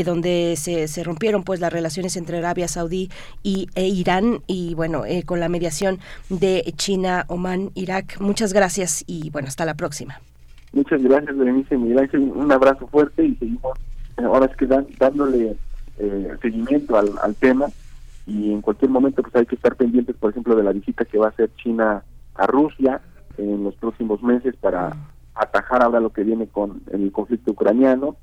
donde se, se, rompieron pues las relaciones entre Arabia Saudí y, e Irán y bueno, con la mediación de China, Oman, Irak. Muchas gracias y bueno, hasta la próxima. Muchas gracias, Berenice. Miguel Un abrazo fuerte y seguimos ahora es que dan, dándole eh, seguimiento al, tema. Y en cualquier momento pues hay que estar pendientes, por ejemplo, de la visita que va a hacer China a Rusia en los próximos meses para atajar ahora lo que viene con el conflicto ucraniano,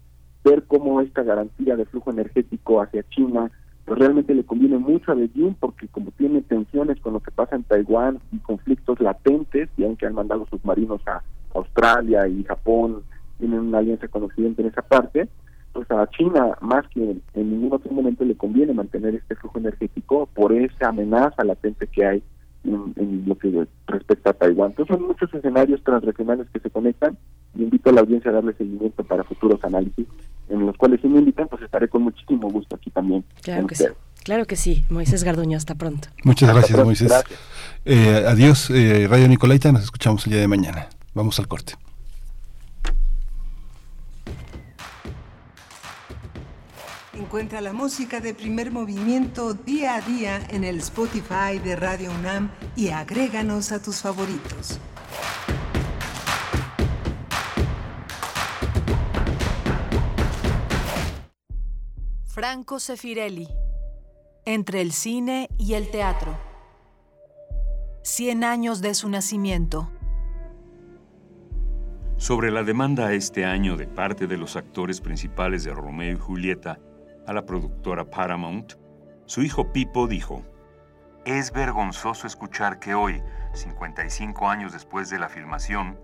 ver cómo esta garantía de flujo energético hacia China pues realmente le conviene mucho a Beijing porque como tiene tensiones con lo que pasa en Taiwán y conflictos latentes, y aunque han mandado submarinos a Australia y Japón, tienen una alianza con Occidente en esa parte, pues a China más que en ningún otro momento le conviene mantener este flujo energético por esa amenaza latente que hay en, lo que respecta a Taiwán. Entonces son muchos escenarios transregionales que se conectan y invito a la audiencia a darle seguimiento para futuros análisis en los cuales si me invitan pues estaré con muchísimo gusto aquí también. Claro que sí. Claro que sí, Moisés Garduño, hasta pronto. Muchas gracias, Moisés. Eh, adiós, eh, Radio Nicolaita, nos escuchamos el día de mañana. Vamos al corte. Encuentra la música de primer movimiento día a día en el Spotify de Radio UNAM y agréganos a tus favoritos. Franco Sefirelli. Entre el cine y el teatro. Cien años de su nacimiento. Sobre la demanda este año de parte de los actores principales de Romeo y Julieta a la productora Paramount, su hijo Pipo dijo, Es vergonzoso escuchar que hoy, 55 años después de la filmación,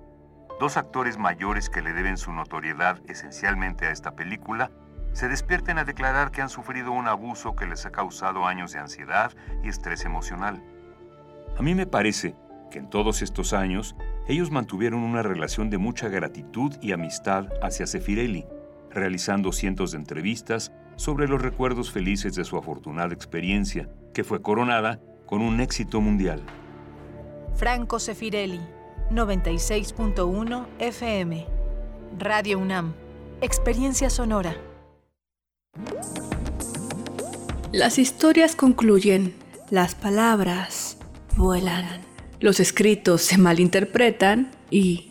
dos actores mayores que le deben su notoriedad esencialmente a esta película se despierten a declarar que han sufrido un abuso que les ha causado años de ansiedad y estrés emocional. A mí me parece que en todos estos años ellos mantuvieron una relación de mucha gratitud y amistad hacia Sefirelli, realizando cientos de entrevistas sobre los recuerdos felices de su afortunada experiencia, que fue coronada con un éxito mundial. Franco Sefirelli, 96.1 FM. Radio UNAM. Experiencia sonora. Las historias concluyen, las palabras vuelan, los escritos se malinterpretan y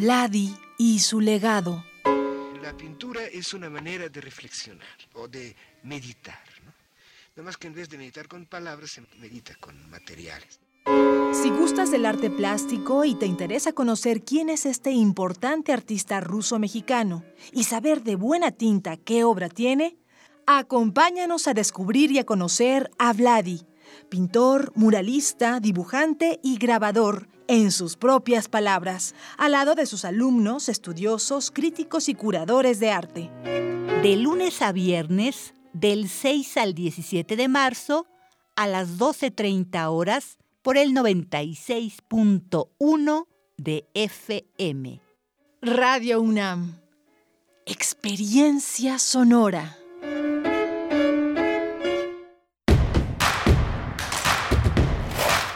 Vladi y su legado. La pintura es una manera de reflexionar o de meditar. ¿no? Nada más que en vez de meditar con palabras, se medita con materiales. Si gustas del arte plástico y te interesa conocer quién es este importante artista ruso-mexicano y saber de buena tinta qué obra tiene, acompáñanos a descubrir y a conocer a Vladi, pintor, muralista, dibujante y grabador, en sus propias palabras, al lado de sus alumnos, estudiosos, críticos y curadores de arte. De lunes a viernes, del 6 al 17 de marzo, a las 12.30 horas por el 96.1 de FM. Radio UNAM. Experiencia sonora.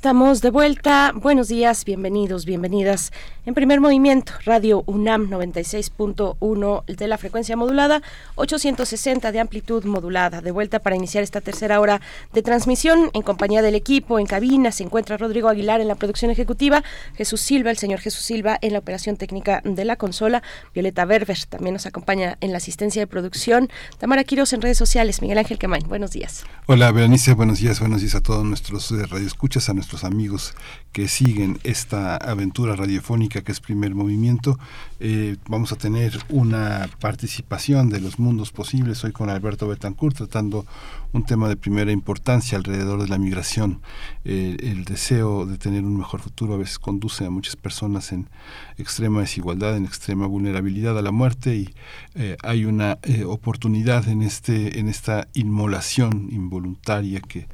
Estamos de vuelta. Buenos días, bienvenidos, bienvenidas. En primer movimiento, Radio UNAM 96.1 de la frecuencia modulada, 860 de amplitud modulada. De vuelta para iniciar esta tercera hora de transmisión en compañía del equipo. En cabina se encuentra Rodrigo Aguilar en la producción ejecutiva, Jesús Silva, el señor Jesús Silva en la operación técnica de la consola, Violeta Berber también nos acompaña en la asistencia de producción, Tamara Quiros en redes sociales, Miguel Ángel Quemain. Buenos días. Hola, Berenice, buenos días, buenos días a todos nuestros eh, radioescuchas, a nuestros amigos que siguen esta aventura radiofónica que es primer movimiento. Eh, vamos a tener una participación de los mundos posibles hoy con Alberto Betancourt tratando un tema de primera importancia alrededor de la migración. Eh, el deseo de tener un mejor futuro a veces conduce a muchas personas en extrema desigualdad, en extrema vulnerabilidad a la muerte y eh, hay una oportunidad en, este, en esta inmolación involuntaria que,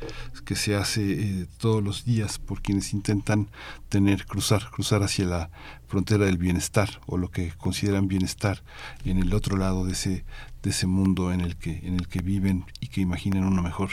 que se hace todos los días por quienes intentan tener, cruzar, cruzar hacia la frontera del bienestar o lo que consideran bienestar en el otro lado de ese de ese mundo en el que en el que viven y que imaginan uno mejor.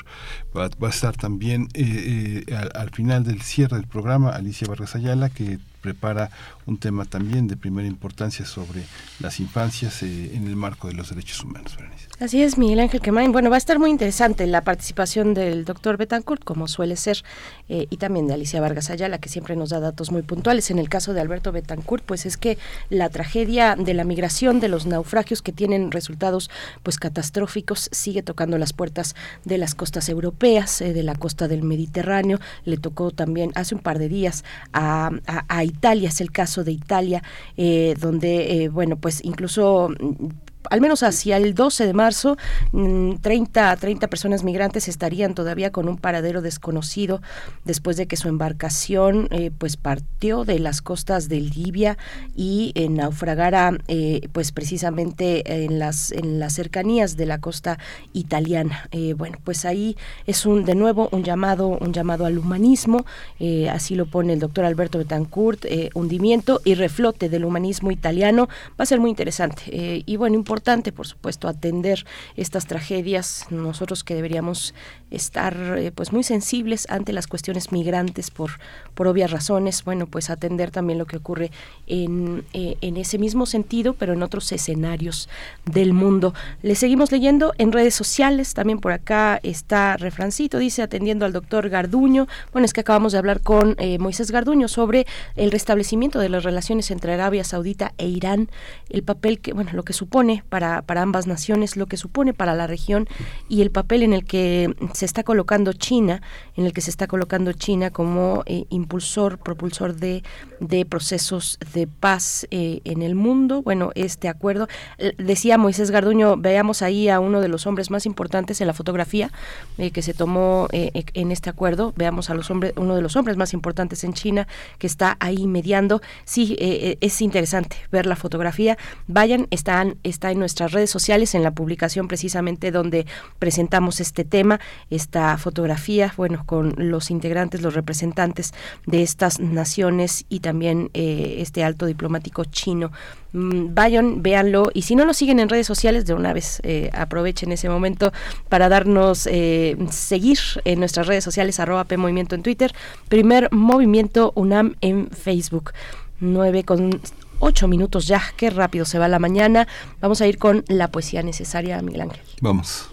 Va, a estar también eh, eh, al, al, final del cierre del programa Alicia Vargas Ayala que prepara un tema también de primera importancia sobre las infancias eh, en el marco de los derechos humanos. Así es, Miguel Ángel Quemain. Bueno, va a estar muy interesante la participación del doctor Betancourt, como suele ser, eh, y también de Alicia Vargas Ayala, que siempre nos da datos muy puntuales. En el caso de Alberto Betancourt, pues es que la tragedia de la migración, de los naufragios que tienen resultados pues catastróficos, sigue tocando las puertas de las costas europeas, eh, de la costa del Mediterráneo. Le tocó también hace un par de días a, a, a Italia, es el caso de Italia, eh, donde, eh, bueno, pues incluso al menos hacia el 12 de marzo, 30, mm, 30 personas migrantes estarían todavía con un paradero desconocido después de que su embarcación eh, pues partió de las costas de Libia y eh, naufragara eh, pues precisamente en las en las cercanías de la costa italiana. bueno, pues ahí es un de nuevo un llamado un llamado al humanismo, así lo pone el doctor Alberto Betancourt, hundimiento y reflote del humanismo italiano. Va a ser muy interesante y bueno, por supuesto, atender estas tragedias. Nosotros que deberíamos estar eh, pues muy sensibles ante las cuestiones migrantes por, por obvias razones, bueno, pues atender también lo que ocurre en, eh, en ese mismo sentido, pero en otros escenarios del mundo. Le seguimos leyendo en redes sociales, también por acá está refrancito, dice atendiendo al doctor Garduño. Bueno, es que acabamos de hablar con eh, Moisés Garduño sobre el restablecimiento de las relaciones entre Arabia Saudita e Irán, el papel que, bueno, lo que supone para, para ambas naciones, lo que supone para la región y el papel en el que se está colocando China, en el que se está colocando China como eh, impulsor, propulsor de, de procesos de paz eh, en el mundo. Bueno, este acuerdo, decía Moisés Garduño, veamos ahí a uno de los hombres más importantes en la fotografía eh, que se tomó en este acuerdo, veamos a los hombres, uno de los hombres más importantes en China que está ahí mediando. Sí, es interesante ver la fotografía. Vayan, están, está en nuestras redes sociales, en la publicación precisamente donde presentamos este tema, esta fotografía, bueno, con los integrantes, los representantes de estas naciones y también eh, este alto diplomático chino. Mm, vayan, véanlo y si no nos siguen en redes sociales, de una vez eh, aprovechen ese momento para darnos eh, seguir en nuestras redes sociales, arroba P Movimiento en Twitter, primer Movimiento UNAM en Facebook. 9 con ocho minutos ya, qué rápido se va la mañana. Vamos a ir con la poesía necesaria, Miguel Ángel. Vamos.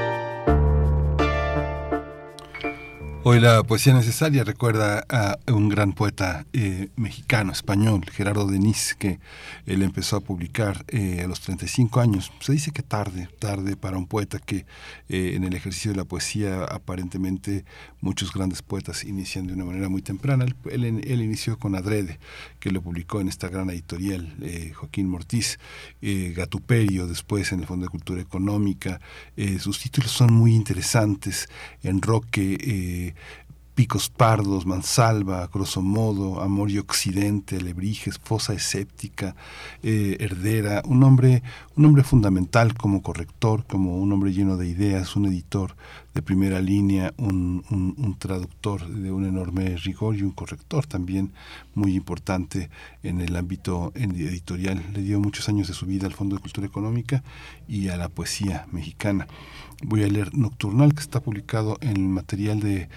Hoy la poesía necesaria recuerda a un gran poeta eh, mexicano, español, Gerardo Denis, que él empezó a publicar eh, a los 35 años. Se dice que tarde, tarde para un poeta que eh, en el ejercicio de la poesía aparentemente muchos grandes poetas inician de una manera muy temprana. Él, él, inició con Adrede, que lo publicó en esta gran editorial, Joaquín Mortiz, Gatuperio, después en el Fondo de Cultura Económica. sus títulos son muy interesantes, en Picos Pardos, Mansalva, grosso modo, Amor y Occidente, Alebrijes, Fosa Escéptica, eh, Herdera, un hombre, un hombre fundamental como corrector, como un hombre lleno de ideas, un editor de primera línea, un, traductor de un enorme rigor y un corrector también muy importante en el ámbito editorial. Le dio muchos años de su vida al Fondo de Cultura Económica y a la poesía mexicana. Voy a leer Nocturnal, que está publicado en el material de,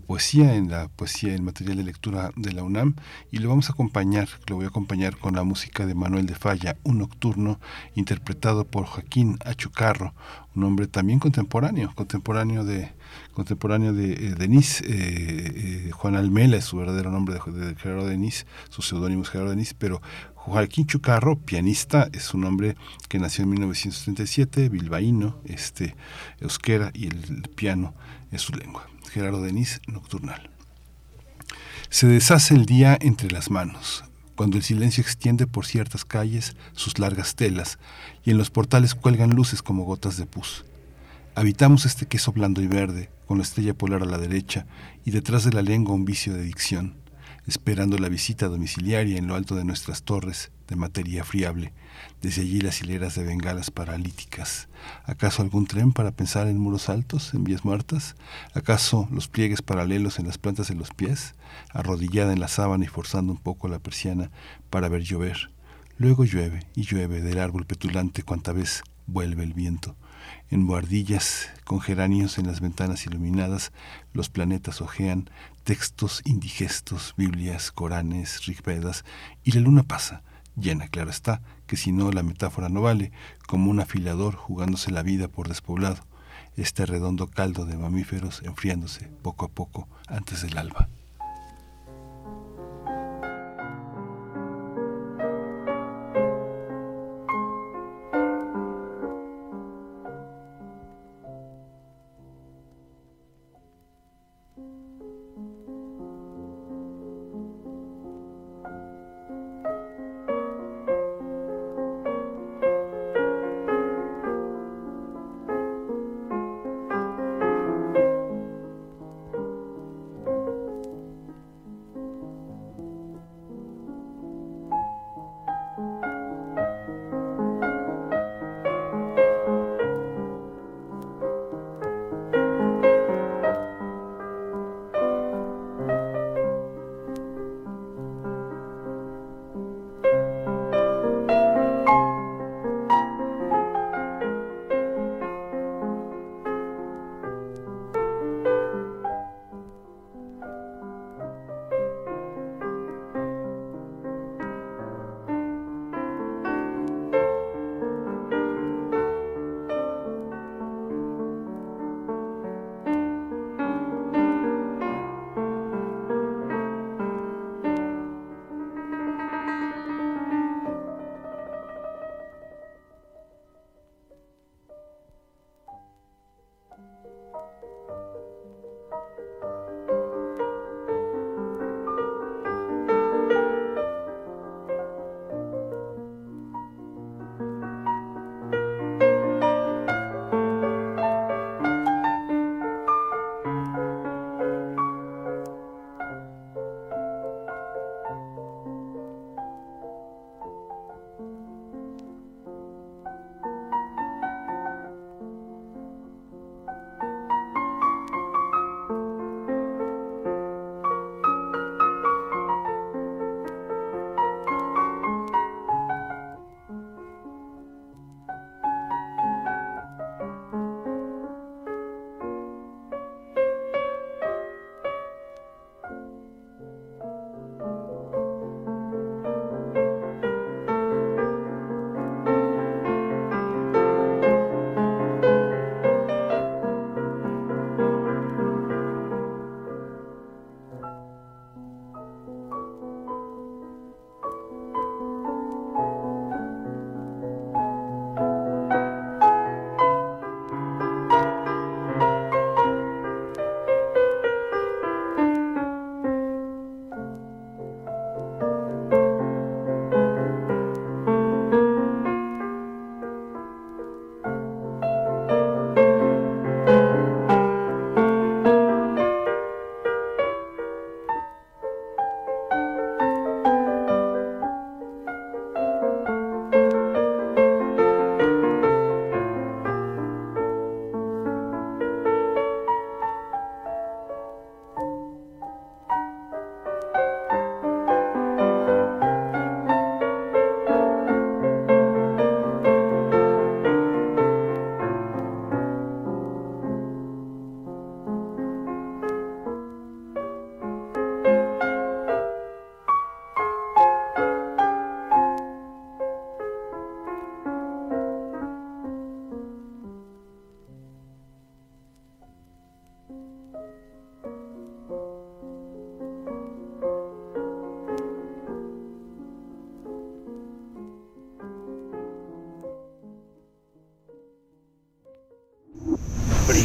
poesía, en la poesía, el material de lectura de la UNAM, y lo vamos a acompañar, lo voy a acompañar con la música de Manuel de Falla, un nocturno interpretado por Joaquín Achucarro, un hombre también contemporáneo, contemporáneo de contemporáneo de eh, Denis, eh, eh, Juan Almela es su verdadero nombre de, de Gerardo Denis, su seudónimo es Gerardo Denis, pero Joaquín Chucarro, pianista, es un hombre que nació en 1937, bilbaíno, este, euskera, y el piano es su lengua. Gerardo Denis, Nocturnal. Se deshace el día entre las manos, cuando el silencio extiende por ciertas calles sus largas telas, y en los portales cuelgan luces como gotas de pus. Habitamos este queso blando y verde, con la estrella polar a la derecha, y detrás de la lengua un vicio de dicción esperando la visita domiciliaria en lo alto de nuestras torres de materia friable, desde allí las hileras de bengalas paralíticas. ¿Acaso algún tren para pensar en muros altos, en vías muertas? ¿Acaso los pliegues paralelos en las plantas de los pies? Arrodillada en la sábana y forzando un poco la persiana para ver llover. Luego llueve y llueve del árbol petulante cuanta vez vuelve el viento. En buhardillas, con geranios en las ventanas iluminadas, los planetas ojean textos indigestos, Biblias, Coranes, Rigvedas, y la luna pasa, llena, claro está, que si no la metáfora no vale, como un afilador jugándose la vida por despoblado, este redondo caldo de mamíferos enfriándose poco a poco antes del alba.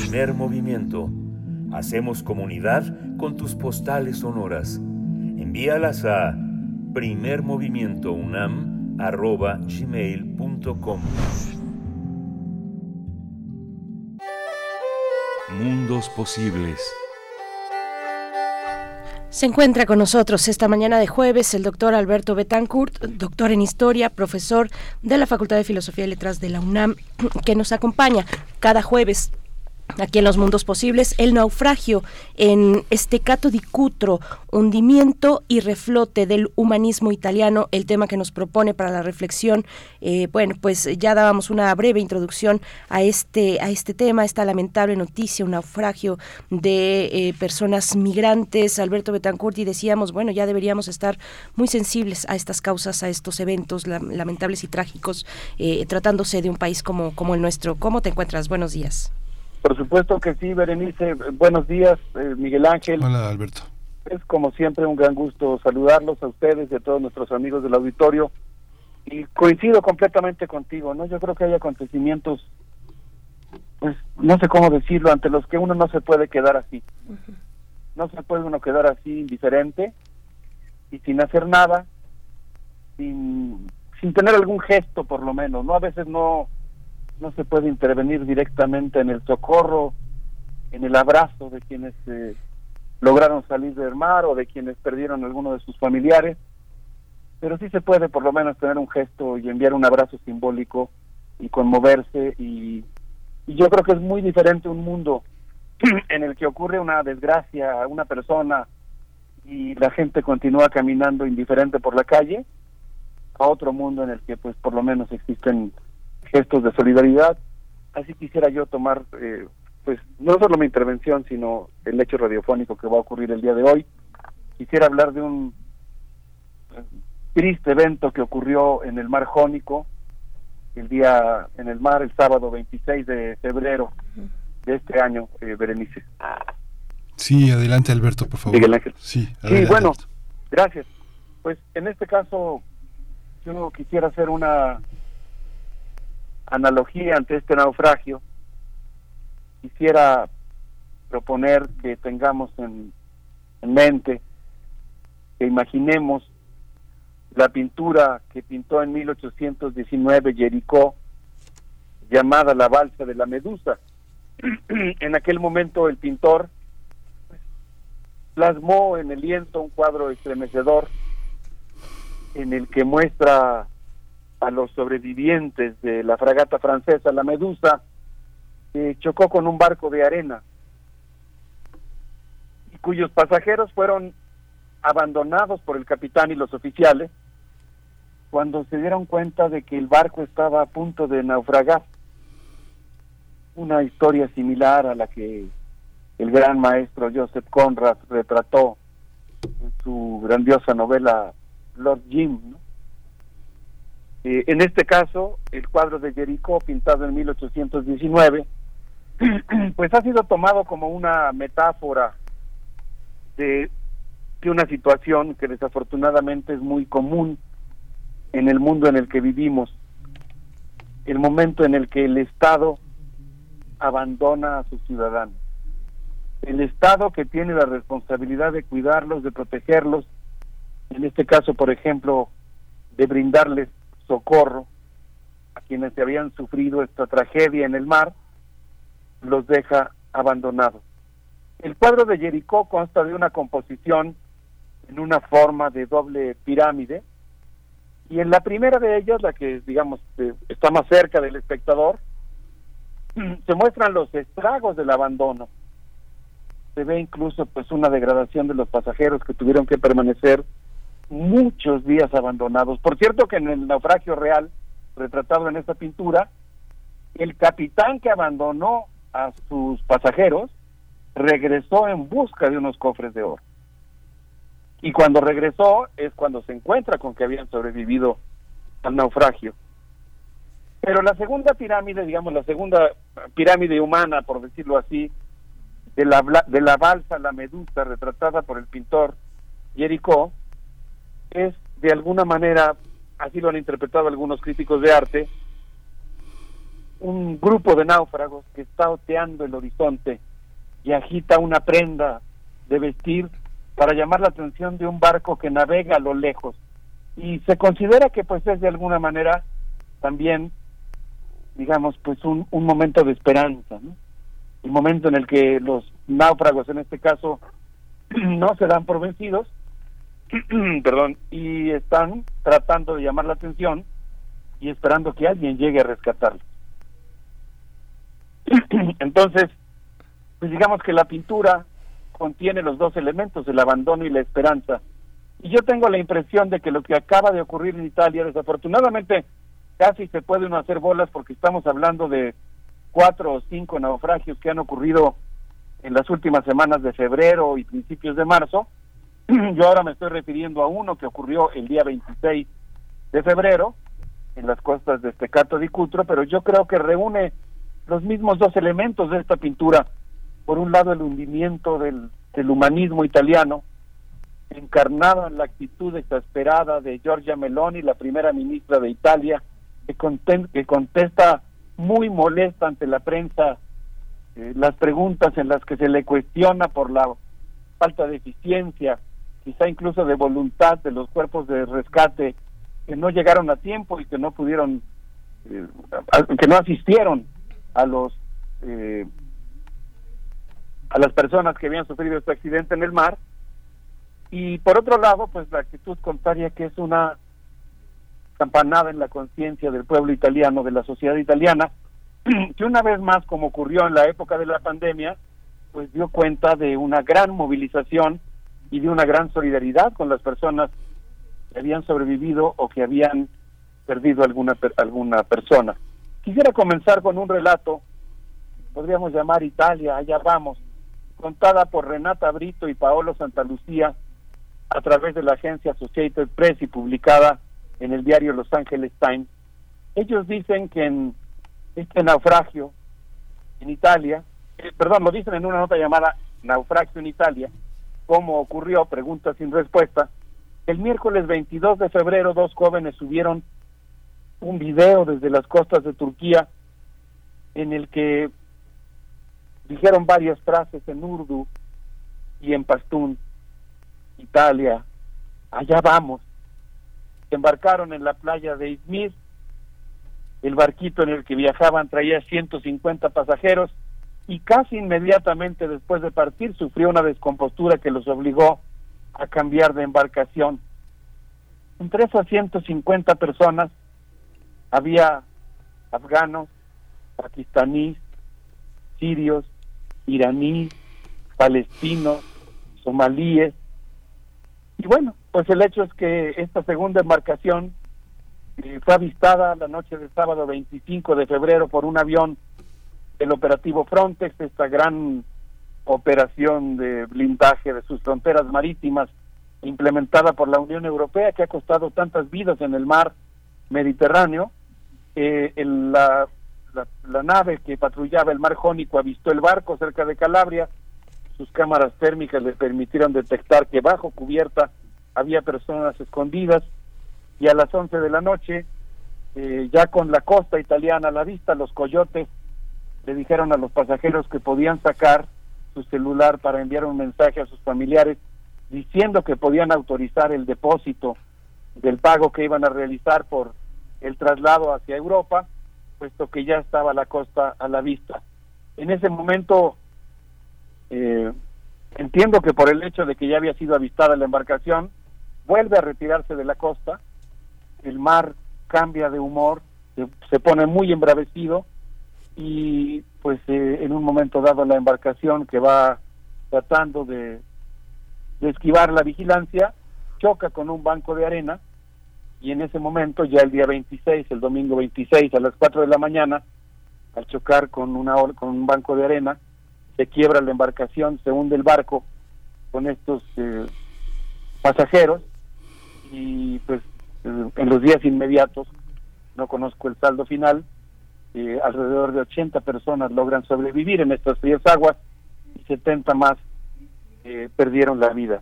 Primer movimiento. Hacemos comunidad con tus postales sonoras. Envíalas a primermovimientounam.gmail.com Mundos posibles. Se encuentra con nosotros esta mañana de jueves el doctor Alberto Betancourt, doctor en historia, profesor de la Facultad de Filosofía y Letras de la UNAM, que nos acompaña cada jueves aquí en los mundos posibles, el naufragio en Estecato di Cutro, hundimiento y reflote del humanismo italiano, el tema que nos propone para la reflexión. Eh, bueno, pues ya dábamos una breve introducción a este, a este tema, esta lamentable noticia, un naufragio de eh, personas migrantes. Alberto Betancourt y decíamos, bueno, ya deberíamos estar muy sensibles a estas causas, a estos eventos lamentables y trágicos, eh, tratándose de un país como, como el nuestro. ¿Cómo te encuentras? Buenos días. Por supuesto que sí, Berenice. Buenos días, eh, Miguel Ángel. Hola, Alberto. Es como siempre un gran gusto saludarlos a ustedes y a todos nuestros amigos del auditorio. Y coincido completamente contigo, ¿no? Yo creo que hay acontecimientos, pues no sé cómo decirlo, ante los que uno no se puede quedar así. No se puede uno quedar así indiferente y sin hacer nada, sin, sin tener algún gesto por lo menos, ¿no? A veces no no se puede intervenir directamente en el socorro, en el abrazo de quienes eh, lograron salir del mar o de quienes perdieron alguno de sus familiares, pero sí se puede por lo menos tener un gesto y enviar un abrazo simbólico y conmoverse y, y yo creo que es muy diferente un mundo en el que ocurre una desgracia a una persona y la gente continúa caminando indiferente por la calle a otro mundo en el que pues por lo menos existen gestos de solidaridad. Así quisiera yo tomar, eh, pues, no solo mi intervención, sino el hecho radiofónico que va a ocurrir el día de hoy. Quisiera hablar de un eh, triste evento que ocurrió en el mar Jónico, el día en el mar, el sábado 26 de febrero de este año, eh, Berenice. Sí, adelante Alberto, por favor. Miguel Ángel. Sí, sí, bueno, gracias. Pues en este caso yo quisiera hacer una analogía ante este naufragio, quisiera proponer que tengamos en, mente, que imaginemos la pintura que pintó en 1819 Jericó, llamada La Balsa de la Medusa. en aquel momento el pintor plasmó en el lienzo un cuadro estremecedor en el que muestra a los sobrevivientes de la fragata francesa La Medusa, que chocó con un barco de arena y cuyos pasajeros fueron abandonados por el capitán y los oficiales cuando se dieron cuenta de que el barco estaba a punto de naufragar. Una historia similar a la que el gran maestro Joseph Conrad retrató en su grandiosa novela Lord Jim. ¿no? Eh, en este caso, el cuadro de Jericó, pintado en 1819, pues ha sido tomado como una metáfora de, de una situación que desafortunadamente es muy común en el mundo en el que vivimos, el momento en el que el Estado abandona a sus ciudadanos. El Estado que tiene la responsabilidad de cuidarlos, de protegerlos, en este caso, por ejemplo, de brindarles socorro a quienes habían sufrido esta tragedia en el mar, los deja abandonados. El cuadro de Jericó consta de una composición en una forma de doble pirámide, y en la primera de ellas, la que digamos está más cerca del espectador, se muestran los estragos del abandono. Se ve incluso pues una degradación de los pasajeros que tuvieron que permanecer muchos días abandonados. Por cierto que en el naufragio real, retratado en esta pintura, el capitán que abandonó a sus pasajeros regresó en busca de unos cofres de oro. Y cuando regresó es cuando se encuentra con que habían sobrevivido al naufragio. Pero la segunda pirámide, digamos, la segunda pirámide humana, por decirlo así, de la, de la balsa, la medusa, retratada por el pintor Jericó, es de alguna manera, así lo han interpretado algunos críticos de arte, un grupo de náufragos que está oteando el horizonte y agita una prenda de vestir para llamar la atención de un barco que navega a lo lejos y se considera que pues es de alguna manera también digamos pues un, un momento de esperanza ¿no? el momento en el que los náufragos en este caso no se dan por vencidos perdón y están tratando de llamar la atención y esperando que alguien llegue a rescatarlos entonces pues digamos que la pintura contiene los dos elementos, el abandono y la esperanza. Y yo tengo la impresión de que lo que acaba de ocurrir en Italia, desafortunadamente, casi se puede uno hacer bolas porque estamos hablando de cuatro o cinco naufragios que han ocurrido en las últimas semanas de febrero y principios de marzo. Yo ahora me estoy refiriendo a uno que ocurrió el día 26 de febrero en las costas de Estecato di Cutro, pero yo creo que reúne los mismos dos elementos de esta pintura. Por un lado el hundimiento del, humanismo italiano, encarnado en la actitud exasperada de Giorgia Meloni, la primera ministra de Italia, que, que contesta muy molesta ante la prensa eh, las preguntas en las que se le cuestiona por la falta de eficiencia, quizá incluso de voluntad de los cuerpos de rescate que no llegaron a tiempo y que no pudieron, eh, que no asistieron a los eh, a las personas que habían sufrido este accidente en el mar. Y por otro lado pues la actitud contraria que es una campanada en la conciencia del pueblo italiano de la sociedad italiana que una vez más como ocurrió en la época de la pandemia pues dio cuenta de una gran movilización y de una gran solidaridad con las personas que habían sobrevivido o que habían perdido alguna alguna persona quisiera comenzar con un relato podríamos llamar Italia allá vamos contada por Renata Brito y Paolo Santalucía a través de la agencia Associated Press y publicada en el diario Los Angeles Times. Ellos dicen que en este naufragio en Italia, eh, perdón, lo dicen en una nota llamada Naufragio en Italia, cómo ocurrió, pregunta sin respuesta. El miércoles 22 de febrero dos jóvenes subieron un video desde las costas de Turquía en el que dijeron varias frases en urdu y en pastún, Italia, allá vamos. Embarcaron en la playa de Izmir, el barquito en el que viajaban traía 150 pasajeros y casi inmediatamente después de partir sufrió una descompostura que los obligó a cambiar de embarcación. Entre esas 150 personas había afganos, pakistaníes, sirios, iraní, palestinos, somalíes. Y bueno, pues el hecho es que esta segunda embarcación eh, fue avistada la noche del sábado 25 de febrero por un avión del operativo Frontex, esta gran operación de blindaje de sus fronteras marítimas implementada por la Unión Europea que ha costado tantas vidas en el mar Mediterráneo. Eh, la la, nave que patrullaba el mar Jónico avistó el barco cerca de Calabria. Sus cámaras térmicas le permitieron detectar que bajo cubierta había personas escondidas y a las 11 de la noche, eh, ya con la costa italiana a la vista, los coyotes le dijeron a los pasajeros que podían sacar su celular para enviar un mensaje a sus familiares diciendo que podían autorizar el depósito del pago que iban a realizar por el traslado hacia Europa puesto que ya estaba la costa a la vista. En ese momento, eh, entiendo que por el hecho de que ya había sido avistada la embarcación, vuelve a retirarse de la costa, el mar cambia de humor, se, pone muy embravecido y pues eh, en un momento dado la embarcación que va tratando de, de esquivar la vigilancia choca con un banco de arena y en ese momento, ya el día 26, el domingo 26 a las 4 de la mañana, al chocar con, una, con un banco de arena, se quiebra la embarcación, se hunde el barco con estos eh, pasajeros y pues eh, en los días inmediatos, no conozco el saldo final, eh, alrededor de 80 personas logran sobrevivir en estas frías aguas y 70 más perdieron la vida.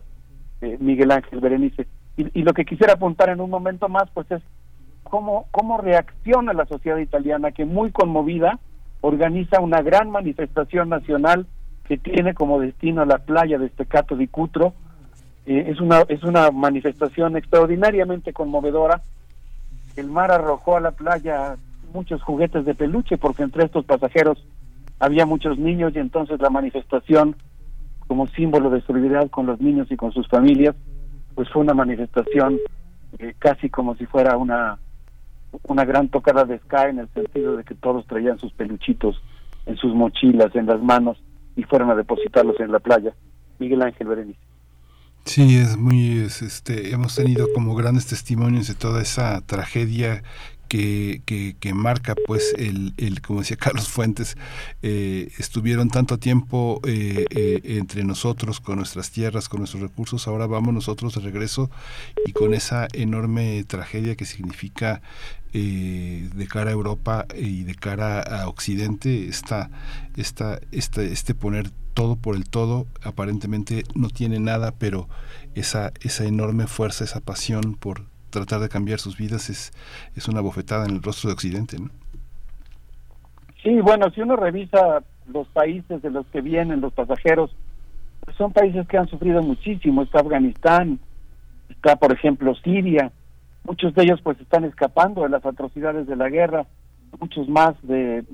Miguel Ángel Berenice y, lo que quisiera apuntar en un momento más, pues es cómo, cómo reacciona la sociedad italiana, que muy conmovida organiza una gran manifestación nacional que tiene como destino la playa de Stecato di Cutro. Eh, es, una, es una manifestación extraordinariamente conmovedora. El mar arrojó a la playa muchos juguetes de peluche porque entre estos pasajeros había muchos niños y entonces la manifestación como símbolo de solidaridad con los niños y con sus familias, pues fue una manifestación eh, casi como si fuera una una gran tocada de Sky en el sentido de que todos traían sus peluchitos en sus mochilas, en las manos y fueron a depositarlos en la playa. Miguel Ángel Berenice. Sí, es muy, este, hemos tenido como grandes testimonios de toda esa tragedia que, que, marca pues el, el, como decía Carlos Fuentes, eh, estuvieron tanto tiempo eh, eh, entre nosotros, con nuestras tierras, con nuestros recursos, ahora vamos nosotros de regreso y con esa enorme tragedia que significa de cara a Europa y de cara a Occidente, esta, esta, esta, este poner todo por el todo, aparentemente no tiene nada, pero esa, esa enorme fuerza, esa pasión por tratar de cambiar sus vidas es, es una bofetada en el rostro de Occidente, ¿no? Sí, bueno, si uno revisa los países de los que vienen los pasajeros, pues son países que han sufrido muchísimo. Está Afganistán, está, por ejemplo, Siria. Muchos de ellos pues están escapando de las atrocidades de la guerra, muchos más de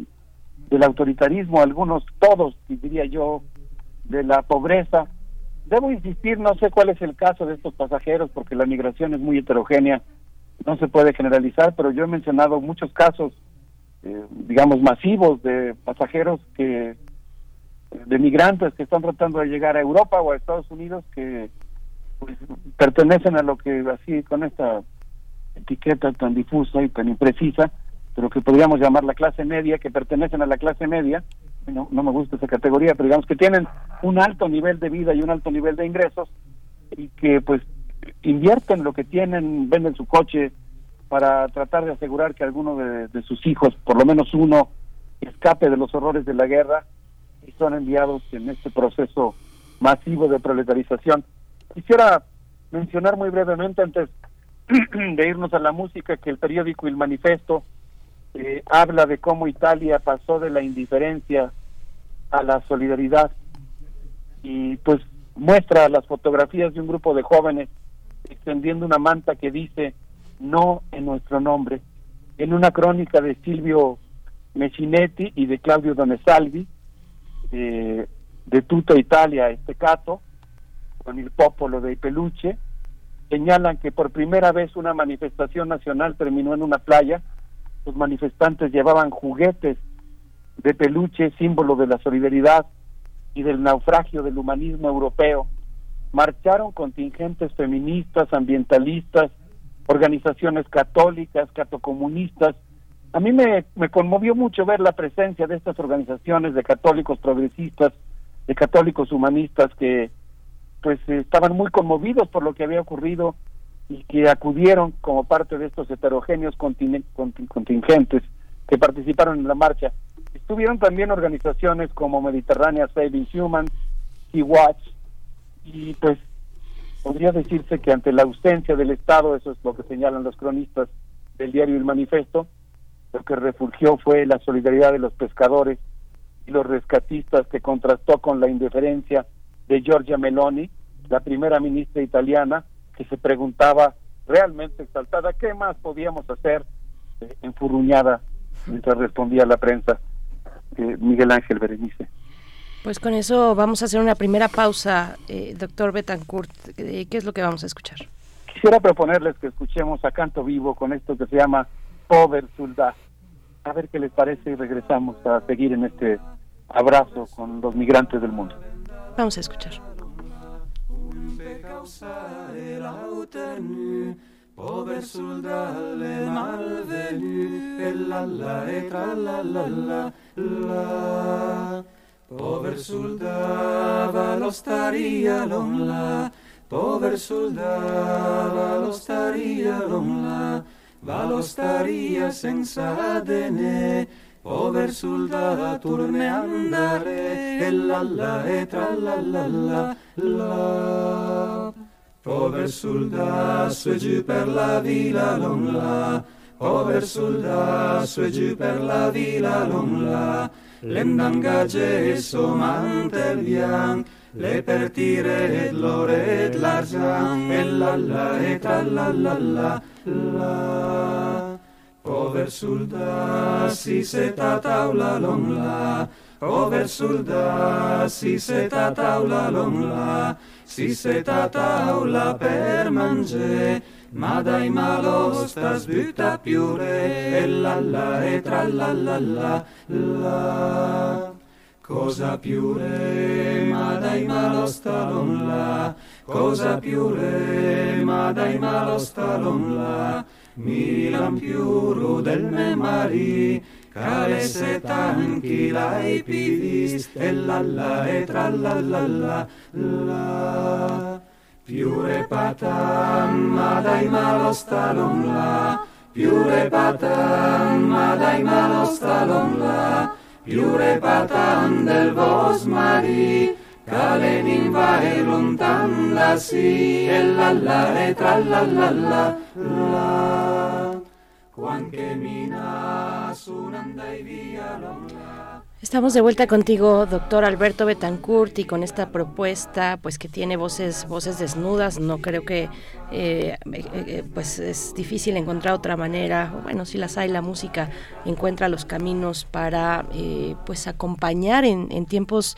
del autoritarismo, algunos, todos, diría yo, de la pobreza Debo insistir, no sé cuál es el caso de estos pasajeros porque la migración es muy heterogénea, no se puede generalizar, pero yo he mencionado muchos casos, eh, digamos, masivos de pasajeros que de migrantes que están tratando de llegar a Europa o a Estados Unidos que pues, pertenecen a lo que así con esta etiqueta tan difusa y tan imprecisa, pero que podríamos llamar la clase media, que pertenecen a la clase media no, no me gusta esa categoría, pero digamos que tienen un alto nivel de vida y un alto nivel de ingresos y que pues invierten lo que tienen, venden su coche para tratar de asegurar que alguno de, sus hijos, por lo menos uno, escape de los horrores de la guerra y son enviados en este proceso masivo de proletarización. Quisiera mencionar muy brevemente antes de irnos a la música que el periódico El Manifesto eh, habla de cómo Italia pasó de la indiferencia a la solidaridad y pues muestra las fotografías de un grupo de jóvenes extendiendo una manta que dice no en nuestro nombre en una crónica de Silvio Messinetti y de Claudio Donesalvi eh, de Tuto Italia este cato con el popolo de Peluche. Señalan que por primera vez una manifestación nacional terminó en una playa los manifestantes llevaban juguetes de peluche, símbolo de la solidaridad y del naufragio del humanismo europeo. Marcharon contingentes feministas, ambientalistas, organizaciones católicas, catocomunistas. A mí me, me conmovió mucho ver la presencia de estas organizaciones de católicos progresistas, de católicos humanistas que pues estaban muy conmovidos por lo que había ocurrido y que acudieron como parte de estos heterogéneos contingentes que participaron en la marcha. Estuvieron también organizaciones como Mediterránea Saving Human y Watch y pues podría decirse que ante la ausencia del Estado, eso es lo que señalan los cronistas del diario El Manifesto, lo que refugió fue la solidaridad de los pescadores y los rescatistas que contrastó con la indiferencia de Giorgia Meloni, la primera ministra italiana, que se preguntaba realmente exaltada qué más podíamos hacer eh, enfurruñada mientras respondía la prensa eh, Miguel Ángel Berenice. Pues con eso vamos a hacer una primera pausa, eh, doctor Betancourt. ¿Qué es lo que vamos a escuchar? Quisiera proponerles que escuchemos a canto vivo con esto que se llama Pover Soldad. A ver qué les parece y regresamos a seguir en este abrazo con los migrantes del mundo. Vamos a escuchar. Causare l'autenu, pover soldale malvenu, e la la e tra la la la la. Pover soldava lo staria l'on la, pover soldava lo staria l'on la, va lo staria senza dene, Pover soldato turne andare e la la e tra la la la la. Pover soldato su e giù per la villa non la. Pover su e giù per la villa l'onla, l'endangage e so mantel bianco, le pertire ed l'ore ed l'argent, e la la e tra la la la la. Over sulda si seta taula long la, over sulda si seta taula long la, si seta taula per mangiare, ma dai malosta sbutta più re, e la la e tra la la la. Cosa più re, ma dai malosta long la, cosa più re, ma dai malosta long la. milam più del me mari Calesse tanchi la epidis e la la e tra la la la la. Piure patam ma dai malo stalon la Piure patam ma dai malo stalon la Piure patan del vos mari Estamos de vuelta contigo, doctor Alberto Betancourt, y con esta propuesta, pues que tiene voces, voces desnudas. No creo que, eh, eh, pues es difícil encontrar otra manera. Bueno, si las hay, la música encuentra los caminos para, eh, pues acompañar en tiempos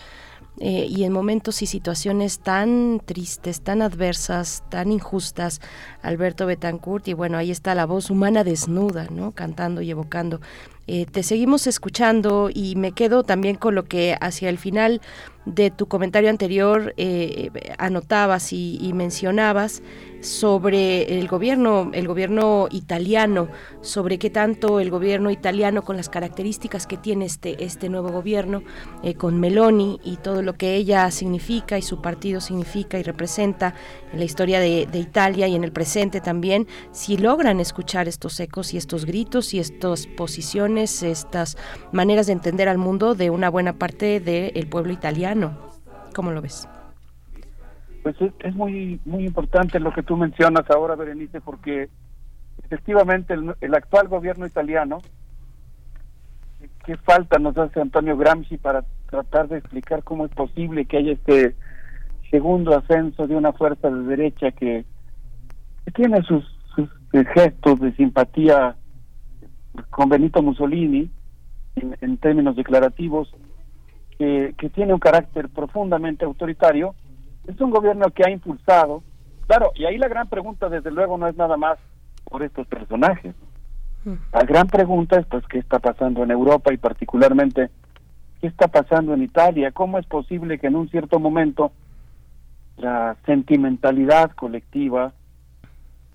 eh, y en momentos y situaciones tan tristes, tan adversas, tan injustas, Alberto Betancourt, y bueno, ahí está la voz humana desnuda, ¿no? Cantando y evocando. Eh, te seguimos escuchando y me quedo también con lo que hacia el final de tu comentario anterior eh, anotabas y, mencionabas sobre el gobierno, el gobierno italiano, sobre qué tanto el gobierno italiano con las características que tiene este, este nuevo gobierno, eh, con Meloni y todo lo que ella significa y su partido significa y representa en la historia de, de Italia y en el presente también, si logran escuchar estos ecos y estos gritos y estas posiciones, estas maneras de entender al mundo de una buena parte del pueblo italiano ¿Cómo lo ves? Pues es, muy muy importante lo que tú mencionas ahora, Berenice, porque efectivamente el, actual gobierno italiano, ¿qué falta nos hace Antonio Gramsci para tratar de explicar cómo es posible que haya este segundo ascenso de una fuerza de derecha que, tiene sus, gestos de simpatía con Benito Mussolini en términos declarativos, que, tiene un carácter profundamente autoritario, es un gobierno que ha impulsado, claro, y ahí la gran pregunta desde luego no es nada más por estos personajes. La gran pregunta es pues qué está pasando en Europa y particularmente qué está pasando en Italia, cómo es posible que en un cierto momento la sentimentalidad colectiva,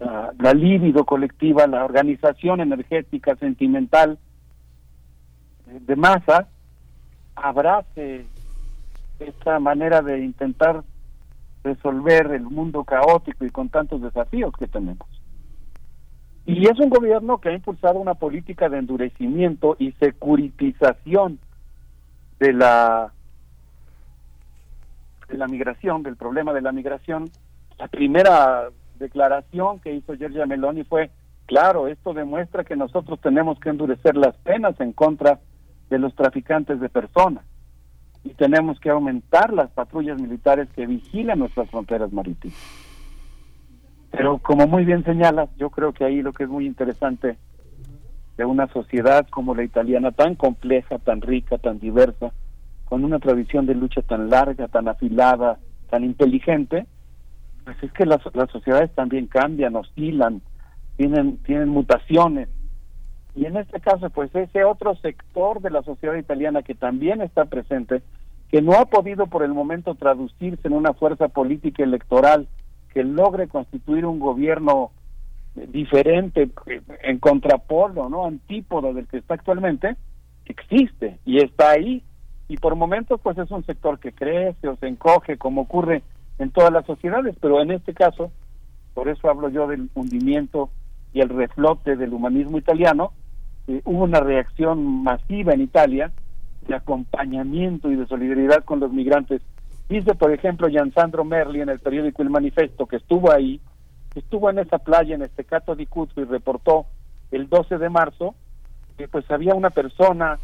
la, libido colectiva, la organización energética sentimental de masa abrace esta manera de intentar resolver el mundo caótico y con tantos desafíos que tenemos. Y es un gobierno que ha impulsado una política de endurecimiento y securitización de la de la migración, del problema de la migración. La primera declaración que hizo Giorgia Meloni fue, claro, esto demuestra que nosotros tenemos que endurecer las penas en contra de los traficantes de personas y tenemos que aumentar las patrullas militares que vigilan nuestras fronteras marítimas. Pero como muy bien señalas, yo creo que ahí lo que es muy interesante de una sociedad como la italiana, tan compleja, tan rica, tan diversa, con una tradición de lucha tan larga, tan afilada, tan inteligente, pues es que las, las sociedades también cambian, oscilan, tienen, tienen mutaciones y en este caso, pues ese otro sector de la sociedad italiana que también está presente, que no ha podido por el momento traducirse en una fuerza política electoral que logre constituir un gobierno diferente, en contrapolo, ¿no? Antípoda del que está actualmente, existe y está ahí. Y por momentos, pues es un sector que crece o se encoge, como ocurre en todas las sociedades, pero en este caso, por eso hablo yo del hundimiento y el reflote del humanismo italiano, eh, hubo una reacción masiva en Italia de acompañamiento y de solidaridad con los migrantes. Dice, por ejemplo, Giansandro Merli en el periódico El Manifesto, que estuvo ahí, estuvo en esa playa, en este Cato di Cuzco, y reportó el 12 de marzo, que pues había una persona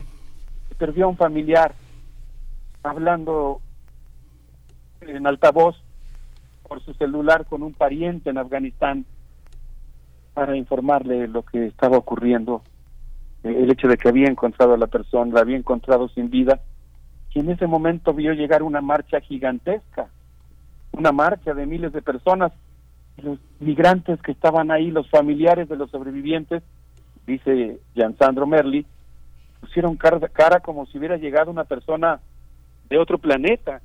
que perdió a un familiar hablando en altavoz por su celular con un pariente en Afganistán para informarle lo que estaba ocurriendo, eh, el hecho de que había encontrado a la persona, la había encontrado sin vida, y en ese momento vio llegar una marcha gigantesca, una marcha de miles de personas, los migrantes que estaban ahí, los familiares de los sobrevivientes, dice Giansandro Merli, pusieron cara, cara como si hubiera llegado una persona de otro planeta.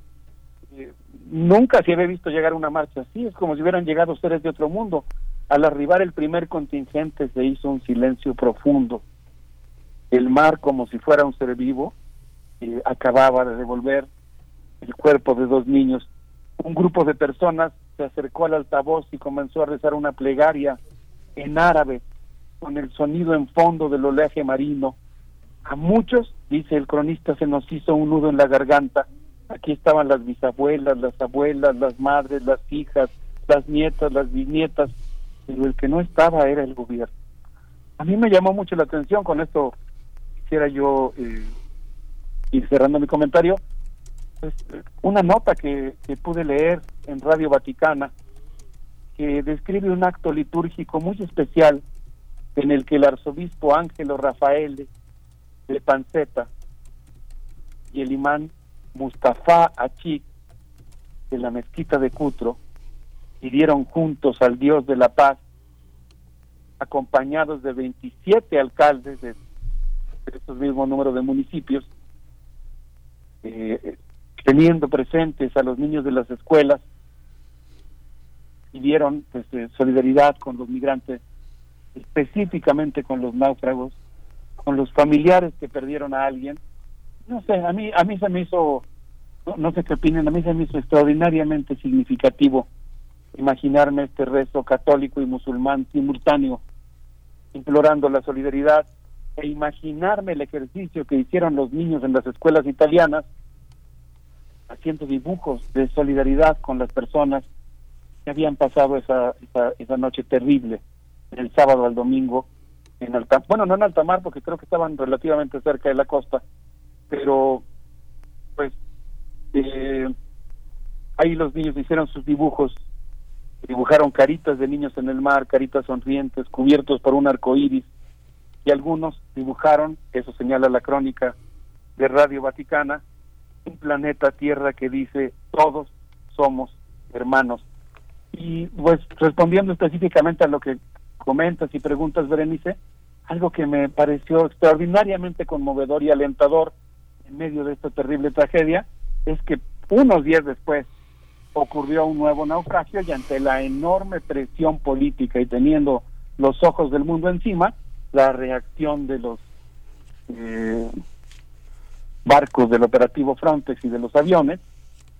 Nunca se había visto llegar una marcha así, es como si hubieran llegado seres de otro mundo. Al arribar el primer contingente se hizo un silencio profundo. El mar, como si fuera un ser vivo, eh, acababa de devolver el cuerpo de dos niños. Un grupo de personas se acercó al altavoz y comenzó a rezar una plegaria en árabe, con el sonido en fondo del oleaje marino. A muchos, dice el cronista, se nos hizo un nudo en la garganta. Aquí estaban las bisabuelas, las abuelas, las madres, las hijas, las nietas, las bisnietas, pero el que no estaba era el gobierno. A mí me llamó mucho la atención, con esto quisiera yo eh, ir cerrando mi comentario, pues, una nota que, que pude leer en Radio Vaticana que describe un acto litúrgico muy especial en el que el arzobispo Ángelo Rafael de Panceta y el imán Mustafa Achik de la mezquita de Cutro pidieron juntos al Dios de la paz, acompañados de 27 alcaldes de, estos mismos números de municipios, eh, teniendo presentes a los niños de las escuelas, pidieron pues, eh, solidaridad con los migrantes, específicamente con los náufragos, con los familiares que perdieron a alguien. No sé, a mí, a mí se me hizo, no, sé qué opinen, a mí se me hizo extraordinariamente significativo imaginarme este rezo católico y musulmán simultáneo, implorando la solidaridad, e imaginarme el ejercicio que hicieron los niños en las escuelas italianas, haciendo dibujos de solidaridad con las personas que habían pasado esa, esa, esa noche terrible, del sábado al domingo, en alta, bueno, no en alta mar, porque creo que estaban relativamente cerca de la costa, pero pues eh, ahí los niños hicieron sus dibujos dibujaron caritas de niños en el mar, caritas sonrientes, cubiertos por un arco iris, y algunos dibujaron, eso señala la crónica de Radio Vaticana, un planeta Tierra que dice todos somos hermanos. Y pues respondiendo específicamente a lo que comentas y preguntas, Berenice, algo que me pareció extraordinariamente conmovedor y alentador en medio de esta terrible tragedia es que unos días después ocurrió un nuevo naufragio y ante la enorme presión política y teniendo los ojos del mundo encima, la reacción de los eh, barcos del operativo Frontex y de los aviones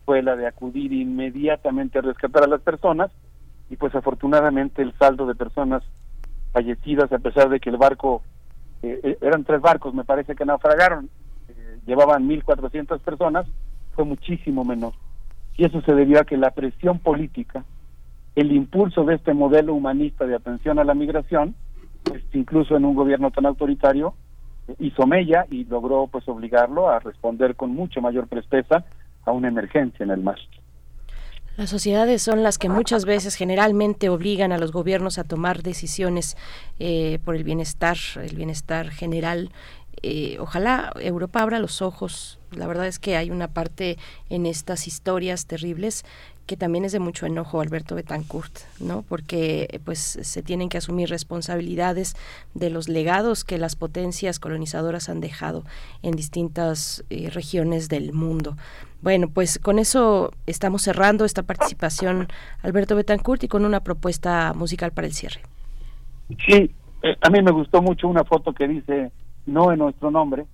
fue la de acudir inmediatamente a rescatar a las personas y pues afortunadamente el saldo de personas fallecidas a pesar de que el barco eh, eh, eran tres barcos me parece que naufragaron llevaban 1400 personas fue muchísimo menor y eso se debió a que la presión política, el impulso de este modelo humanista de atención a la migración, pues incluso en un gobierno tan autoritario, hizo mella y logró pues obligarlo a responder con mucho mayor presteza a una emergencia en el mar. Las sociedades son las que muchas veces generalmente obligan a los gobiernos a tomar decisiones eh, por el bienestar, el bienestar general eh, ojalá Europa abra los ojos. La verdad es que hay una parte en estas historias terribles que también es de mucho enojo Alberto Betancourt, ¿no? Porque pues se tienen que asumir responsabilidades de los legados que las potencias colonizadoras han dejado en distintas eh, regiones del mundo. Bueno, pues con eso estamos cerrando esta participación Alberto Betancourt y con una propuesta musical para el cierre. Sí, eh, a mí me gustó mucho una foto que dice no en nuestro nombre.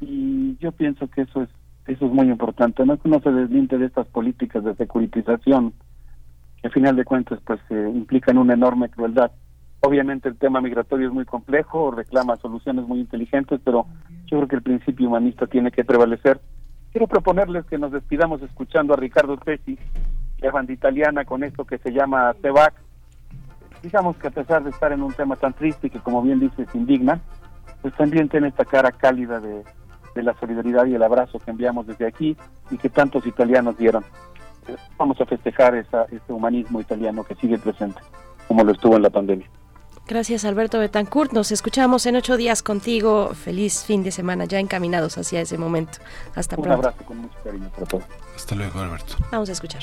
Y yo pienso que eso es eso es muy importante no que uno se desmiente de estas políticas de securitización que al final de cuentas pues eh, implican una enorme crueldad. Obviamente el tema migratorio es muy complejo reclama soluciones muy inteligentes pero yo creo que el principio humanista tiene que prevalecer. Quiero proponerles que nos despidamos escuchando a Ricardo Pesci la banda italiana con esto que se llama Tebac. Digamos que a pesar de estar en un tema tan triste que como bien dices indigna, pues también tiene esta cara cálida de, de la solidaridad y el abrazo que enviamos desde aquí y que tantos italianos dieron. Vamos a festejar esa, ese humanismo italiano que sigue presente, como lo estuvo en la pandemia. Gracias Alberto Betancourt. Nos escuchamos en ocho días contigo. Feliz fin de semana, ya encaminados hacia ese momento. Hasta pronto. Un abrazo con mucho cariño para todos. Hasta luego, Alberto. Vamos a escuchar.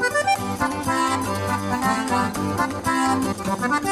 Primer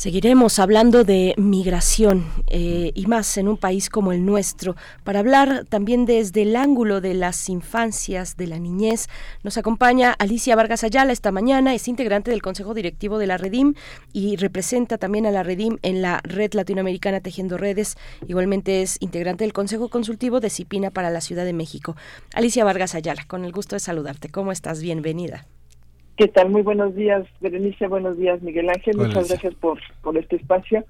Seguiremos hablando de migración eh, y más en un país como el nuestro. Para hablar también desde el ángulo de las infancias, de la niñez, nos acompaña Alicia Vargas Ayala esta mañana. Es integrante del Consejo Directivo de la Redim y representa también a la Redim en la Red Latinoamericana Tejiendo Redes. Igualmente es integrante del Consejo Consultivo de Cipina para la Ciudad de México. Alicia Vargas Ayala, con el gusto de saludarte. ¿Cómo estás? Bienvenida. ¿Qué tal? Muy buenos días, Berenice. Buenos días, Miguel Ángel. Muchas gracias por, por este espacio.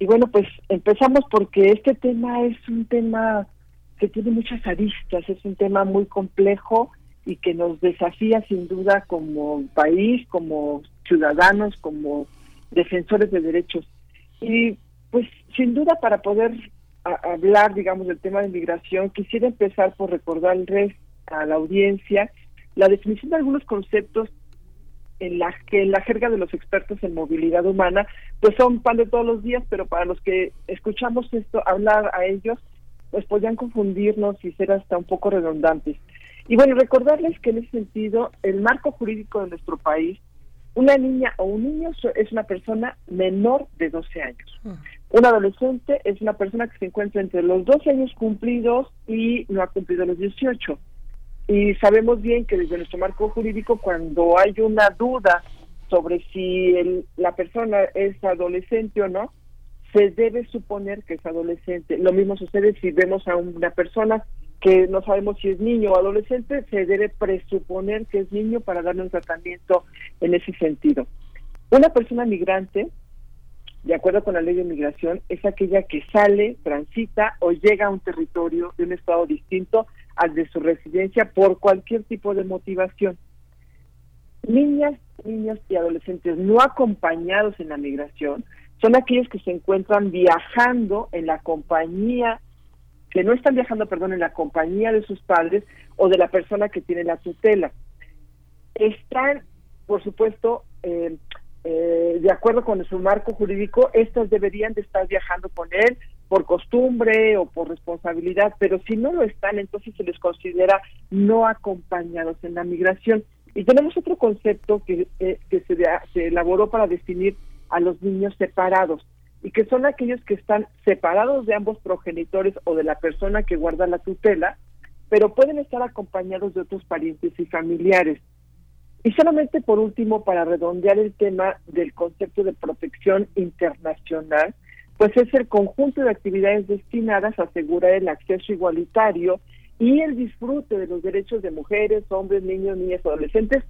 Y bueno, pues empezamos porque este tema es un tema que tiene muchas aristas, es un tema muy complejo y que nos desafía sin duda como país, como ciudadanos, como defensores de derechos. Y pues sin duda para poder hablar, digamos, del tema de migración, quisiera empezar por recordarles a la audiencia la definición de algunos conceptos en la que en la jerga de los expertos en movilidad humana pues son pan de todos los días pero para los que escuchamos esto hablar a ellos pues podrían confundirnos y ser hasta un poco redundantes. Y bueno recordarles que en ese sentido el marco jurídico de nuestro país una niña o un niño es una persona menor de 12 años. Un adolescente es una persona que se encuentra entre los 12 años cumplidos y no ha cumplido los 18 y sabemos bien que desde nuestro marco jurídico cuando hay una duda sobre si el- la persona es adolescente o no, se debe suponer que es adolescente. Lo mismo sucede si vemos a una persona que no sabemos si es niño o adolescente, se debe presuponer que es niño para darle un tratamiento en ese sentido. Una persona migrante, de acuerdo con la ley de migración, es aquella que sale, transita o llega a un territorio de un estado distinto al de su residencia por cualquier tipo de motivación. Niñas, niños y adolescentes no acompañados en la migración son aquellos que se encuentran viajando en la compañía, que no están viajando, perdón, en la compañía de sus padres o de la persona que tiene la tutela. Están, por supuesto, eh, eh, de acuerdo con su marco jurídico, estas deberían de estar viajando con él por costumbre o por responsabilidad, pero si no lo están, entonces se les considera no acompañados en la migración. Y tenemos otro concepto que, eh, que se, se elaboró para definir a los niños separados y que son aquellos que están separados de ambos progenitores o de la persona que guarda la tutela, pero pueden estar acompañados de otros parientes y familiares. Y solamente por último, para redondear el tema del concepto de protección internacional, pues es el conjunto de actividades destinadas a asegurar el acceso igualitario y el disfrute de los derechos de mujeres, hombres, niños, niñas, adolescentes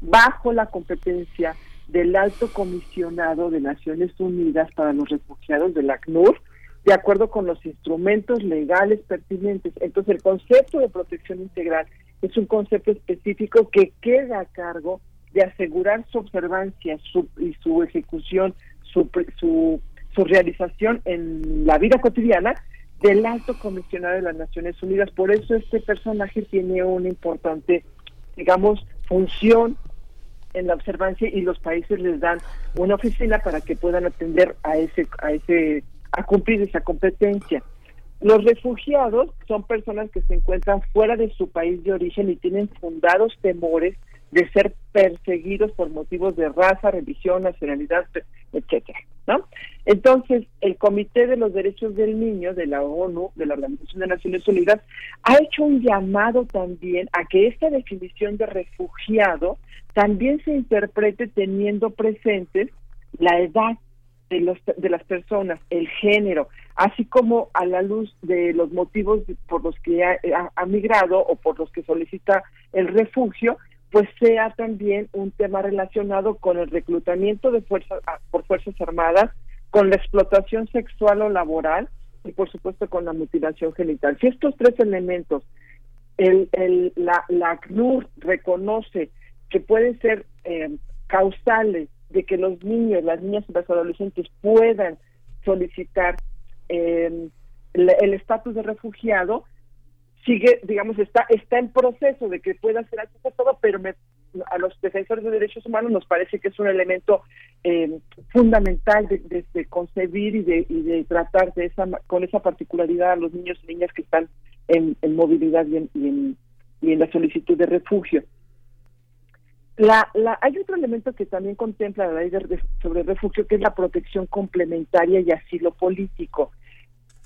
bajo la competencia del Alto Comisionado de Naciones Unidas para los Refugiados del ACNUR, de acuerdo con los instrumentos legales pertinentes. Entonces, el concepto de protección integral es un concepto específico que queda a cargo de asegurar su observancia y su ejecución, su, su, su realización en la vida cotidiana del Alto Comisionado de las Naciones Unidas. Por eso este personaje tiene una importante, digamos, función en la observancia y los países les dan una oficina para que puedan atender a ese a ese a cumplir esa competencia. Los refugiados son personas que se encuentran fuera de su país de origen y tienen fundados temores de ser perseguidos por motivos de raza, religión, nacionalidad, etcétera, ¿no? Entonces, el Comité de los Derechos del Niño de la ONU, de la Organización de Naciones Unidas, ha hecho un llamado también a que esta definición de refugiado también se interprete teniendo presentes la edad de, los, de las personas, el género, así como a la luz de los motivos por los que ha, ha, migrado o por los que solicita el refugio, pues sea también un tema relacionado con el reclutamiento de fuerzas por fuerzas armadas, con la explotación sexual o laboral y por supuesto con la mutilación genital. Si estos tres elementos el, el, la, la ACNUR reconoce que pueden ser eh, causales de que los niños, las niñas y los adolescentes puedan solicitar eh, el estatus de refugiado, sigue, digamos, está está en proceso de que pueda ser todo, pero a los defensores de derechos humanos nos parece que es un elemento eh, fundamental de, concebir y de, y de tratar de esa, con esa particularidad a los niños y niñas que están en, movilidad y en, y en, y en la solicitud de refugio. La, la, hay otro elemento que también contempla la ley sobre refugio, que es la protección complementaria y asilo político.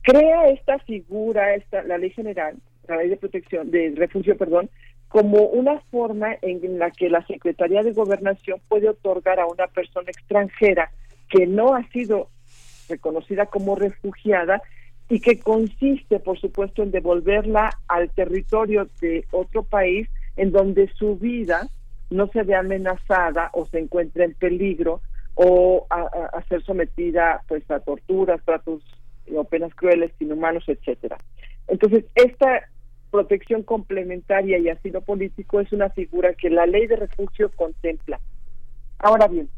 Crea esta figura, esta, la ley general, la ley de protección, de refugio, perdón, como una forma en la que la Secretaría de Gobernación puede otorgar a una persona extranjera que no ha sido reconocida como refugiada y que consiste, por supuesto, en devolverla al territorio de otro país en donde su vida no se ve amenazada o se encuentra en peligro o a, ser sometida pues a torturas, tratos o penas crueles, inhumanos, etcétera. Entonces, esta protección complementaria y asilo político es una figura que la ley de refugio contempla. Ahora bien,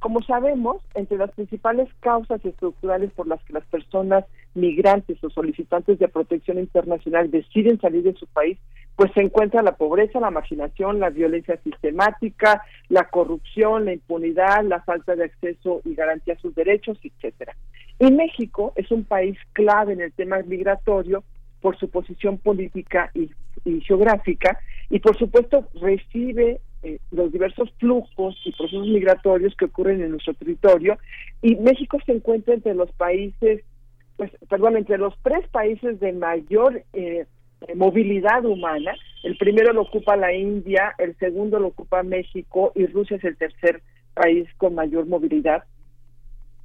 como sabemos, entre las principales causas estructurales por las que las personas migrantes o solicitantes de protección internacional deciden salir de su país, pues se encuentra la pobreza, la marginación, la violencia sistemática, la corrupción, la impunidad, la falta de acceso y garantía a sus derechos, etcétera. Y México es un país clave en el tema migratorio por su posición política y, geográfica y por supuesto recibe eh, los diversos flujos y procesos migratorios que ocurren en nuestro territorio y México se encuentra entre los países, pues, perdón, entre los tres países de mayor eh, movilidad humana. El primero lo ocupa la India, el segundo lo ocupa México y Rusia es el tercer país con mayor movilidad.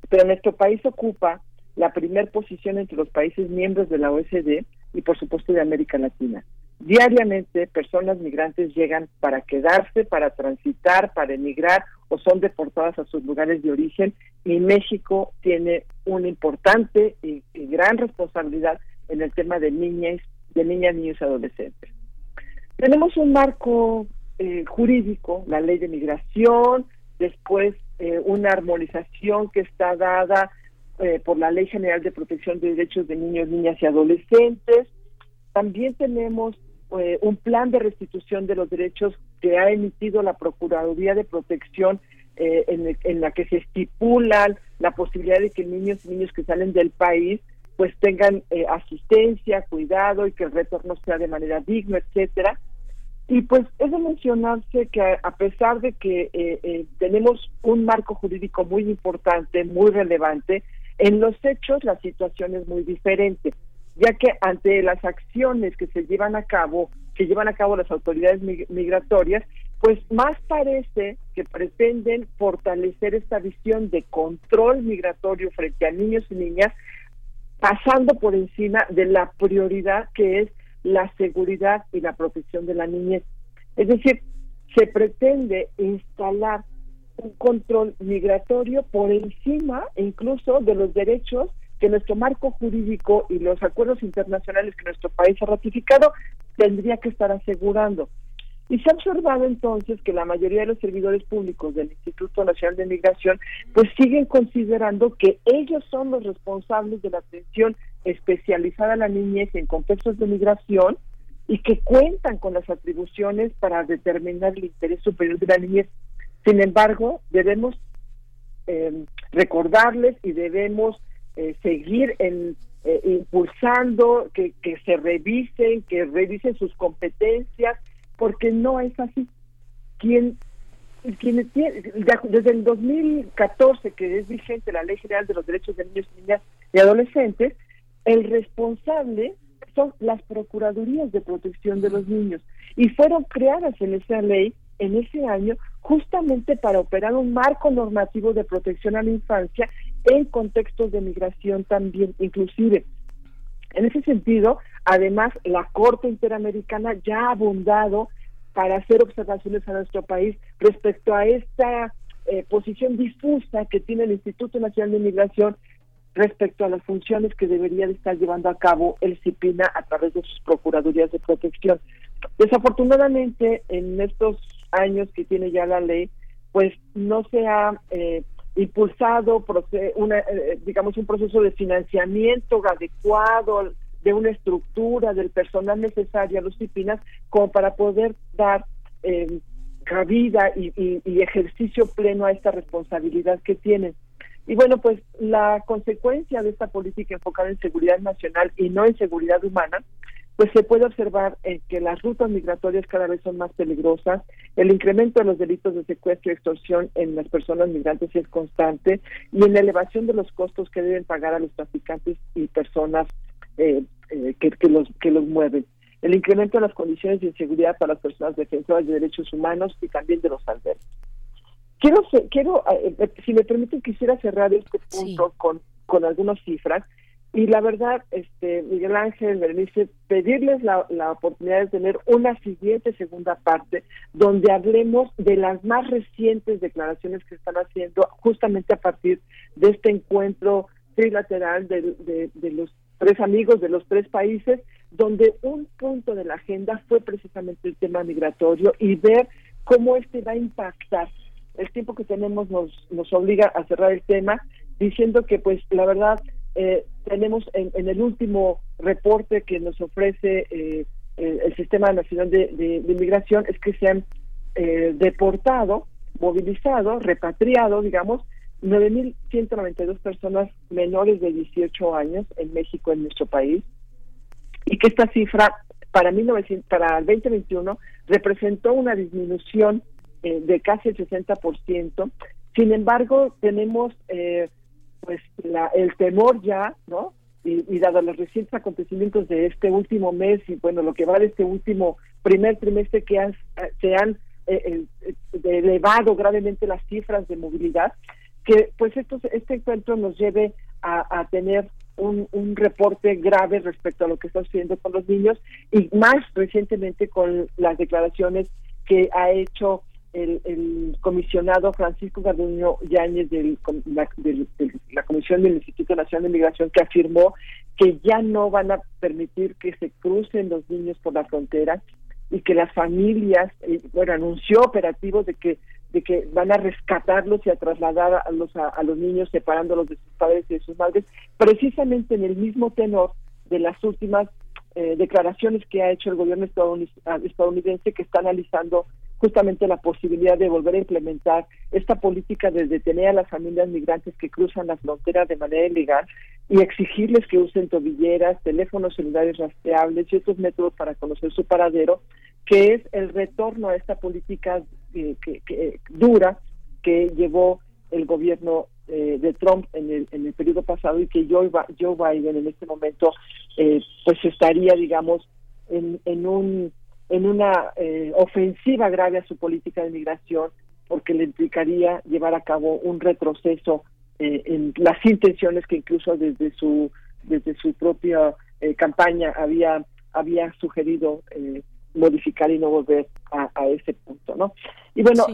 Pero nuestro país ocupa la primera posición entre los países miembros de la OSD y por supuesto de América Latina. Diariamente personas migrantes llegan para quedarse, para transitar, para emigrar o son deportadas a sus lugares de origen y México tiene una importante y, gran responsabilidad en el tema de niñas, de niñas, niños y adolescentes. Tenemos un marco eh, jurídico, la ley de migración, después eh, una armonización que está dada eh, por la Ley General de Protección de Derechos de Niños, Niñas y Adolescentes. También tenemos eh, un plan de restitución de los derechos que ha emitido la Procuraduría de Protección eh, en, la que se estipula la posibilidad de que niños y niños que salen del país pues tengan eh, asistencia, cuidado y que el retorno sea de manera digna, etcétera. Y pues es de mencionarse que a pesar de que tenemos un marco jurídico muy importante, muy relevante, en los hechos la situación es muy diferente ya que ante las acciones que se llevan a cabo, que llevan a cabo las autoridades migratorias, pues más parece que pretenden fortalecer esta visión de control migratorio frente a niños y niñas, pasando por encima de la prioridad que es la seguridad y la protección de la niñez. Es decir, se pretende instalar un control migratorio por encima incluso de los derechos que nuestro marco jurídico y los acuerdos internacionales que nuestro país ha ratificado tendría que estar asegurando. Y se ha observado entonces que la mayoría de los servidores públicos del Instituto Nacional de Migración pues siguen considerando que ellos son los responsables de la atención especializada a la niñez en contextos de migración y que cuentan con las atribuciones para determinar el interés superior de la niñez. Sin embargo, debemos eh, recordarles y debemos eh, seguir en, eh, impulsando, que, que se revisen, que revisen sus competencias, porque no es así. Quien, quien desde el 2014, que es vigente la Ley General de los Derechos de Niños, Niñas y Adolescentes, el responsable son las Procuradurías de Protección de los Niños y fueron creadas en esa ley en ese año justamente para operar un marco normativo de protección a la infancia en contextos de migración también inclusive. En ese sentido, además, la Corte Interamericana ya ha abundado para hacer observaciones a nuestro país respecto a esta eh, posición difusa que tiene el Instituto Nacional de Migración respecto a las funciones que debería de estar llevando a cabo el CIPINA a través de sus procuradurías de protección. Desafortunadamente, en estos años que tiene ya la ley, pues no se ha eh, impulsado una, eh, digamos un proceso de financiamiento adecuado de una estructura del personal necesario a los CIPINAS como para poder dar eh, cabida y, y, ejercicio pleno a esta responsabilidad que tienen. Y bueno, pues la consecuencia de esta política enfocada en seguridad nacional y no en seguridad humana pues se puede observar eh, que las rutas migratorias cada vez son más peligrosas, el incremento de los delitos de secuestro y extorsión en las personas migrantes es constante y en la elevación de los costos que deben pagar a los traficantes y personas eh, eh, que, los que los mueven. El incremento de las condiciones de inseguridad para las personas defensoras de derechos humanos y también de los albergues. Quiero, quiero si me permiten, quisiera cerrar este punto con, con algunas cifras y la verdad, este Miguel Ángel, Berenice, pedirles la, la, oportunidad de tener una siguiente segunda parte donde hablemos de las más recientes declaraciones que están haciendo justamente a partir de este encuentro trilateral de, de los tres amigos de los tres países, donde un punto de la agenda fue precisamente el tema migratorio y ver cómo este va a impactar. El tiempo que tenemos nos, nos obliga a cerrar el tema diciendo que pues la verdad eh, tenemos en, el último reporte que nos ofrece eh, el, Sistema Nacional de, de, Migración es que se han eh, deportado, movilizado, repatriado, digamos, 9.192 personas menores de 18 años en México, en nuestro país, y que esta cifra para, 1900, para el 2021 representó una disminución de casi el 60%. Sin embargo, tenemos eh, pues la, el temor ya, ¿no? Y, dado los recientes acontecimientos de este último mes y bueno, lo que va de este último primer trimestre que han, se han eh, eh, elevado gravemente las cifras de movilidad, que pues este encuentro nos lleve a, tener un, reporte grave respecto a lo que está sucediendo con los niños y más recientemente con las declaraciones que ha hecho el, comisionado Francisco Garduño Yáñez de la Comisión del Instituto Nacional de Migración que afirmó que ya no van a permitir que se crucen los niños por la frontera y que las familias, eh, bueno, anunció operativos de que de que van a rescatarlos y a trasladar a los a, los niños separándolos de sus padres y de sus madres, precisamente en el mismo tenor de las últimas eh, declaraciones que ha hecho el gobierno estadounidense que está analizando justamente la posibilidad de volver a implementar esta política de detener a las familias migrantes que cruzan las fronteras de manera ilegal y exigirles que usen tobilleras, teléfonos celulares rastreables y otros métodos para conocer su paradero, que es el retorno a esta política eh, que, dura que llevó el gobierno eh, de Trump en el, en el periodo pasado y que Joe, Joe Biden en este momento eh, pues estaría digamos en, en un en una eh, ofensiva grave a su política de migración porque le implicaría llevar a cabo un retroceso eh, en las intenciones que incluso desde su desde su propia eh, campaña había había sugerido modificar y no volver a, ese punto no y bueno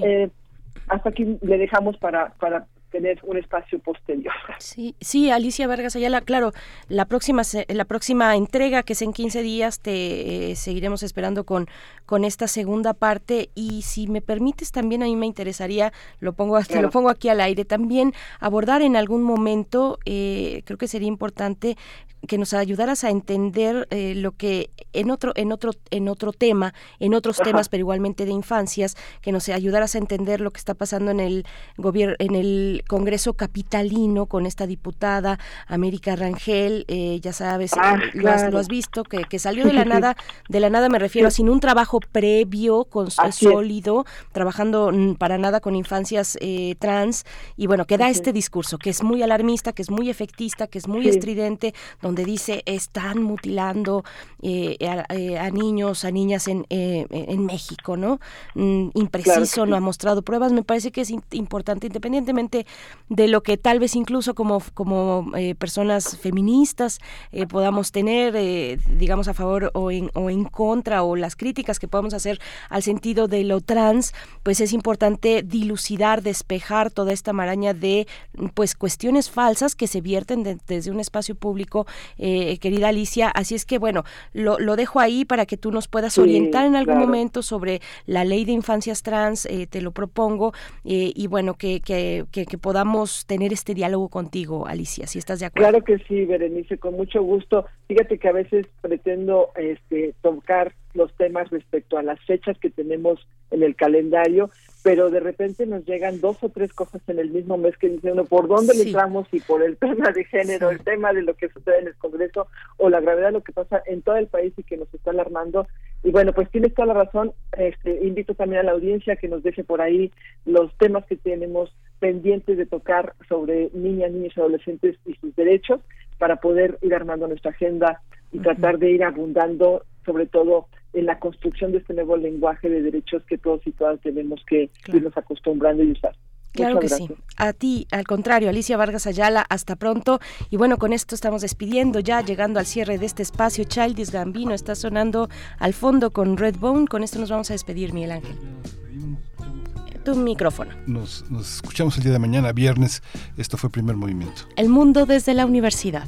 hasta aquí le dejamos para para tener un espacio posterior. Sí, sí, Alicia Vargas Ayala, claro, la próxima la próxima entrega que es en 15 días te eh, seguiremos esperando con con esta segunda parte. Y si me permites también a mí me interesaría, lo pongo hasta lo pongo aquí al aire también abordar en algún momento eh, creo que sería importante que nos ayudaras a entender eh, lo que en otro en otro en otro tema en otros temas pero igualmente de infancias que nos ayudaras a entender lo que está pasando en el gobierno en el Congreso capitalino con esta diputada América Rangel eh, ya sabes ah, eh, lo, has, visto que, que salió de la nada de la nada me refiero sin un trabajo previo con sólido trabajando para nada con infancias trans y bueno que da este discurso que es muy alarmista que es muy efectista que es muy estridente donde dice están mutilando eh, eh, a, niños, a niñas en, eh, en México, ¿no? Mm, impreciso, no ha mostrado pruebas. Me parece que es importante, independientemente de lo que tal vez incluso como, como personas feministas podamos tener, digamos, a favor o en, o en contra, o las críticas que podamos hacer al sentido de lo trans, pues es importante dilucidar, despejar toda esta maraña de pues cuestiones falsas que se vierten desde un espacio público eh, querida Alicia. Así es que, bueno, lo, lo, dejo ahí para que tú nos puedas orientar en algún momento sobre la ley de infancias trans, eh, te lo propongo, eh, y bueno, que, que, que, podamos tener este diálogo contigo, Alicia, si estás de acuerdo. Claro que sí, Berenice, con mucho gusto. Fíjate que a veces pretendo este, tocar los temas respecto a las fechas que tenemos en el calendario, pero de repente nos llegan dos o tres cosas en el mismo mes que dicen uno, ¿por dónde le entramos? Y por el tema de género, el tema de lo que sucede en el Congreso o la gravedad de lo que pasa en todo el país y que nos está alarmando. Y bueno, pues tienes toda la razón. Este, invito también a la audiencia que nos deje por ahí los temas que tenemos pendientes de tocar sobre niñas, niños y adolescentes y sus derechos para poder ir armando nuestra agenda y tratar de ir abundando sobre todo en la construcción de este nuevo lenguaje de derechos que todos y todas tenemos que irnos acostumbrando y usar. Claro que sí. A ti, al contrario, Alicia Vargas Ayala, hasta pronto. Y bueno, con esto estamos despidiendo ya, llegando al cierre de este espacio. Childis Gambino está sonando al fondo con Redbone. Con esto nos vamos a despedir, Miguel Ángel. Tu micrófono. Nos, nos escuchamos el día de mañana, viernes. Esto fue Primer Movimiento. El mundo desde la universidad.